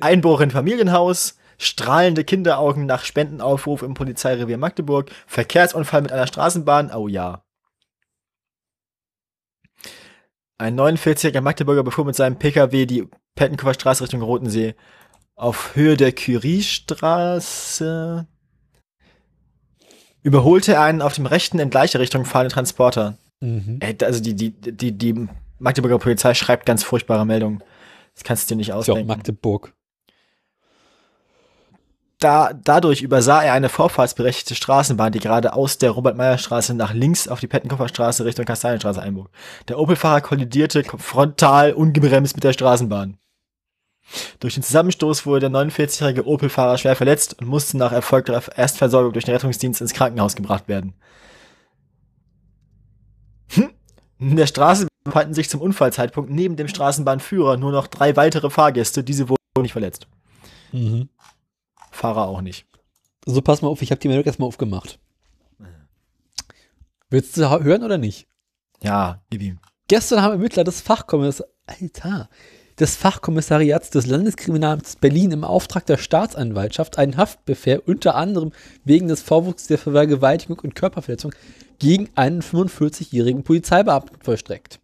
Einbruch in Familienhaus, strahlende Kinderaugen nach Spendenaufruf im Polizeirevier Magdeburg, Verkehrsunfall mit einer Straßenbahn, oh ja. Ein 49-jähriger Magdeburger befuhr mit seinem Pkw die Pettenkoffer Straße Richtung Rotensee. Auf Höhe der Curiestraße überholte er einen auf dem rechten in gleiche Richtung fahrenden Transporter. Mhm. Ey, also die, die, die, die Magdeburger Polizei schreibt ganz furchtbare Meldungen. Das kannst du dir nicht Ist ja auch ausdenken. Magdeburg. Da, dadurch übersah er eine vorfahrtsberechtigte Straßenbahn, die gerade aus der Robert-Meyer-Straße nach links auf die Pettenkofferstraße Richtung Kastanienstraße einbog. Der Opel-Fahrer kollidierte frontal ungebremst mit der Straßenbahn. Durch den Zusammenstoß wurde der 49-jährige Opel-Fahrer schwer verletzt und musste nach erfolgter Erstversorgung durch den Rettungsdienst ins Krankenhaus gebracht werden. Hm. In der Straße befanden sich zum Unfallzeitpunkt neben dem Straßenbahnführer nur noch drei weitere Fahrgäste, diese wurden nicht verletzt. Mhm. Fahrer auch nicht. So, pass mal auf, ich habe die Meldung erstmal aufgemacht. Willst du hören oder nicht? Ja, gib ihm. Gestern haben Ermittler des Fachkommissars, Alter, des Fachkommissariats des Landeskriminalamts Berlin im Auftrag der Staatsanwaltschaft einen Haftbefehl unter anderem wegen des Vorwurfs der Vergewaltigung und Körperverletzung gegen einen 45-jährigen Polizeibeamten vollstreckt.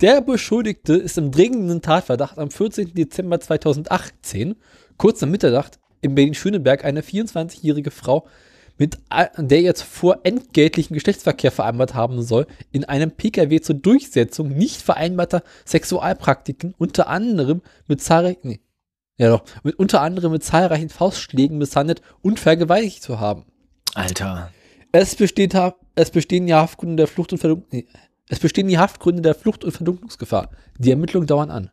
Der Beschuldigte ist im dringenden Tatverdacht am 14. Dezember 2018, kurz nach Mitternacht, in Berlin-Schöneberg eine 24-jährige Frau mit der jetzt vor entgeltlichen Geschlechtsverkehr vereinbart haben soll, in einem Pkw zur Durchsetzung nicht vereinbarter Sexualpraktiken unter anderem mit zahlreichen, nee, ja doch, mit unter anderem mit zahlreichen Faustschlägen misshandelt und vergewaltigt zu haben. Alter. Es besteht, es bestehen die Haftgründe der Flucht und Verdun nee, es bestehen die Haftgründe der Flucht und Verdunklungsgefahr. Die Ermittlungen dauern an.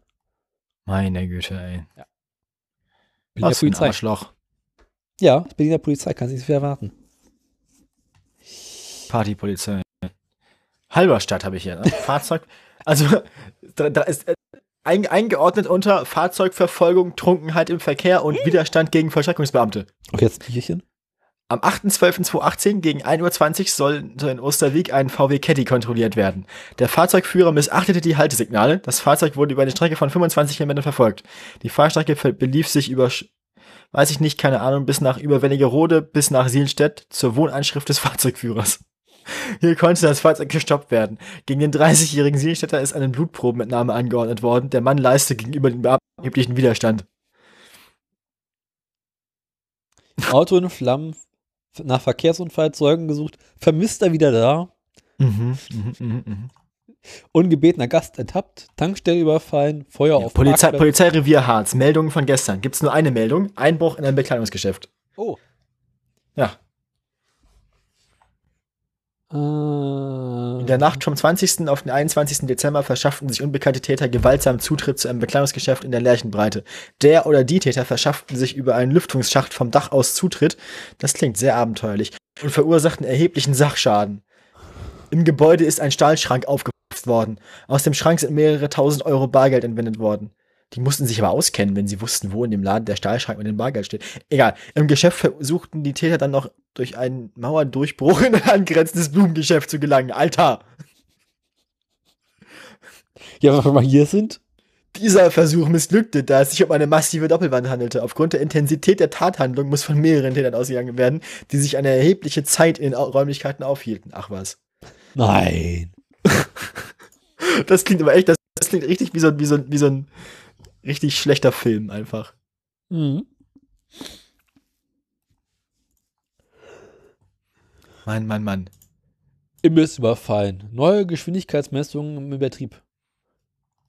Meine Güte, ey. Berliner ein Polizei. Arschloch. Ja, Berliner Polizei kann sich nicht viel erwarten. Partypolizei. Halberstadt habe ich hier. Ne? Fahrzeug. Also, da, da ist äh, ein, eingeordnet unter Fahrzeugverfolgung, Trunkenheit im Verkehr und Widerstand gegen Vollstreckungsbeamte. Auch jetzt Bierchen? Am 8.12.2018 gegen 1.20 Uhr soll in Osterwieck ein VW Caddy kontrolliert werden. Der Fahrzeugführer missachtete die Haltesignale. Das Fahrzeug wurde über eine Strecke von 25 Kilometern verfolgt. Die Fahrstrecke belief sich über, weiß ich nicht, keine Ahnung, bis nach Überwelligerode, bis nach Sielstedt zur Wohnanschrift des Fahrzeugführers. Hier konnte das Fahrzeug gestoppt werden. Gegen den 30-jährigen Sielstädter ist eine Blutprobenentnahme angeordnet worden. Der Mann leiste gegenüber Beamten erheblichen Widerstand. Auto in Flammen, nach Verkehrsunfall, Zeugen gesucht, Vermisster wieder da, Mhm, mhm, mhm, mhm. ungebetener Gast ertappt, Tankstelle überfallen, Feuer Ja, auf Polizei, Parkplatz. Polizeirevier Harz, Meldungen von gestern. Gibt's nur eine Meldung? Einbruch in ein Bekleidungsgeschäft. Oh. Ja. Äh, In der Nacht vom 20. auf den 21. Dezember verschafften sich unbekannte Täter gewaltsam Zutritt zu einem Bekleidungsgeschäft in der Lerchenbreite. Der oder die Täter verschafften sich über einen Lüftungsschacht vom Dach aus Zutritt. Das klingt sehr abenteuerlich. Und verursachten erheblichen Sachschaden. Im Gebäude ist ein Stahlschrank aufgeputzt worden. Aus dem Schrank sind mehrere tausend Euro Bargeld entwendet worden. Die mussten sich aber auskennen, wenn sie wussten, wo in dem Laden der Stahlschrank mit dem Bargeld steht. Egal. Im Geschäft versuchten die Täter dann noch durch einen Mauerdurchbruch in ein angrenzendes Blumengeschäft zu gelangen. Alter! ja, wenn wir mal hier sind. Dieser Versuch missglückte, da es sich um eine massive Doppelwand handelte. Aufgrund der Intensität der Tathandlung muss von mehreren Tätern ausgegangen werden, die sich eine erhebliche Zeit in den Räumlichkeiten aufhielten. Ach was. Nein. Das klingt aber echt, das, das klingt richtig wie so, ein- wie, so, ein- wie so ein richtig schlechter Film einfach. Mhm. Mann, Mann, Mann. Imbiss überfallen. Neue Geschwindigkeitsmessungen im Betrieb.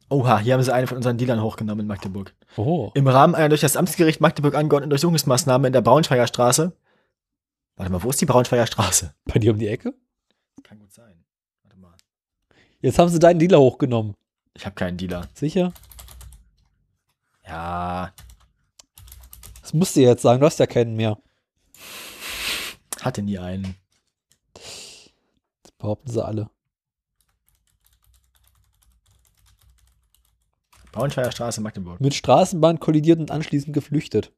Oha, hier haben sie einen von unseren Dealern hochgenommen in Magdeburg. Oh. Im Rahmen einer durch das Amtsgericht Magdeburg angeordneten Durchsuchungsmaßnahme in der Braunschweiger Straße. Warte mal, wo ist die Braunschweiger Straße? Bei dir um die Ecke? Kann gut sein. Warte mal. Jetzt haben sie deinen Dealer hochgenommen. Ich habe keinen Dealer. Sicher? Ja, Das musst du jetzt sagen, du hast ja keinen mehr. hatte nie einen. Das behaupten sie alle. Braunschweiger Straße, Magdeburg. Mit Straßenbahn kollidiert und anschließend geflüchtet.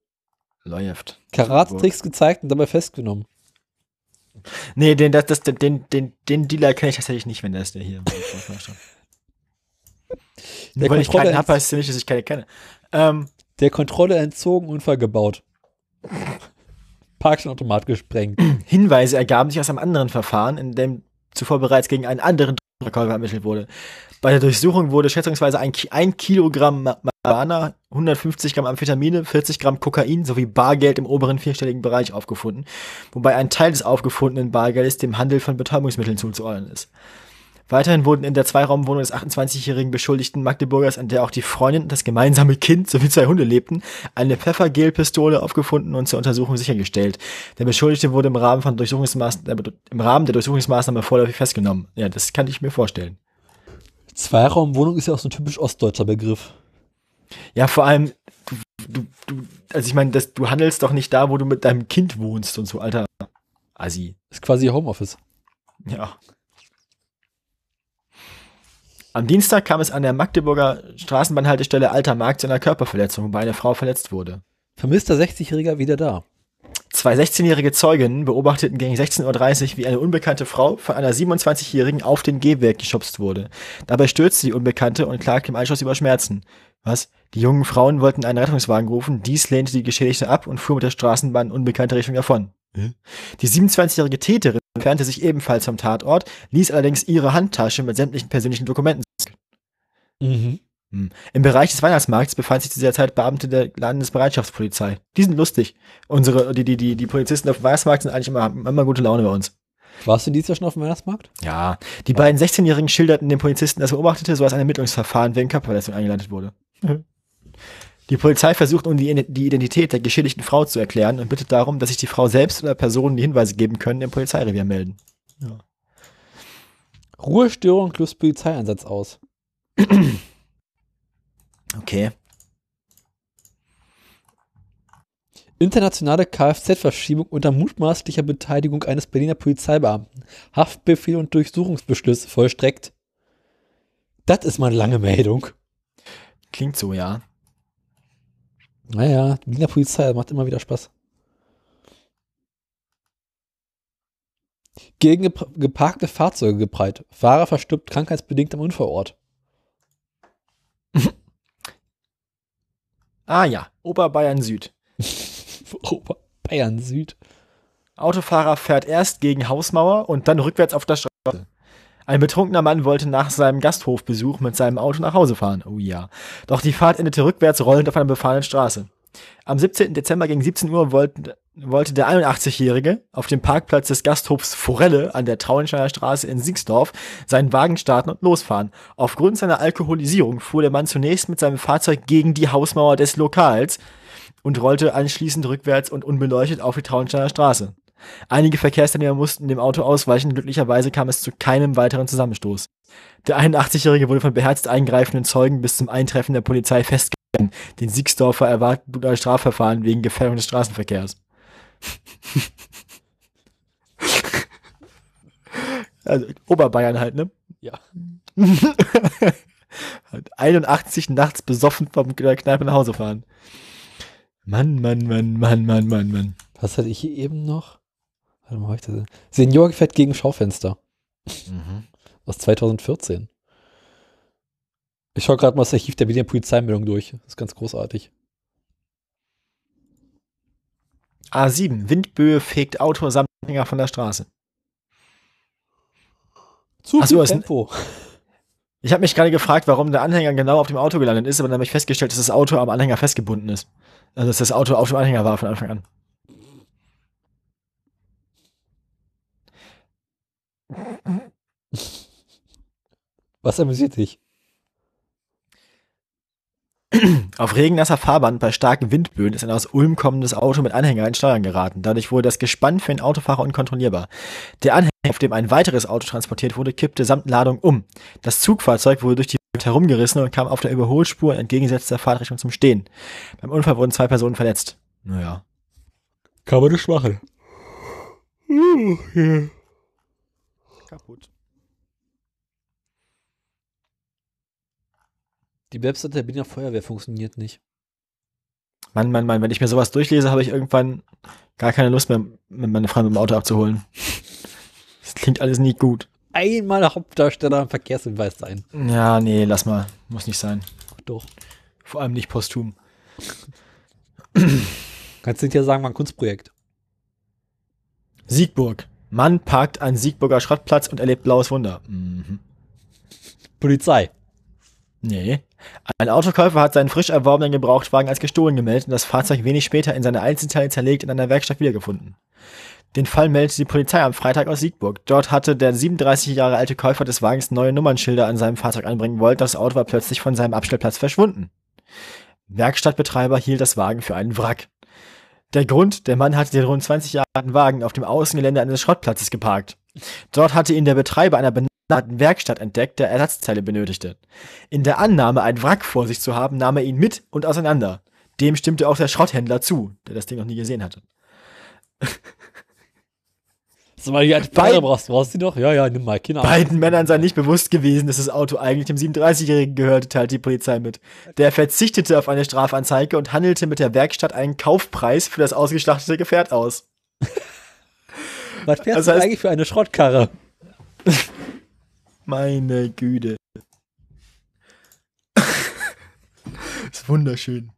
Läuft. Karattricks gezeigt und dabei festgenommen. Nee, den, das, das, den, den, den Dealer kenne ich tatsächlich nicht, wenn der ist der hier. Der Nur weil ich keinen habe, heißt ja nicht, dass ich keine kenne. Ähm, Der Kontrolle entzogen, Unfall gebaut. Parkschenautomat gesprengt. Hinweise ergaben sich aus einem anderen Verfahren, in dem zuvor bereits gegen einen anderen Verkäufer ermittelt wurde. Bei der Durchsuchung wurde schätzungsweise ein, Ki ein Kilogramm Ma- Marihuana, 150 Gramm Amphetamine, 40 Gramm Kokain sowie Bargeld im oberen vierstelligen Bereich aufgefunden, wobei ein Teil des aufgefundenen Bargeldes dem Handel von Betäubungsmitteln zuzuordnen ist. Weiterhin wurden in der Zweiraumwohnung des 28-jährigen Beschuldigten Magdeburgers, an der auch die Freundin und das gemeinsame Kind sowie zwei Hunde lebten, eine Pfeffergelpistole aufgefunden und zur Untersuchung sichergestellt. Der Beschuldigte wurde im Rahmen, von Durchsuchungsmaßnahmen, im Rahmen der Durchsuchungsmaßnahme vorläufig festgenommen. Ja, das kann ich mir vorstellen. Zweiraumwohnung ist ja auch so ein typisch ostdeutscher Begriff. Ja, vor allem, du, du, du also ich meine, das- du handelst doch nicht da, wo du mit deinem Kind wohnst und so, alter Assi. Ist quasi Homeoffice. Ja. Am Dienstag kam es an der Magdeburger Straßenbahnhaltestelle Alter Markt zu einer Körperverletzung, wobei eine Frau verletzt wurde. Vermisster 60-Jähriger wieder da. Zwei 16-jährige Zeugen beobachteten gegen 16.30 Uhr, wie eine unbekannte Frau von einer 27-jährigen auf den Gehweg geschubst wurde. Dabei stürzte die Unbekannte und klagte im Anschluss über Schmerzen. Was? Die jungen Frauen wollten einen Rettungswagen rufen, dies lehnte die Geschädigte ab und fuhr mit der Straßenbahn unbekannte Richtung davon. Die 27-jährige Täterin entfernte sich ebenfalls vom Tatort, ließ allerdings ihre Handtasche mit sämtlichen persönlichen Dokumenten. Mhm. Hm. Im Bereich des Weihnachtsmarkts befand sich zu dieser Zeit Beamte der Landesbereitschaftspolizei. Die sind lustig. Unsere, die, die, die, die Polizisten auf dem Weihnachtsmarkt sind eigentlich immer, immer gute Laune bei uns. Warst du dieses Jahr schon auf dem Weihnachtsmarkt? Ja. Die beiden 16-Jährigen schilderten den Polizisten das beobachtete, sodass ein Ermittlungsverfahren wegen Körperverletzung eingeleitet wurde. Die Polizei versucht nun die Identität der geschädigten Frau zu erklären und bittet darum, dass sich die Frau selbst oder Personen, die Hinweise geben können, im Polizeirevier melden. Ruhestörung löst Polizeieinsatz aus. Okay. Internationale Kfz-Verschiebung unter mutmaßlicher Beteiligung eines Berliner Polizeibeamten. Haftbefehl und Durchsuchungsbeschluss vollstreckt. Das ist mal eine lange Meldung. Klingt so, ja. Naja, die Berliner Polizei macht immer wieder Spaß. Gegen gep- geparkte Fahrzeuge geprallt. Fahrer verstirbt krankheitsbedingt am Unfallort. Ah ja, Oberbayern Süd. Bayern Süd. Autofahrer fährt erst gegen Hausmauer und dann rückwärts auf der Straße. Ein betrunkener Mann wollte nach seinem Gasthofbesuch mit seinem Auto nach Hause fahren. Oh ja. Doch die Fahrt endete rückwärts rollend auf einer befahrenen Straße. Am 17. Dezember gegen 17 Uhr wollten, wollte der 81-Jährige auf dem Parkplatz des Gasthofs Forelle an der Traunsteiner Straße in Siegsdorf seinen Wagen starten und losfahren. Aufgrund seiner Alkoholisierung fuhr der Mann zunächst mit seinem Fahrzeug gegen die Hausmauer des Lokals und rollte anschließend rückwärts und unbeleuchtet auf die Traunsteiner Straße. Einige Verkehrsteilnehmer mussten dem Auto ausweichen, glücklicherweise kam es zu keinem weiteren Zusammenstoß. Der 81-Jährige wurde von beherzt eingreifenden Zeugen bis zum Eintreffen der Polizei festgehalten. Den Siegsdorfer erwartet nun ein Strafverfahren wegen Gefährdung des Straßenverkehrs. also Oberbayern halt, ne? Ja. 81 nachts besoffen vom Kneipe nach Hause fahren. Mann, Mann, Mann, Mann, Mann, Mann, Mann. Was hatte ich hier eben noch? Warte mal, heute. Senior fährt gegen Schaufenster. Aus 2014. Ich schaue gerade mal das Archiv der Berliner Polizeimeldung durch. Das ist ganz großartig. A7, Windböe fegt Auto samt Anhänger von der Straße. Zu so, viel es- Tempo. Ich habe mich gerade gefragt, warum der Anhänger genau auf dem Auto gelandet ist, aber dann habe ich festgestellt, dass das Auto am Anhänger festgebunden ist. Also dass das Auto auf dem Anhänger war von Anfang an. Was amüsiert dich? Auf regennasser Fahrbahn bei starken Windböen ist ein aus Ulm kommendes Auto mit Anhänger in Steuern geraten. Dadurch wurde das Gespann für den Autofahrer unkontrollierbar. Der Anhänger, auf dem ein weiteres Auto transportiert wurde, kippte samt Ladung um. Das Zugfahrzeug wurde durch die Luft herumgerissen und kam auf der Überholspur in entgegengesetzter Fahrtrichtung zum Stehen. Beim Unfall wurden zwei Personen verletzt. Naja. Kann man nicht machen. Kaputt. Die Webseite der Berliner Feuerwehr funktioniert nicht. Mann, Mann, Mann, wenn ich mir sowas durchlese, habe ich irgendwann gar keine Lust mehr, mit meine Frau mit dem Auto abzuholen. Das klingt alles nie gut. Einmal Hauptdarsteller im Verkehrshinweis sein. Ja, nee, lass mal. Muss nicht sein. Doch. Vor allem nicht posthum. Kannst du nicht ja sagen, war ein Kunstprojekt. Siegburg. Mann parkt an Siegburger Schrottplatz und erlebt blaues Wunder. Mhm. Polizei. Nee. Ein Autokäufer hat seinen frisch erworbenen Gebrauchtwagen als gestohlen gemeldet und das Fahrzeug wenig später in seine Einzelteile zerlegt in einer Werkstatt wiedergefunden. Den Fall meldete die Polizei am Freitag aus Siegburg. Dort hatte der 37 Jahre alte Käufer des Wagens neue Nummernschilder an seinem Fahrzeug anbringen wollen. Das Auto war plötzlich von seinem Abstellplatz verschwunden. Werkstattbetreiber hielt das Wagen für einen Wrack. Der Grund, der Mann hatte den rund 20 Jahre alten Wagen auf dem Außengelände eines Schrottplatzes geparkt. Dort hatte ihn der Betreiber einer benachbarten Werkstatt entdeckt, der Ersatzteile benötigte. In der Annahme, ein Wrack vor sich zu haben, nahm er ihn mit und auseinander. Dem stimmte auch der Schrotthändler zu, der das Ding noch nie gesehen hatte. So, weil die alte Pferde brauchst, brauchst du die noch? Ja, ja, nimm mal, Kinder. Beiden Männern sei nicht bewusst gewesen, dass das Auto eigentlich dem 37-Jährigen gehörte, teilte die Polizei mit. Der verzichtete auf eine Strafanzeige und handelte mit der Werkstatt einen Kaufpreis für das ausgeschlachtete Gefährt aus. Was fährst Das du heißt- eigentlich für eine Schrottkarre? Meine Güte. Wunderschön.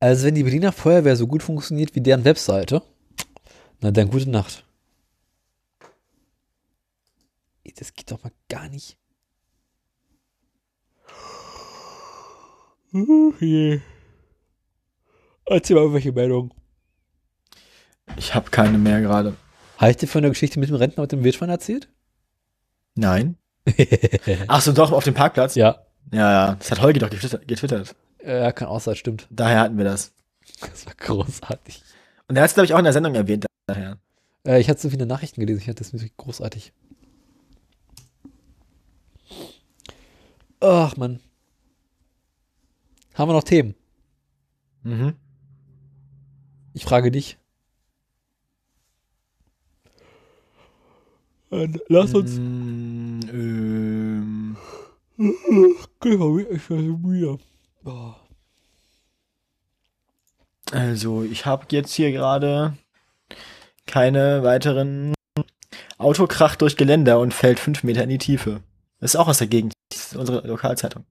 Also wenn die Berliner Feuerwehr so gut funktioniert wie deren Webseite, na dann gute Nacht. Das geht doch mal gar nicht. Uh, je. Erzähl mal irgendwelche Meldungen. Ich habe keine mehr gerade. Habe ich dir von der Geschichte mit dem Rentner und dem Wildschwein erzählt? Nein. Ach so, doch, auf dem Parkplatz? ja. Ja, ja. Das hat Holgi doch getwittert. getwittert. Ja, kann auch sein, stimmt. Daher hatten wir das. Das war großartig. Und er hat es, glaube ich, auch in der Sendung erwähnt. Daher. Äh, ich hatte so viele Nachrichten gelesen, ich hatte das wirklich großartig. Ach, Mann. Haben wir noch Themen? Mhm. Ich frage dich. Lass uns. Mm, ähm, also, ich habe jetzt hier gerade keine weiteren Autokrach durch Geländer und fällt fünf Meter in die Tiefe. Das ist auch aus der Gegend. Das ist unsere Lokalzeitung.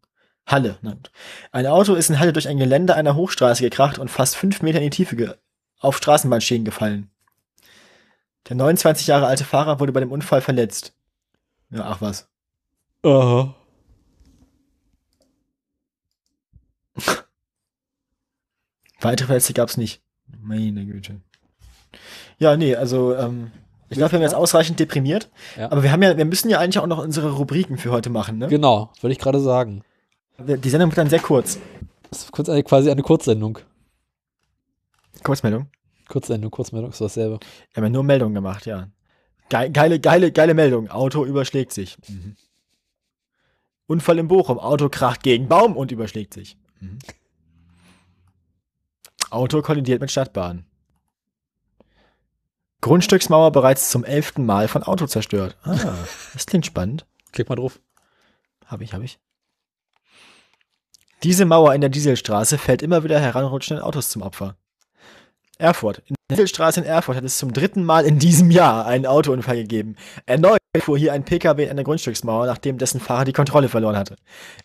Halle. Gut. Ein Auto ist in Halle durch ein Geländer einer Hochstraße gekracht und fast fünf Meter in die Tiefe auf Straßenbahnstehen gefallen. Der 29 Jahre alte Fahrer wurde bei dem Unfall verletzt. Ja, ach was. Aha. Weitere Verletzte gab's nicht. Meine Güte. Ja, nee, also ähm, ich glaube, wir haben jetzt ausreichend deprimiert. Ja. Aber wir haben ja, wir müssen ja eigentlich auch noch unsere Rubriken für heute machen, ne? Genau, wollte ich gerade sagen. Die Sendung wird dann sehr kurz. Das ist kurz eine, quasi eine Kurzsendung. Kurzmeldung. Kurzsendung, Kurzmeldung ist dasselbe. Wir haben ja nur Meldungen gemacht, ja. Ge geile, geile, geile Meldung. Auto überschlägt sich. Mhm. Unfall in Bochum. Auto kracht gegen Baum und überschlägt sich. Mhm. Auto kollidiert mit Stadtbahn. Grundstücksmauer bereits zum elften Mal von Auto zerstört. Ah, das klingt spannend. Klick mal drauf. Hab ich, hab ich. Diese Mauer in der Dieselstraße fällt immer wieder heranrutschenden Autos zum Opfer. Erfurt. In der Dieselstraße in Erfurt hat es zum dritten Mal in diesem Jahr einen Autounfall gegeben. Erneut fuhr hier ein PKW in eine Grundstücksmauer, nachdem dessen Fahrer die Kontrolle verloren hatte.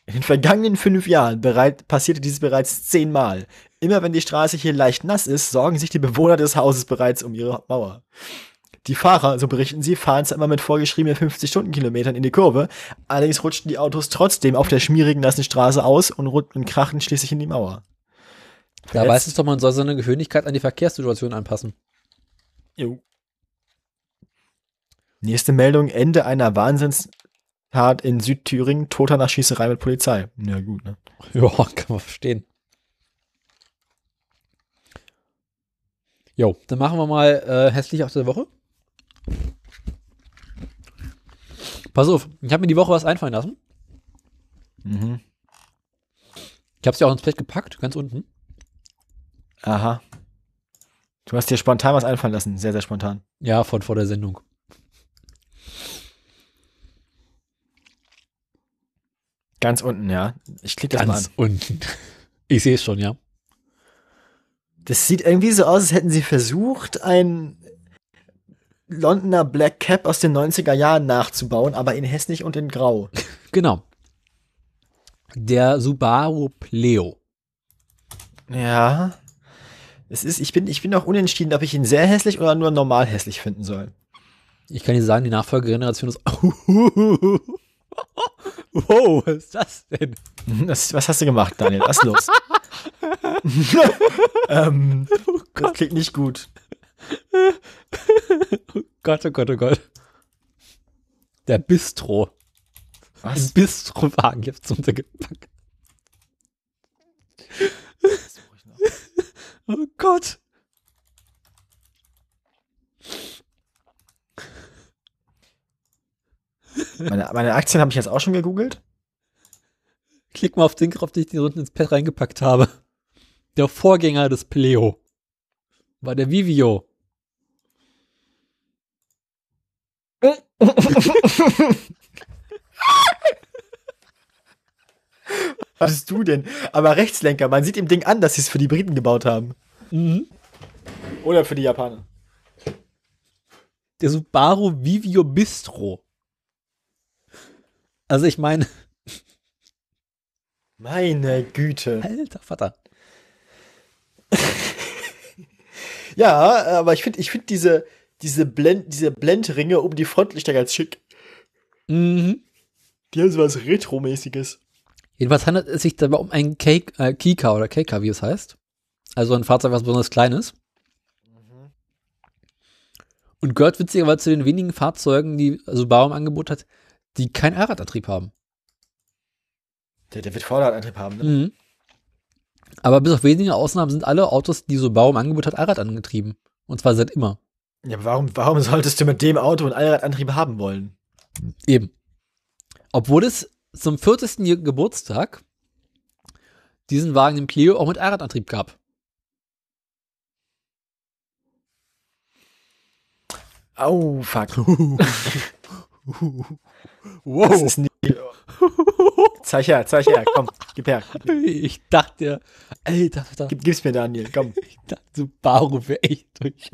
In den vergangenen fünf Jahren bereit, passierte dies bereits zehnmal. Immer wenn die Straße hier leicht nass ist, sorgen sich die Bewohner des Hauses bereits um ihre Mauer. Die Fahrer, so berichten sie, fahren zwar immer mit vorgeschriebenen 50 Stundenkilometern in die Kurve, allerdings rutschten die Autos trotzdem auf der schmierigen nassen Straße aus und, und krachten schließlich in die Mauer. Da weiß es doch, man soll seine Geschwindigkeit an die Verkehrssituation anpassen. Jo. Nächste Meldung: Ende einer Wahnsinnstat in Südthüringen, Toter nach Schießerei mit Polizei. Ja, gut, ne? Ja, kann man verstehen. Jo, dann machen wir mal äh, hässlich aus der Woche. Pass auf, ich habe mir die Woche was einfallen lassen. Mhm. Ich habe es ja auch ins Bett gepackt, ganz unten. Aha. Du hast dir spontan was einfallen lassen. Sehr, sehr spontan. Ja, von vor der Sendung. Ganz unten, ja. Ich klicke das mal an. Ganz unten. Ich sehe es schon, ja. Das sieht irgendwie so aus, als hätten sie versucht, ein Londoner Black Cap aus den 90er Jahren nachzubauen, aber in hässlich und in grau. Genau. Der Subaru Pleo. Ja. Es ist, ich bin, ich bin auch unentschieden, ob ich ihn sehr hässlich oder nur normal hässlich finden soll. Ich kann dir sagen, die Nachfolgegeneration ist. wow, was ist das denn? Das, was hast du gemacht, Daniel? Was ist los? ähm, das klingt nicht gut. Oh Gott, oh Gott, oh Gott. Der Bistro. Was? Bistrowagen jetzt untergepackt. Oh Gott. Meine, meine Aktien habe ich jetzt auch schon gegoogelt. Klick mal auf den, auf den ich die unten ins Pad reingepackt habe. Der Vorgänger des Pleo war der Vivio. Was bist du denn? Aber Rechtslenker, man sieht im Ding an, dass sie es für die Briten gebaut haben. Mhm. Oder für die Japaner. Der Subaru Vivio Bistro. Also ich meine, Meine Güte. Alter Vater. Ja, aber ich finde ich find diese, diese, Blend, diese Blendringe um die Frontlichter ganz schick. Mhm. Die haben so was Retro-mäßiges. Jedenfalls handelt es sich dabei um einen Cake, äh, Kika oder Keka, wie es heißt. Also ein Fahrzeug, was besonders klein ist. Und gehört witzigerweise zu den wenigen Fahrzeugen, die Subaru im Angebot hat, die keinen Allradantrieb haben. Der, der wird Vorderradantrieb haben, ne? Mhm. Aber bis auf wenige Ausnahmen sind alle Autos, die Subaru im Angebot hat, Allrad angetrieben. Und zwar seit immer. Ja, aber warum, warum solltest du mit dem Auto einen Allradantrieb haben wollen? Eben. Obwohl es zum 40. Ge- Geburtstag diesen Wagen im Clio auch mit Allradantrieb gab. Au, fuck. Wow. Das ist nie. Zeig her, zeig her, komm, gib her. Ich dachte, Alter, Alter Gib, gib's mir, Daniel, komm. ich dachte, Subaru wäre echt durch.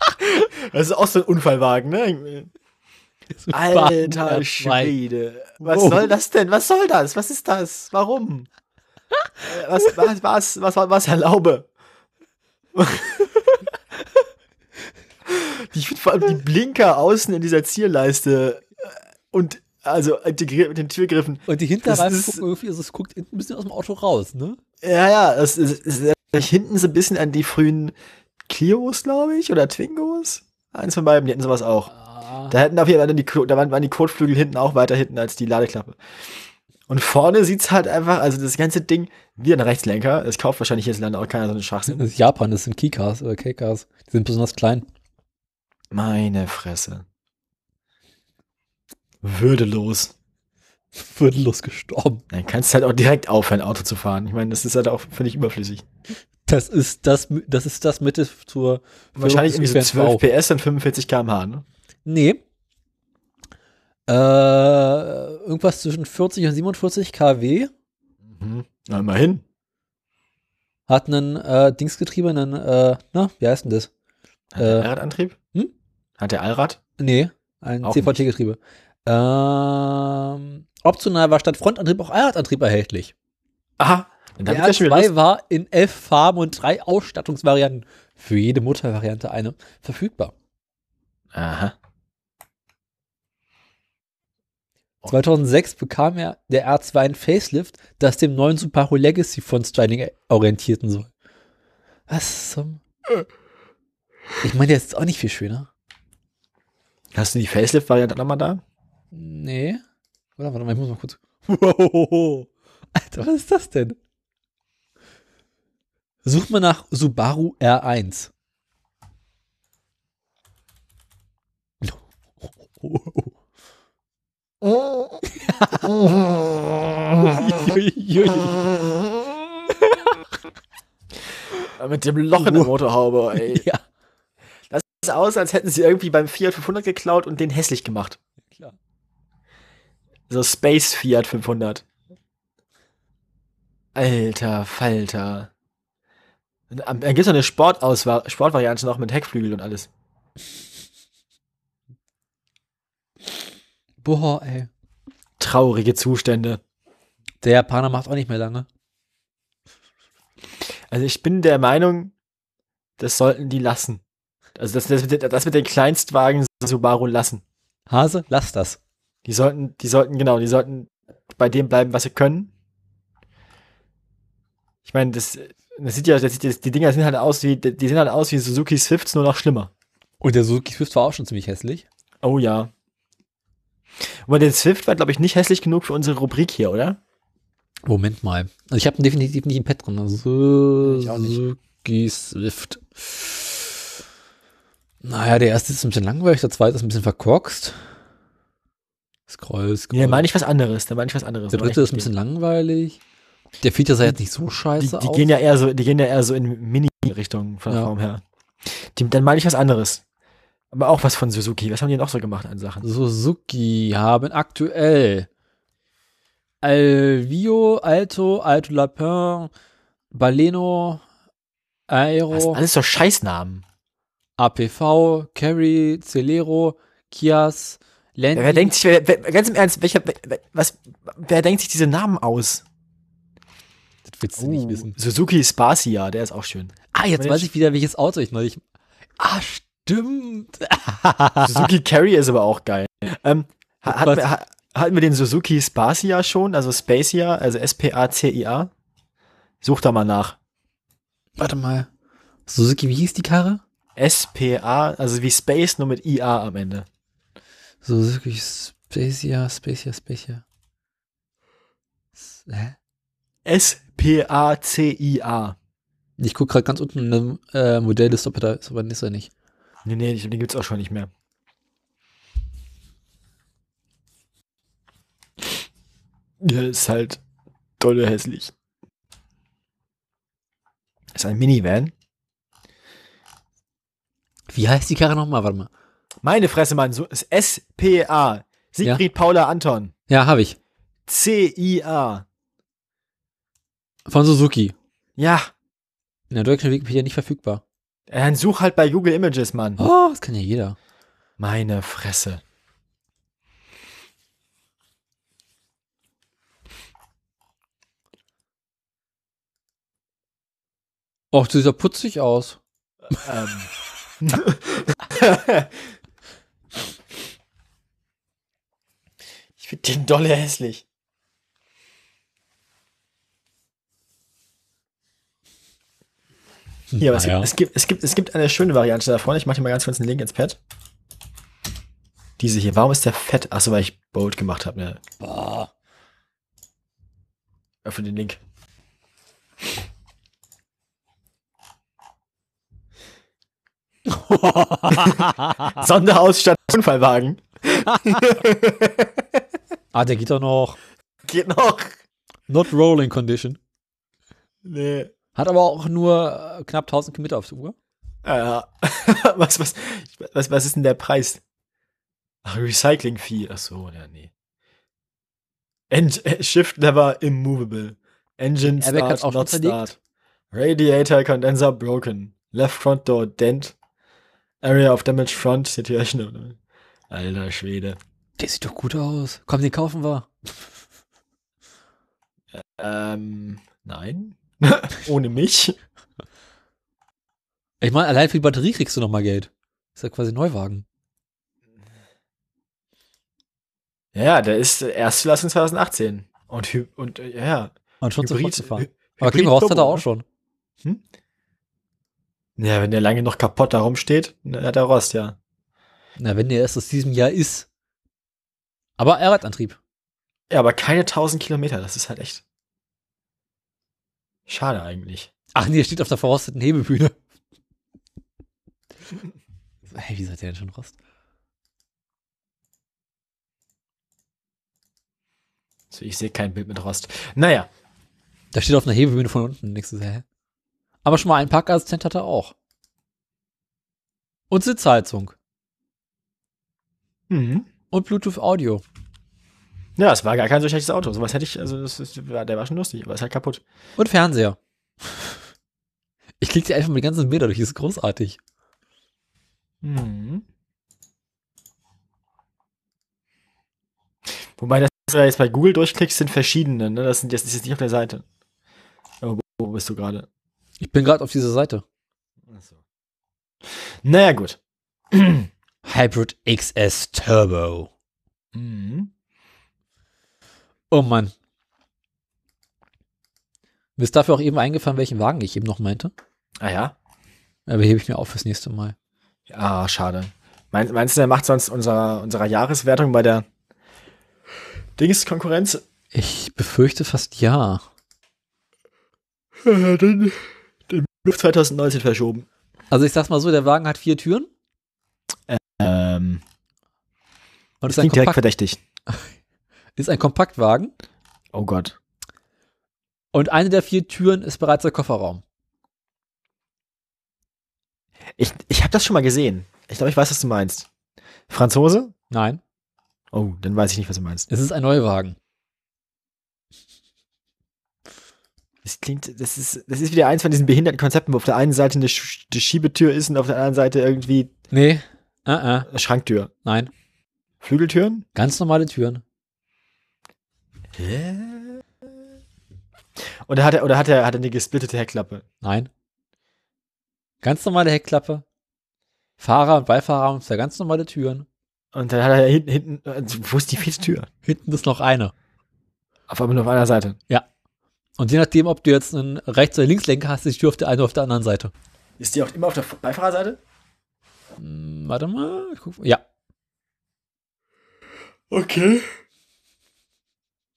Das ist auch so ein Unfallwagen, ne? Alter R2. Schwede. Was Wow. soll das denn? Was soll das? Was ist das? Warum? Äh, Was, was, was, was, was, was erlaube? ich finde vor allem die Blinker außen in dieser Zierleiste äh, und also integriert mit den Türgriffen. Und die Hinterreifen Das ist- gucken irgendwie, also es guckt ein bisschen aus dem Auto raus, ne? Ja, ja, das ist, ist erinnert mich hinten so ein bisschen an die frühen Clios, glaube ich, oder Twingos. Eins von beiden, die hatten sowas auch. Ah, Da hätten auf jeden Fall dann die, da waren, waren die Kotflügel hinten auch weiter hinten als die Ladeklappe. Und vorne sieht's halt einfach, also das ganze Ding, wie ein Rechtslenker. Es kauft wahrscheinlich hierzulande auch keiner so einen Schwachsinn. das ist Japan, das sind Kikas oder Kekas. Die sind besonders klein. Meine Fresse. Würdelos. Würdelos gestorben. Dann kannst du halt auch direkt aufhören, Auto zu fahren. Ich meine, das ist halt auch völlig überflüssig. Das ist das, das ist das Mitte zur Wahrscheinlich irgendwie so Führung 12 des ÖPNV. PS und 45 km/h, ne? Nee. Äh, irgendwas zwischen 40 und 47 kW. Mhm. Na, immerhin. Hat einen äh, Dingsgetriebe, einen, äh, na, wie heißt denn das? Hat der Äh, Allradantrieb? hm? Hat der Allrad? Nee, ein CVT-Getriebe. Ähm, optional war statt Frontantrieb auch Allradantrieb erhältlich. Aha. Dann Der hab ich ja schon wieder R2 Lust. war in elf Farben und drei Ausstattungsvarianten, für jede Muttervariante eine, verfügbar. Aha. 2006 bekam er der R2 ein Facelift, das dem neuen Subaru Legacy von Striding orientierten soll. Was zum... Ich meine, der ist auch nicht viel schöner. Hast du die Facelift-Variante nochmal da? Nee. Oder warte mal, ich muss mal kurz. Wow. Alter, was ist das denn? Such mal nach Subaru R1. Mit dem Loch in der Motorhaube, ey. ja, Das sieht aus, als hätten sie irgendwie beim Fiat 500 geklaut und den hässlich gemacht. So Space Fiat 500. Alter Falter. Am- Dann gibt's noch eine Sportauswa Sportvariante noch mit Heckflügel und alles. Boah, ey. Traurige Zustände. Der Japaner macht auch nicht mehr lange. Also ich bin der Meinung, das sollten die lassen. Also das, das, mit, den- das mit den Kleinstwagen Subaru lassen. Hase, lass das. Die sollten, die sollten, genau, die sollten bei dem bleiben, was sie können. Ich meine, das, das sieht ja, das sieht, das, die Dinger sehen halt aus wie, die sehen halt aus wie Suzuki Swifts, nur noch schlimmer. Und der Suzuki Swift war auch schon ziemlich hässlich. Oh ja. Aber der Swift war, glaube ich, nicht hässlich genug für unsere Rubrik hier, oder? Moment mal. Also ich habe definitiv nicht im Pad drin. Also. Suzuki Swift. Naja, der erste ist ein bisschen langweilig, der zweite ist ein bisschen verkorkst. Scroll, scroll. Da meine ich was anderes. Da meine ich was anderes. der dritte ist ein bisschen langweilig. Der vierte sah jetzt nicht so Die, scheiße die aus. gehen ja eher so, die gehen ja eher so in Mini-Richtung von der Ja. Form her. Die, dann meine ich was anderes. Aber auch was von Suzuki. Was haben die noch so gemacht an Sachen? Suzuki haben aktuell Alvio, Alto, Alto Lapin, Baleno, Das Aero, sind alles so Scheißnamen. APV, Carry, Celero, Kias, Landy, Wer denkt sich, wer, wer, ganz im Ernst, welcher, wer, was, wer denkt sich diese Namen aus? das willst du nicht wissen. Suzuki Spacia, der ist auch schön. Ah, jetzt Mensch. weiß ich wieder, welches Auto ich neulich. Ah, stimmt. Suzuki Carry ist aber auch geil. Ähm, ha- Was? hatten, wir, ha- hatten wir den Suzuki Spacia schon, also Spacia, also S-P-A-C-I-A? Such da mal nach. Warte mal. Suzuki, wie hieß die Karre? S-P-A, also wie Space, nur mit I-A am Ende. Suzuki Spacia, Spacia, Spacia. S- Hä? S-P-A-C-I-A. Ich gucke gerade ganz unten in der äh, Modellliste, ob er da ist, aber ist er nicht. Nee, nee, den gibt's auch schon nicht mehr. Ja, ist halt dolle hässlich. Ist ein Minivan. Wie heißt die Karre nochmal? Warte mal. Meine Fresse, Mann, so ist S-P-A. Siegfried Paula Anton. Ja, habe ich. C-I-A. Von Suzuki. Ja, In der deutschen Wikipedia nicht verfügbar. dann such halt bei Google Images, Mann. Oh, das kann ja jeder. Meine Fresse. Och, sieht ja putzig aus. Ähm. ich finde den dolle hässlich. Hier, aber Naja. es, gibt, es, gibt, es gibt eine schöne Variante da vorne. Ich mache dir mal ganz kurz einen Link ins Pad. Diese hier. Warum ist der fett? Achso, weil ich Bold gemacht habe. Ne? Boah. Öffne den Link. Sonderausstattung Unfallwagen. ah, der geht doch noch. Geht noch. Not rolling condition. Nee. Hat aber auch nur äh, knapp 1000 Kilometer auf der Uhr. Ja. was, was, was, was ist denn der Preis? Ach, Recycling-Fee. Ach so, ja, nee. En äh, Shift Lever immovable. Engine start, auch not start. Radiator condenser broken. Left front door dent. Area of damage front situation. Alter Schwede. Der sieht doch gut aus. Komm, den kaufen wir. Ähm, nein. Ohne mich. Ich meine, allein für die Batterie kriegst du noch mal Geld. Ist ja quasi Neuwagen. Ja, der ist äh, Erstzulassung 2018. Und, und äh, ja. Und schon sofort zu fahren. Aber King Rost hat er Turbo, auch ne? schon. Ja, wenn der lange noch kaputt da rumsteht, dann hat er Rost, ja. Na, wenn der erst aus diesem Jahr ist. Aber er hat Antrieb. Ja, aber keine 1000 Kilometer, das ist halt echt. Schade eigentlich. Ach nee, er steht auf der verrosteten Hebebühne. hey, wie seid ihr denn schon Rost? So, ich sehe kein Bild mit Rost. Naja, Da steht auf einer Hebebühne von unten. So, hä? Aber schon mal einen Parkassistent hat er auch. Und Sitzheizung. mhm. Und Bluetooth Audio. ja, es war gar kein so schlechtes Auto. Sowas hätte ich, also das ist, der war schon lustig, aber ist halt kaputt. Und Fernseher. Ich klicke dir einfach mal die ganzen Bilder durch. Das ist großartig. Mhm. Wobei das, was du jetzt bei Google durchklickst, sind verschiedene, ne? Das, sind, das ist jetzt nicht auf der Seite. Aber wo, bist du gerade? Ich bin gerade auf dieser Seite. Naja, gut. Hybrid XS Turbo. Mhm. Oh Mann. Mir ist dafür auch eben eingefallen, welchen Wagen ich eben noch meinte. Ah ja? Aber hebe ich mir auf fürs nächste Mal. Ah, schade. Mein, meinst du, der macht sonst unserer, unserer Jahreswertung bei der Dings-Konkurrenz? Ich befürchte fast ja. Dann auf 2019 verschoben. Also ich sag's mal so, der Wagen hat vier Türen Ähm, und ist das ein, klingt direkt verdächtig. ist ein Kompaktwagen Oh Gott. und eine der vier Türen ist bereits der Kofferraum. Ich, ich habe das schon mal gesehen. Ich glaube, ich weiß, was du meinst. Franzose? Nein, Oh, dann weiß ich nicht, was du meinst. es ist ein Neuwagen. Das klingt, das ist, das ist wieder eins von diesen behinderten Konzepten, wo auf der einen Seite eine, Sch eine Schiebetür ist und auf der anderen Seite irgendwie Nee, äh, äh, eine Schranktür. nein. Flügeltüren? Ganz normale Türen. Hä? Oder hat er, oder hat er, hat er eine gesplittete Heckklappe? Nein. Ganz normale Heckklappe. Fahrer und Beifahrer haben zwei ganz normale Türen. Und dann hat er hinten, hinten, also, wo ist die vierte Tür? Hinten ist noch eine. Auf einmal nur auf einer Seite. Und je nachdem, ob du jetzt einen Rechts- oder Linkslenker hast, ist die Tür auf der einen oder auf der anderen Seite. Ist die auch immer auf der Beifahrerseite? Hm, warte mal. Ich guck, ja. Okay.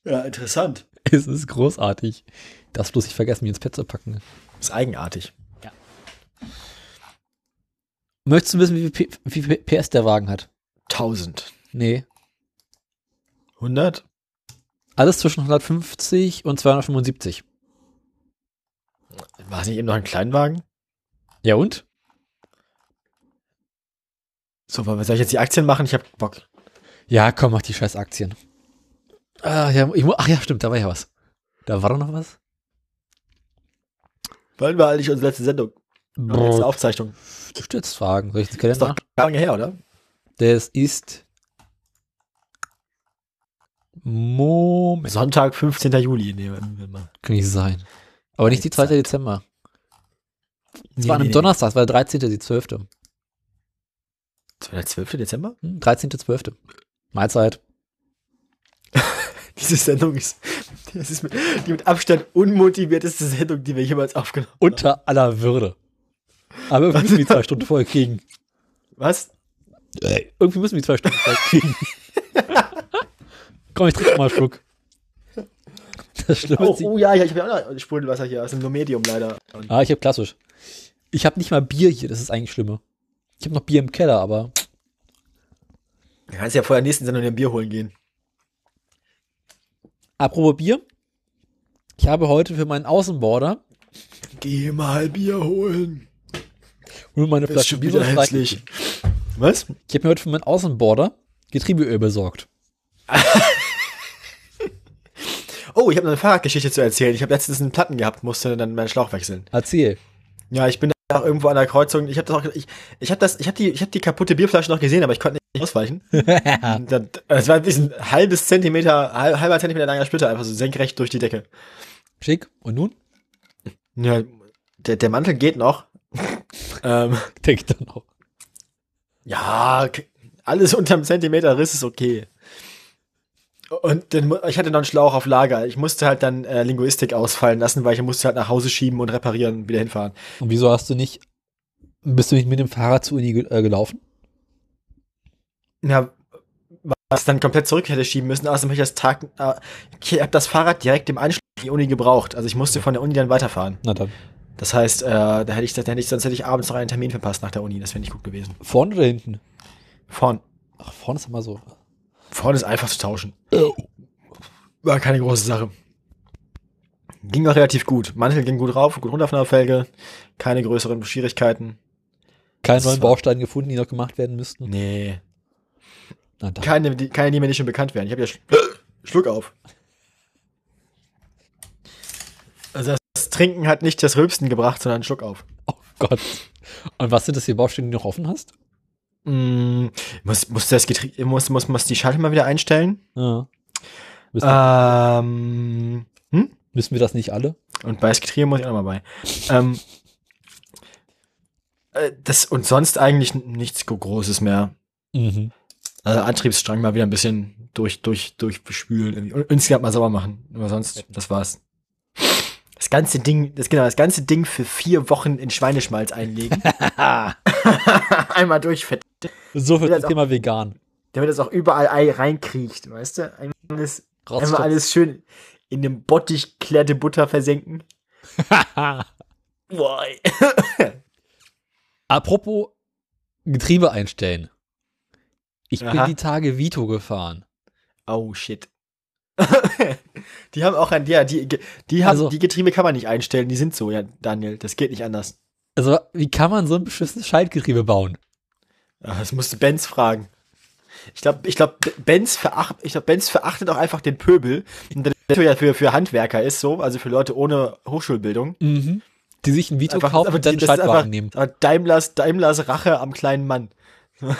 Ja, interessant. Es ist großartig. Das bloß nicht vergessen, mir ins Pad zu packen. Ist eigenartig. Möchtest du wissen, wie viel, P wie viel PS der Wagen hat? 1000. Nee. 100? Alles zwischen 150 und 275. War es nicht eben noch ein Kleinwagen? Ja und? So, was soll ich jetzt die Aktien machen? Ich hab Bock. Ja, komm, mach die scheiß Aktien. Ah, ja, ich, ach ja, stimmt, da war ja was. Da war doch noch was? Wann war eigentlich unsere letzte Sendung? Unsere letzte Aufzeichnung. Du stellst Fragen. Soll ich den Ist Kalender? doch gar lange her, oder? Das ist. Moment. Sonntag, 15. Juli. nehmen wir mal. Kann nicht sein. Aber nicht die 2. Dezember. Es Nee, war nee, nee. Donnerstag, es war der 13. die 12. Das war der 12. Dezember? Hm, 13.12. Mahlzeit. Diese Sendung ist, das ist die mit Abstand unmotivierteste Sendung, die wir jemals aufgenommen haben. Unter aller Würde. Aber irgendwie müssen wir die zwei Stunden voll kriegen. Was? Irgendwie müssen wir die zwei Stunden voll kriegen. Komm, ich trinke mal einen Schluck. Das Schlimme Oh, ist, oh ja, ich habe ja auch noch Sprudelwasser hier aus dem No Medium leider. Ah, ich habe klassisch. Ich habe nicht mal Bier hier, das ist eigentlich schlimmer. Ich habe noch Bier im Keller, aber du kannst ja vor der nächsten Sendung ein Bier holen gehen. apropos Bier. Ich habe heute für meinen Außenborder Geh mal Bier holen. nur meine Ist Flasche schon Bier wieder hässlich. Was? Ich habe mir heute für meinen Außenborder Getriebeöl besorgt. Oh, ich habe eine Fahrradgeschichte zu erzählen. Ich habe letztens einen Platten gehabt, musste dann meinen Schlauch wechseln. Erzähl. Ja, ich bin auch irgendwo an der Kreuzung. Ich habe das auch, ich, ich habe das, ich habe die, ich habe die kaputte Bierflasche noch gesehen, aber ich konnte nicht ausweichen. Es war ein halbes Zentimeter, halb, halber Zentimeter langer Splitter, einfach so senkrecht durch die Decke. Schick. Und nun? Ja, der, der Mantel geht noch. ähm, Denk dann noch. ja, alles unterm Zentimeter Riss ist okay. Und dann, ich hatte noch einen Schlauch auf Lager. Ich musste halt dann äh, Linguistik ausfallen lassen, weil ich musste halt nach Hause schieben und reparieren und wieder hinfahren. Und wieso hast du nicht, bist du nicht mit dem Fahrrad zur Uni äh, gelaufen? Ja, was dann komplett zurück hätte schieben müssen, außerdem habe ich das Tag, äh, ich habe das Fahrrad direkt im Anschluss an die Uni gebraucht. Also ich musste von der Uni dann weiterfahren. Na dann. Das heißt, äh, da hätte ich, da hätte ich, sonst hätte ich abends noch einen Termin verpasst nach der Uni. Das wäre nicht gut gewesen. Vorne oder hinten? Vorn, Ach, vorne ist immer so. Vorne ist einfach zu tauschen. War keine große Sache. Ging auch relativ gut. Mantel ging gut rauf, gut runter von der Felge. Keine größeren Schwierigkeiten. Keine neuen Bausteine gefunden, die noch gemacht werden müssten. Nee. Na. Keine, die, keine, die mir nicht schon bekannt wären. Ich habe ja Sch Schluck auf. Also das Trinken hat nicht das Rülpsen gebracht, sondern einen Schluck auf. Oh Gott. Und was sind das hier Bausteine, die du noch offen hast? Mm, muss, muss das Getrie muss, muss, muss die Schaltung mal wieder einstellen? Ja. Müssen, Ähm, hm? müssen wir das nicht alle? Und bei das Getriebe muss ich auch mal bei. ähm, äh, das, und sonst eigentlich nichts Großes mehr. Mhm. Also Antriebsstrang mal wieder ein bisschen durch, durch, durchbespülen. irgendwie. Und insgesamt mal sauber machen. Aber sonst, das war's. Das ganze Ding, das genau, das ganze Ding für vier Wochen in Schweineschmalz einlegen. Einmal durchfett. So zum doch. Thema vegan. Damit das auch überall Ei reinkriecht, weißt du? Einmal alles, einmal alles schön in dem Bottich klärte Butter versenken. Boah. Apropos Getriebe einstellen. Ich Aha. bin die Tage Vito gefahren. Oh shit. die haben auch ein, ja, die, die haben, Also- die Getriebe kann man nicht einstellen, die sind so, ja, Daniel, das geht nicht anders. Also, wie kann man so ein beschissenes Schaltgetriebe bauen? Ah, Das musst du Benz fragen. Ich glaube, ich glaube, Benz veracht, ich glaube, Benz verachtet auch einfach den Pöbel, der ja für, für Handwerker ist so, also für Leute ohne Hochschulbildung. Mhm. Die sich ein Vito Einfach- kaufen und dann Schaltwagen nehmen. Daimlers, Daimlers Rache am kleinen Mann.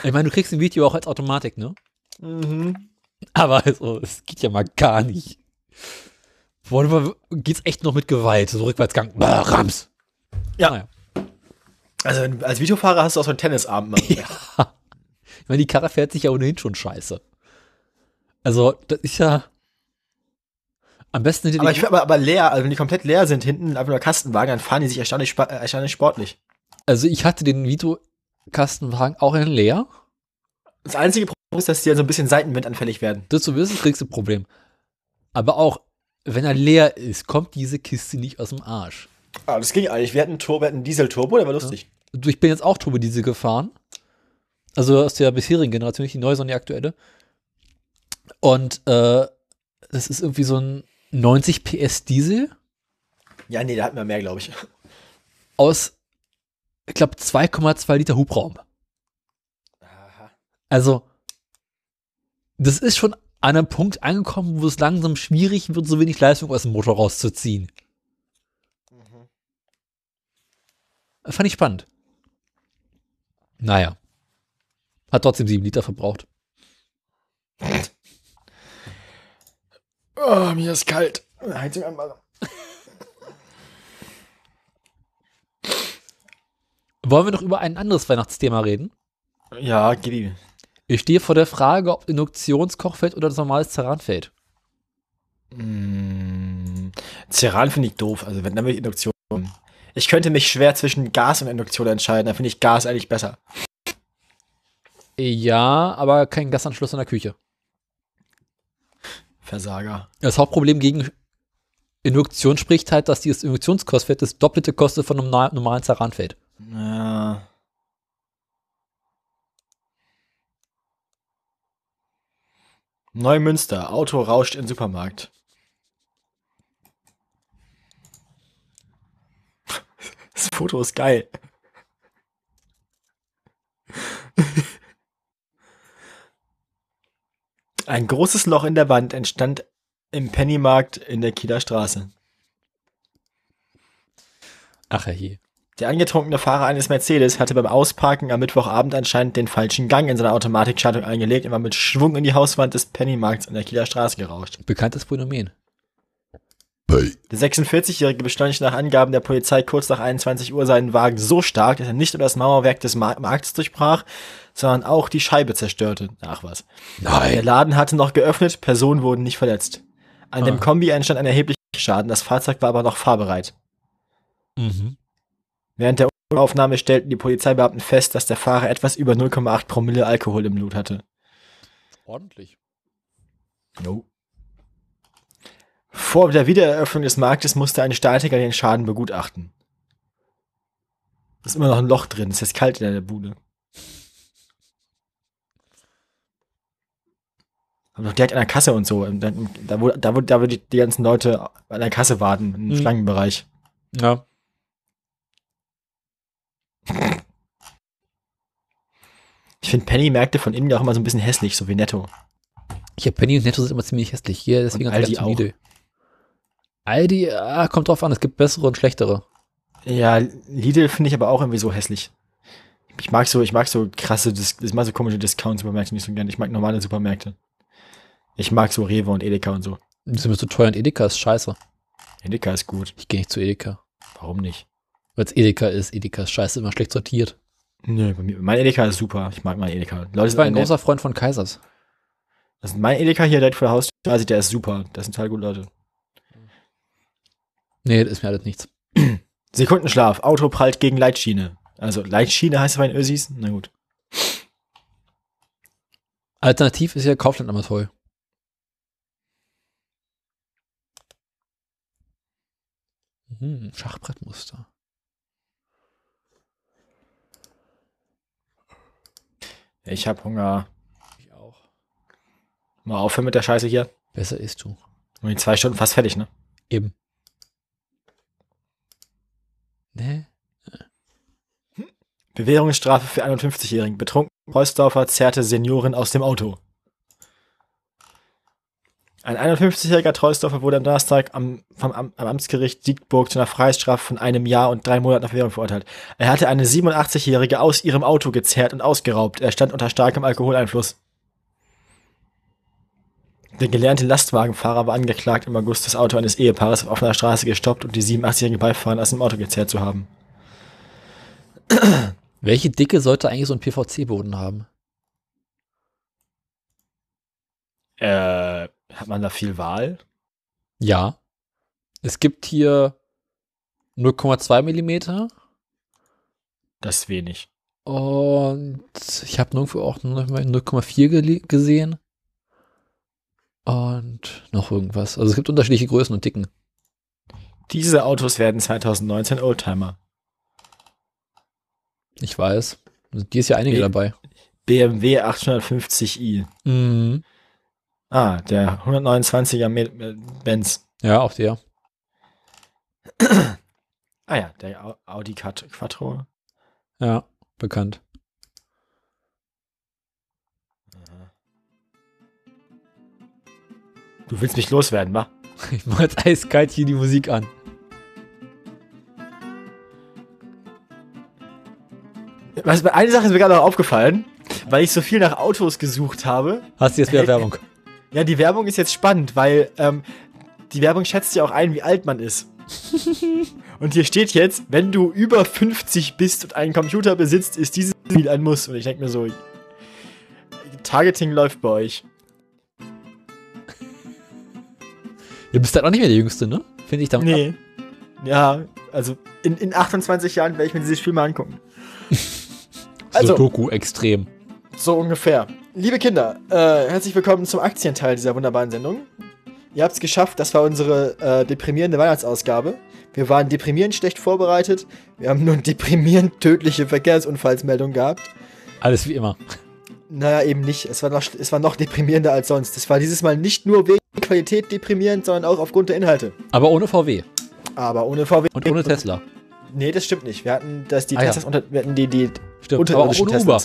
Ich meine, du kriegst ein Video auch als Automatik, ne? Mhm. Aber also, es geht ja mal gar nicht. Worüber geht's echt noch mit Gewalt? So Rückwärtsgang. Bah, Rams. Ja. Naja. Also als Videofahrer hast du auch so einen Tennisarm. Ja. Ich meine, die Karre fährt sich ja ohnehin schon scheiße. Also, das ist ja. Am besten hinter Aber die- ich finde aber, aber leer, also wenn die komplett leer sind, hinten einfach nur Kastenwagen, dann fahren die sich erstaunlich, erstaunlich sportlich. Also, ich hatte den Vito-Kastenwagen auch in leer. Das einzige Problem ist, dass die dann so ein bisschen seitenwindanfällig werden. Das zu wissen, kriegst du ein Problem. Aber auch, wenn er leer ist, kommt diese Kiste nicht aus dem Arsch. Ah, das ging eigentlich. Wir hatten einen Turbo, wir hatten einen Diesel-Turbo, der war lustig. Du, Ich bin jetzt auch Turbodiesel gefahren. Also aus der bisherigen Generation, nicht die neue, sondern die aktuelle. Und äh, das ist irgendwie so ein 90 PS Diesel Ja, nee, da hatten wir mehr, glaube ich. aus, ich glaube, 2,2 Liter Hubraum. Also, das ist schon an einem Punkt angekommen, wo es langsam schwierig wird, so wenig Leistung aus dem Motor rauszuziehen. Fand ich spannend. Naja. Hat trotzdem sieben Liter verbraucht. Oh, mir ist kalt. Heizung anmachen. Wollen wir noch über ein anderes Weihnachtsthema reden? Ja, ihm. Ich stehe vor der Frage, ob Induktionskochfeld oder das normales Ceranfeld. Mm, Ceran finde ich doof. Also wenn dann will ich Induktion. Ich könnte mich schwer zwischen Gas und Induktion entscheiden. Da finde ich Gas eigentlich besser. Ja, aber kein Gasanschluss in der Küche. Versager. Das Hauptproblem gegen Induktion spricht halt, dass dieses Induktionskochfeld das doppelte kostet von einem normal- normalen Ceranfeld. Ja. Neumünster. Auto rauscht in Supermarkt. Das Foto ist geil. Ein großes Loch in der Wand entstand im Pennymarkt in der Kieler Straße. Ach je. Der angetrunkene Fahrer eines Mercedes hatte beim Ausparken am Mittwochabend anscheinend den falschen Gang in seiner Automatikschaltung eingelegt und war mit Schwung in die Hauswand des Pennymarkts an der Kieler Straße gerauscht. Bekanntes Phänomen. Der 46-Jährige beschleunigte nach Angaben der Polizei kurz nach 21 Uhr seinen Wagen so stark, dass er nicht nur das Mauerwerk des Mar Marktes durchbrach, sondern auch die Scheibe zerstörte. Ach was. Der Nein. Laden hatte noch geöffnet, Personen wurden nicht verletzt. An Ah. dem Kombi entstand ein erheblicher Schaden, das Fahrzeug war aber noch fahrbereit. Mhm. Während der Aufnahme stellten die Polizeibeamten fest, dass der Fahrer etwas über 0,8 Promille Alkohol im Blut hatte. Ordentlich. No. Vor der Wiedereröffnung des Marktes musste ein Statiker den Schaden begutachten. Ist immer noch ein Loch drin, es ist kalt in der Bude. Aber noch direkt an der Kasse und so. Dann- Da, da, wo, da wo die, die ganzen Leute an der Kasse warten, im Hm. Schlangenbereich. Ja. Ich finde Penny-Märkte von innen ja auch immer so ein bisschen hässlich, so wie Netto. Ja, Penny und Netto sind immer ziemlich hässlich. Hier, deswegen Aldi ganz solide. Aldi, ah, kommt drauf an, es gibt bessere und schlechtere. Ja, Lidl finde ich aber auch irgendwie so hässlich. Ich mag so, ich mag so krasse, ich mag so komische Discount-Supermärkte nicht so gerne. Ich mag normale Supermärkte. Ich mag so Rewe und Edeka und so. Die sind mir so teuer und Edeka ist scheiße. Edeka ist gut. Ich gehe nicht zu Edeka. Warum nicht? Weil es Edeka ist. Edeka ist scheiße, immer schlecht sortiert. Nö, bei mir, mein Edeka ist super. Ich mag meinen Edeka. Leute Ich war ein nett. großer Freund von Kaisers. Das ist mein Edeka hier direkt vor der Haustür. Also der ist super. Das sind total gute Leute. Nee, das ist mir alles nichts. Sekundenschlaf. Auto prallt gegen Leitschiene. Also Leitschiene heißt es bei den Ösis? Na gut. Alternativ ist ja Kaufland immer toll. Hm, Schachbrettmuster. Ich hab Hunger. Ich auch. Mal aufhören mit der Scheiße hier. Besser isst du. Und die zwei Stunden fast fertig, ne? Eben. Ne? Bewährungsstrafe für 51-Jährigen. Betrunken Reusdorfer zerrte Seniorin aus dem Auto. Ein 51-jähriger Treusdorfer wurde am Donnerstag am, vom Am am Amtsgericht Siegburg zu einer Freiheitsstrafe von einem Jahr und drei Monaten auf Bewährung verurteilt. Er hatte eine 87-jährige aus ihrem Auto gezerrt und ausgeraubt. Er stand unter starkem Alkoholeinfluss. Der gelernte Lastwagenfahrer war angeklagt, im August das Auto eines Ehepaares auf offener Straße gestoppt und die 87-jährige Beifahrerin aus dem Auto gezerrt zu haben. Welche Dicke sollte eigentlich so ein PVC-Boden haben? Äh, hat man da viel Wahl? Ja. Es gibt hier 0,2 Millimeter Das ist wenig. und ich habe nirgendwo auch noch mal 0,4 gele- gesehen. Und noch irgendwas. Also es gibt unterschiedliche Größen und Dicken. Diese Autos werden 2019 Oldtimer. Ich weiß. Die ist ja einige Nee. dabei. BMW 850i. Mhm. Ah, der 129er Me- Me- Benz. Ja, auch der. Ah ja, der Au- Audi Quat- Quattro. Ja, bekannt. Du willst mich loswerden, wa? Ich mache jetzt eiskalt hier die Musik an. Was, eine Sache ist mir gerade noch aufgefallen, weil ich so viel nach Autos gesucht habe. Hast du jetzt wieder Werbung? Ja, die Werbung ist jetzt spannend, weil ähm, die Werbung schätzt ja auch ein, wie alt man ist. und hier steht jetzt, wenn du über 50 bist und einen Computer besitzt, ist dieses Spiel ein Muss. Und ich denke mir so, Targeting läuft bei euch. Du bist halt auch nicht mehr der Jüngste, ne? Finde ich damit. Nee. Ja, also in, in 28 Jahren werde ich mir dieses Spiel mal angucken. Also, Also, Doku extrem. So ungefähr. Liebe Kinder, äh, herzlich willkommen zum Aktienteil dieser wunderbaren Sendung. Ihr habt es geschafft, das war unsere äh, deprimierende Weihnachtsausgabe. Wir waren deprimierend schlecht vorbereitet. Wir haben nur deprimierend tödliche Verkehrsunfallsmeldungen gehabt. Alles wie immer. Naja, eben nicht. Es war, noch, es war noch deprimierender als sonst. Es war dieses Mal nicht nur wegen Qualität deprimierend, sondern auch aufgrund der Inhalte. Aber ohne VW Aber ohne VW. und ohne Tesla. Nee, das stimmt nicht. Wir hatten das, die Ah, ja. Teslas unter, wir hatten die, die Stimmt. Aber auch unterirdischen ohne Uber.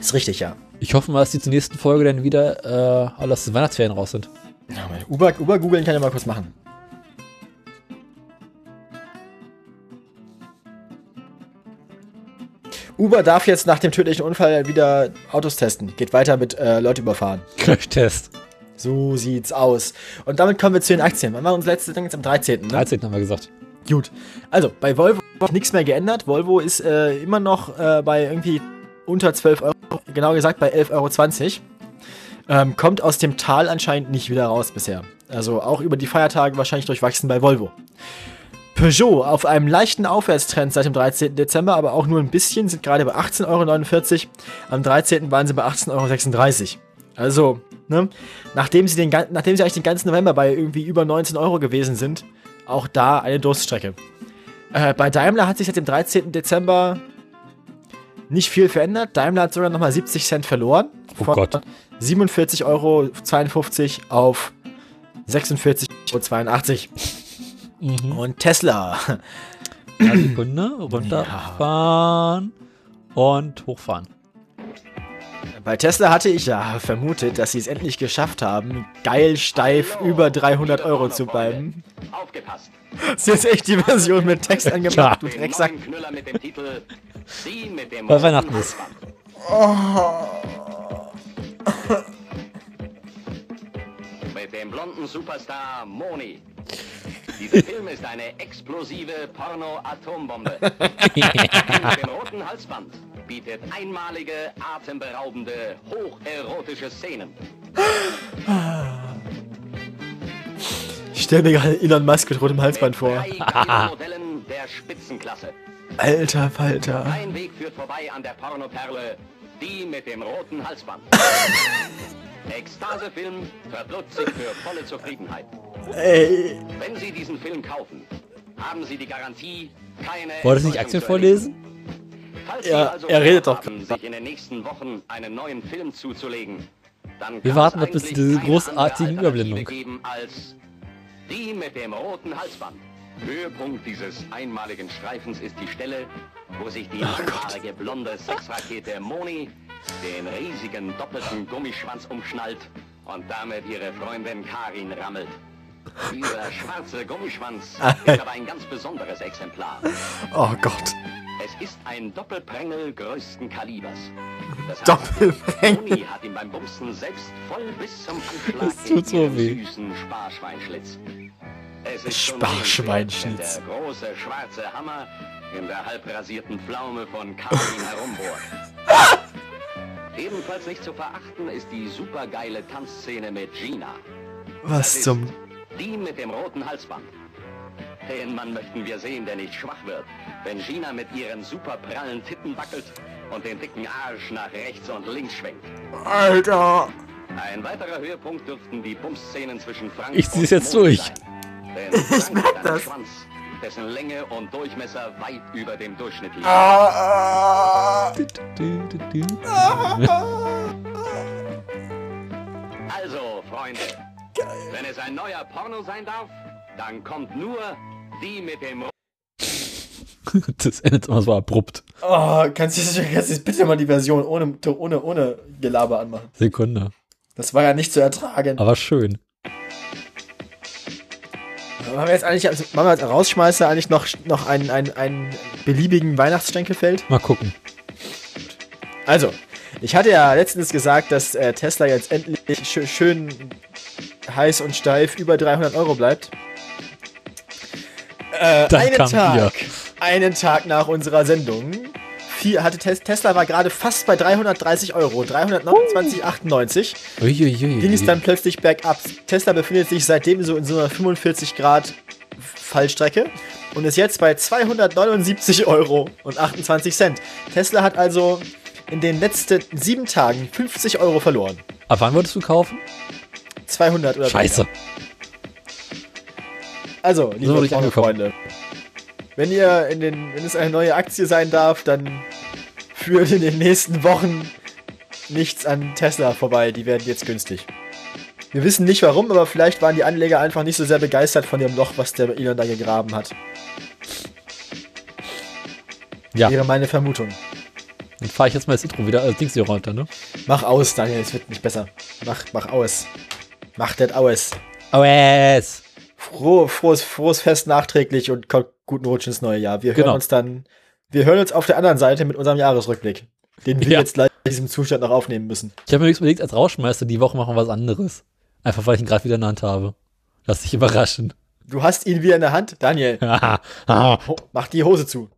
Ist richtig, ja. Ich hoffe mal, dass die zur nächsten Folge dann wieder äh, alle aus den Weihnachtsferien raus sind. Ja, mal Uber, Uber googeln kann ich mal kurz machen. Uber darf jetzt nach dem tödlichen Unfall wieder Autos testen. Geht weiter mit äh, Leute überfahren. Crashtest. So sieht's aus. Und damit kommen wir zu den Aktien. Wann war uns letzte Ding jetzt am 13. Ne? 13 haben wir gesagt. Gut. Also, bei Volvo hat nichts mehr geändert. Volvo ist äh, immer noch äh, bei irgendwie unter 12 Euro, genau gesagt bei 11,20 Euro. Ähm, kommt aus dem Tal anscheinend nicht wieder raus bisher. Also auch über die Feiertage wahrscheinlich durchwachsen bei Volvo. Peugeot auf einem leichten Aufwärtstrend seit dem 13. Dezember, aber auch nur ein bisschen, sind gerade bei 18,49 Euro. Am 13. waren sie bei 18,36 Euro. Also, ne, nachdem sie, den, nachdem sie eigentlich den ganzen November bei irgendwie über 19 Euro gewesen sind, auch da eine Durststrecke. Äh, bei Daimler hat sich seit dem 13. Dezember nicht viel verändert. Daimler hat sogar nochmal 70 Cent verloren. Oh Von Gott. 47,52 Euro auf 46,82 Euro. Mhm. Und Tesla. Eine Sekunde. Runterfahren und hochfahren. Bei Tesla hatte ich ja vermutet, dass sie es endlich geschafft haben, geil steif über 300 Euro zu bleiben. Aufgepasst. Das ist jetzt echt die Version mit Text angemacht, du Drecksack. neuen Knüller mit dem Titel Sie mit dem Weil Weihnachten ist. Halsband. Mit dem blonden Superstar Moni. Dieser Film ist eine explosive Porno-Atombombe. Mit dem roten Halsband bietet einmalige, atemberaubende, hocherotische Szenen. Ich stelle mir gerade Elon Musk mit rotem Halsband vor. Alter Falter. Ein Weg führt vorbei an der Pornoperle, die mit dem roten Halsband. Ekstasefilm verblutzt sich für volle Zufriedenheit. Ey. Wenn Sie diesen Film kaufen, haben Sie die Garantie, keine Wolltest du nicht Aktien vorlesen? Falls Ja, Sie also er redet doch vorhaben, sich in den nächsten Wochen einen neuen Film zuzulegen, dann Wir warten es noch bis diese großartigen Überblendung. Die mit dem roten Halsband. Höhepunkt dieses einmaligen Streifens ist die Stelle, wo sich die langhaarige blonde Sexrakete Moni den riesigen doppelten Gummischwanz umschnallt und damit ihre Freundin Karin rammelt. Dieser schwarze Gummischwanz ist aber ein ganz besonderes Exemplar. Oh Gott. Es ist ein Doppelprängel größten Kalibers. Das Doppelprängel. Toni hat ihn beim Bumsen selbst voll bis zum Anschlag Das tut so weh. süßen Sparschweinschlitz. Es ist wenn der große schwarze Hammer in der halbrasierten Pflaume von Karin herumbohrt. Ebenfalls nicht zu verachten ist die supergeile Tanzszene mit Gina. Was zum... Die mit dem roten Halsband. Den Mann möchten wir sehen, der nicht schwach wird. Wenn Gina mit ihren super prallen Titten wackelt und den dicken Arsch nach rechts und links schwenkt. Alter! Ein weiterer Höhepunkt dürften die Bumsszenen zwischen Frank Ich zieh's und jetzt Moni durch. sein. Denn Frank merk das. Schwanz, dessen Länge und Durchmesser weit über dem Durchschnitt liegen. Ah, Also, Freunde, wenn es ein neuer Porno sein darf, dann kommt nur die mit dem Das endet immer so abrupt. oh, kannst du kannst du jetzt bitte mal die Version ohne, ohne, ohne Gelaber anmachen? Sekunde. Das war ja nicht zu ertragen. Aber schön. Machen wir jetzt eigentlich, also machen wir als Rausschmeißer eigentlich noch, noch einen, einen, einen beliebigen Weihnachtsstänkelfeld? Mal gucken. Also, ich hatte ja letztens gesagt, dass äh, Tesla jetzt endlich schö schön heiß und steif über 300 Euro bleibt. Äh, einen Tag, einen Tag nach unserer Sendung, vier, hatte Tes Tesla war gerade fast bei 330 Euro, 329,98. Uiuiui. ging es dann plötzlich bergab. Tesla befindet sich seitdem so in so einer 45 Grad Fallstrecke und ist jetzt bei 279 Euro und 28 Cent. Tesla hat also in den letzten sieben Tagen 50 Euro verloren. Ab wann würdest du kaufen? 200 oder Scheiße. weniger. Also, So liebe ich angekommen. Freunde, wenn ihr in den, wenn es eine neue Aktie sein darf, dann führt in den nächsten Wochen nichts an Tesla vorbei. Die werden jetzt günstig. Wir wissen nicht warum, aber vielleicht waren die Anleger einfach nicht so sehr begeistert von dem Loch, was der Elon da gegraben hat. Ja, Wäre meine Vermutung. Dann fahre ich jetzt mal das Intro wieder als Dings hier runter, ne? Mach aus, Daniel, es wird nicht besser. Mach, mach aus. Mach das aus. OS. Froh, frohes, frohes Fest nachträglich und guten Rutsch ins neue Jahr. Wir Genau. hören uns dann, wir hören uns auf der anderen Seite mit unserem Jahresrückblick, den wir Ja. jetzt gleich in diesem Zustand noch aufnehmen müssen. Ich habe mir nichts überlegt, als Rauschmeister die Woche machen wir was anderes. Einfach weil ich ihn gerade wieder in der Hand habe. Lass dich überraschen. Du hast ihn wieder in der Hand, Daniel. Ho mach die Hose zu.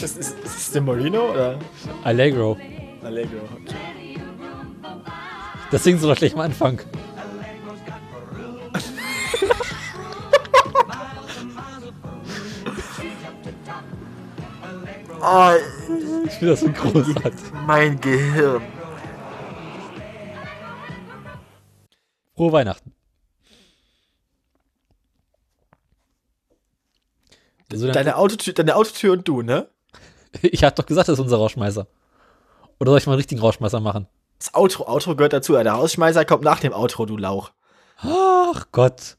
Das ist, ist das der Moreno oder Allegro. Allegro? Okay. Das singen sie doch gleich am Anfang. Oh, Ich finde das so großartig. mein Gehirn. Frohe Weihnachten. Also deine, Autotür, deine Autotür und du, ne? ich hab doch gesagt, das ist unser Rauschmeißer. Oder soll ich mal einen richtigen Rauschmeißer machen? Das Outro, Outro gehört dazu. Der Rauschmeißer kommt nach dem Outro, du Lauch. Ach Gott.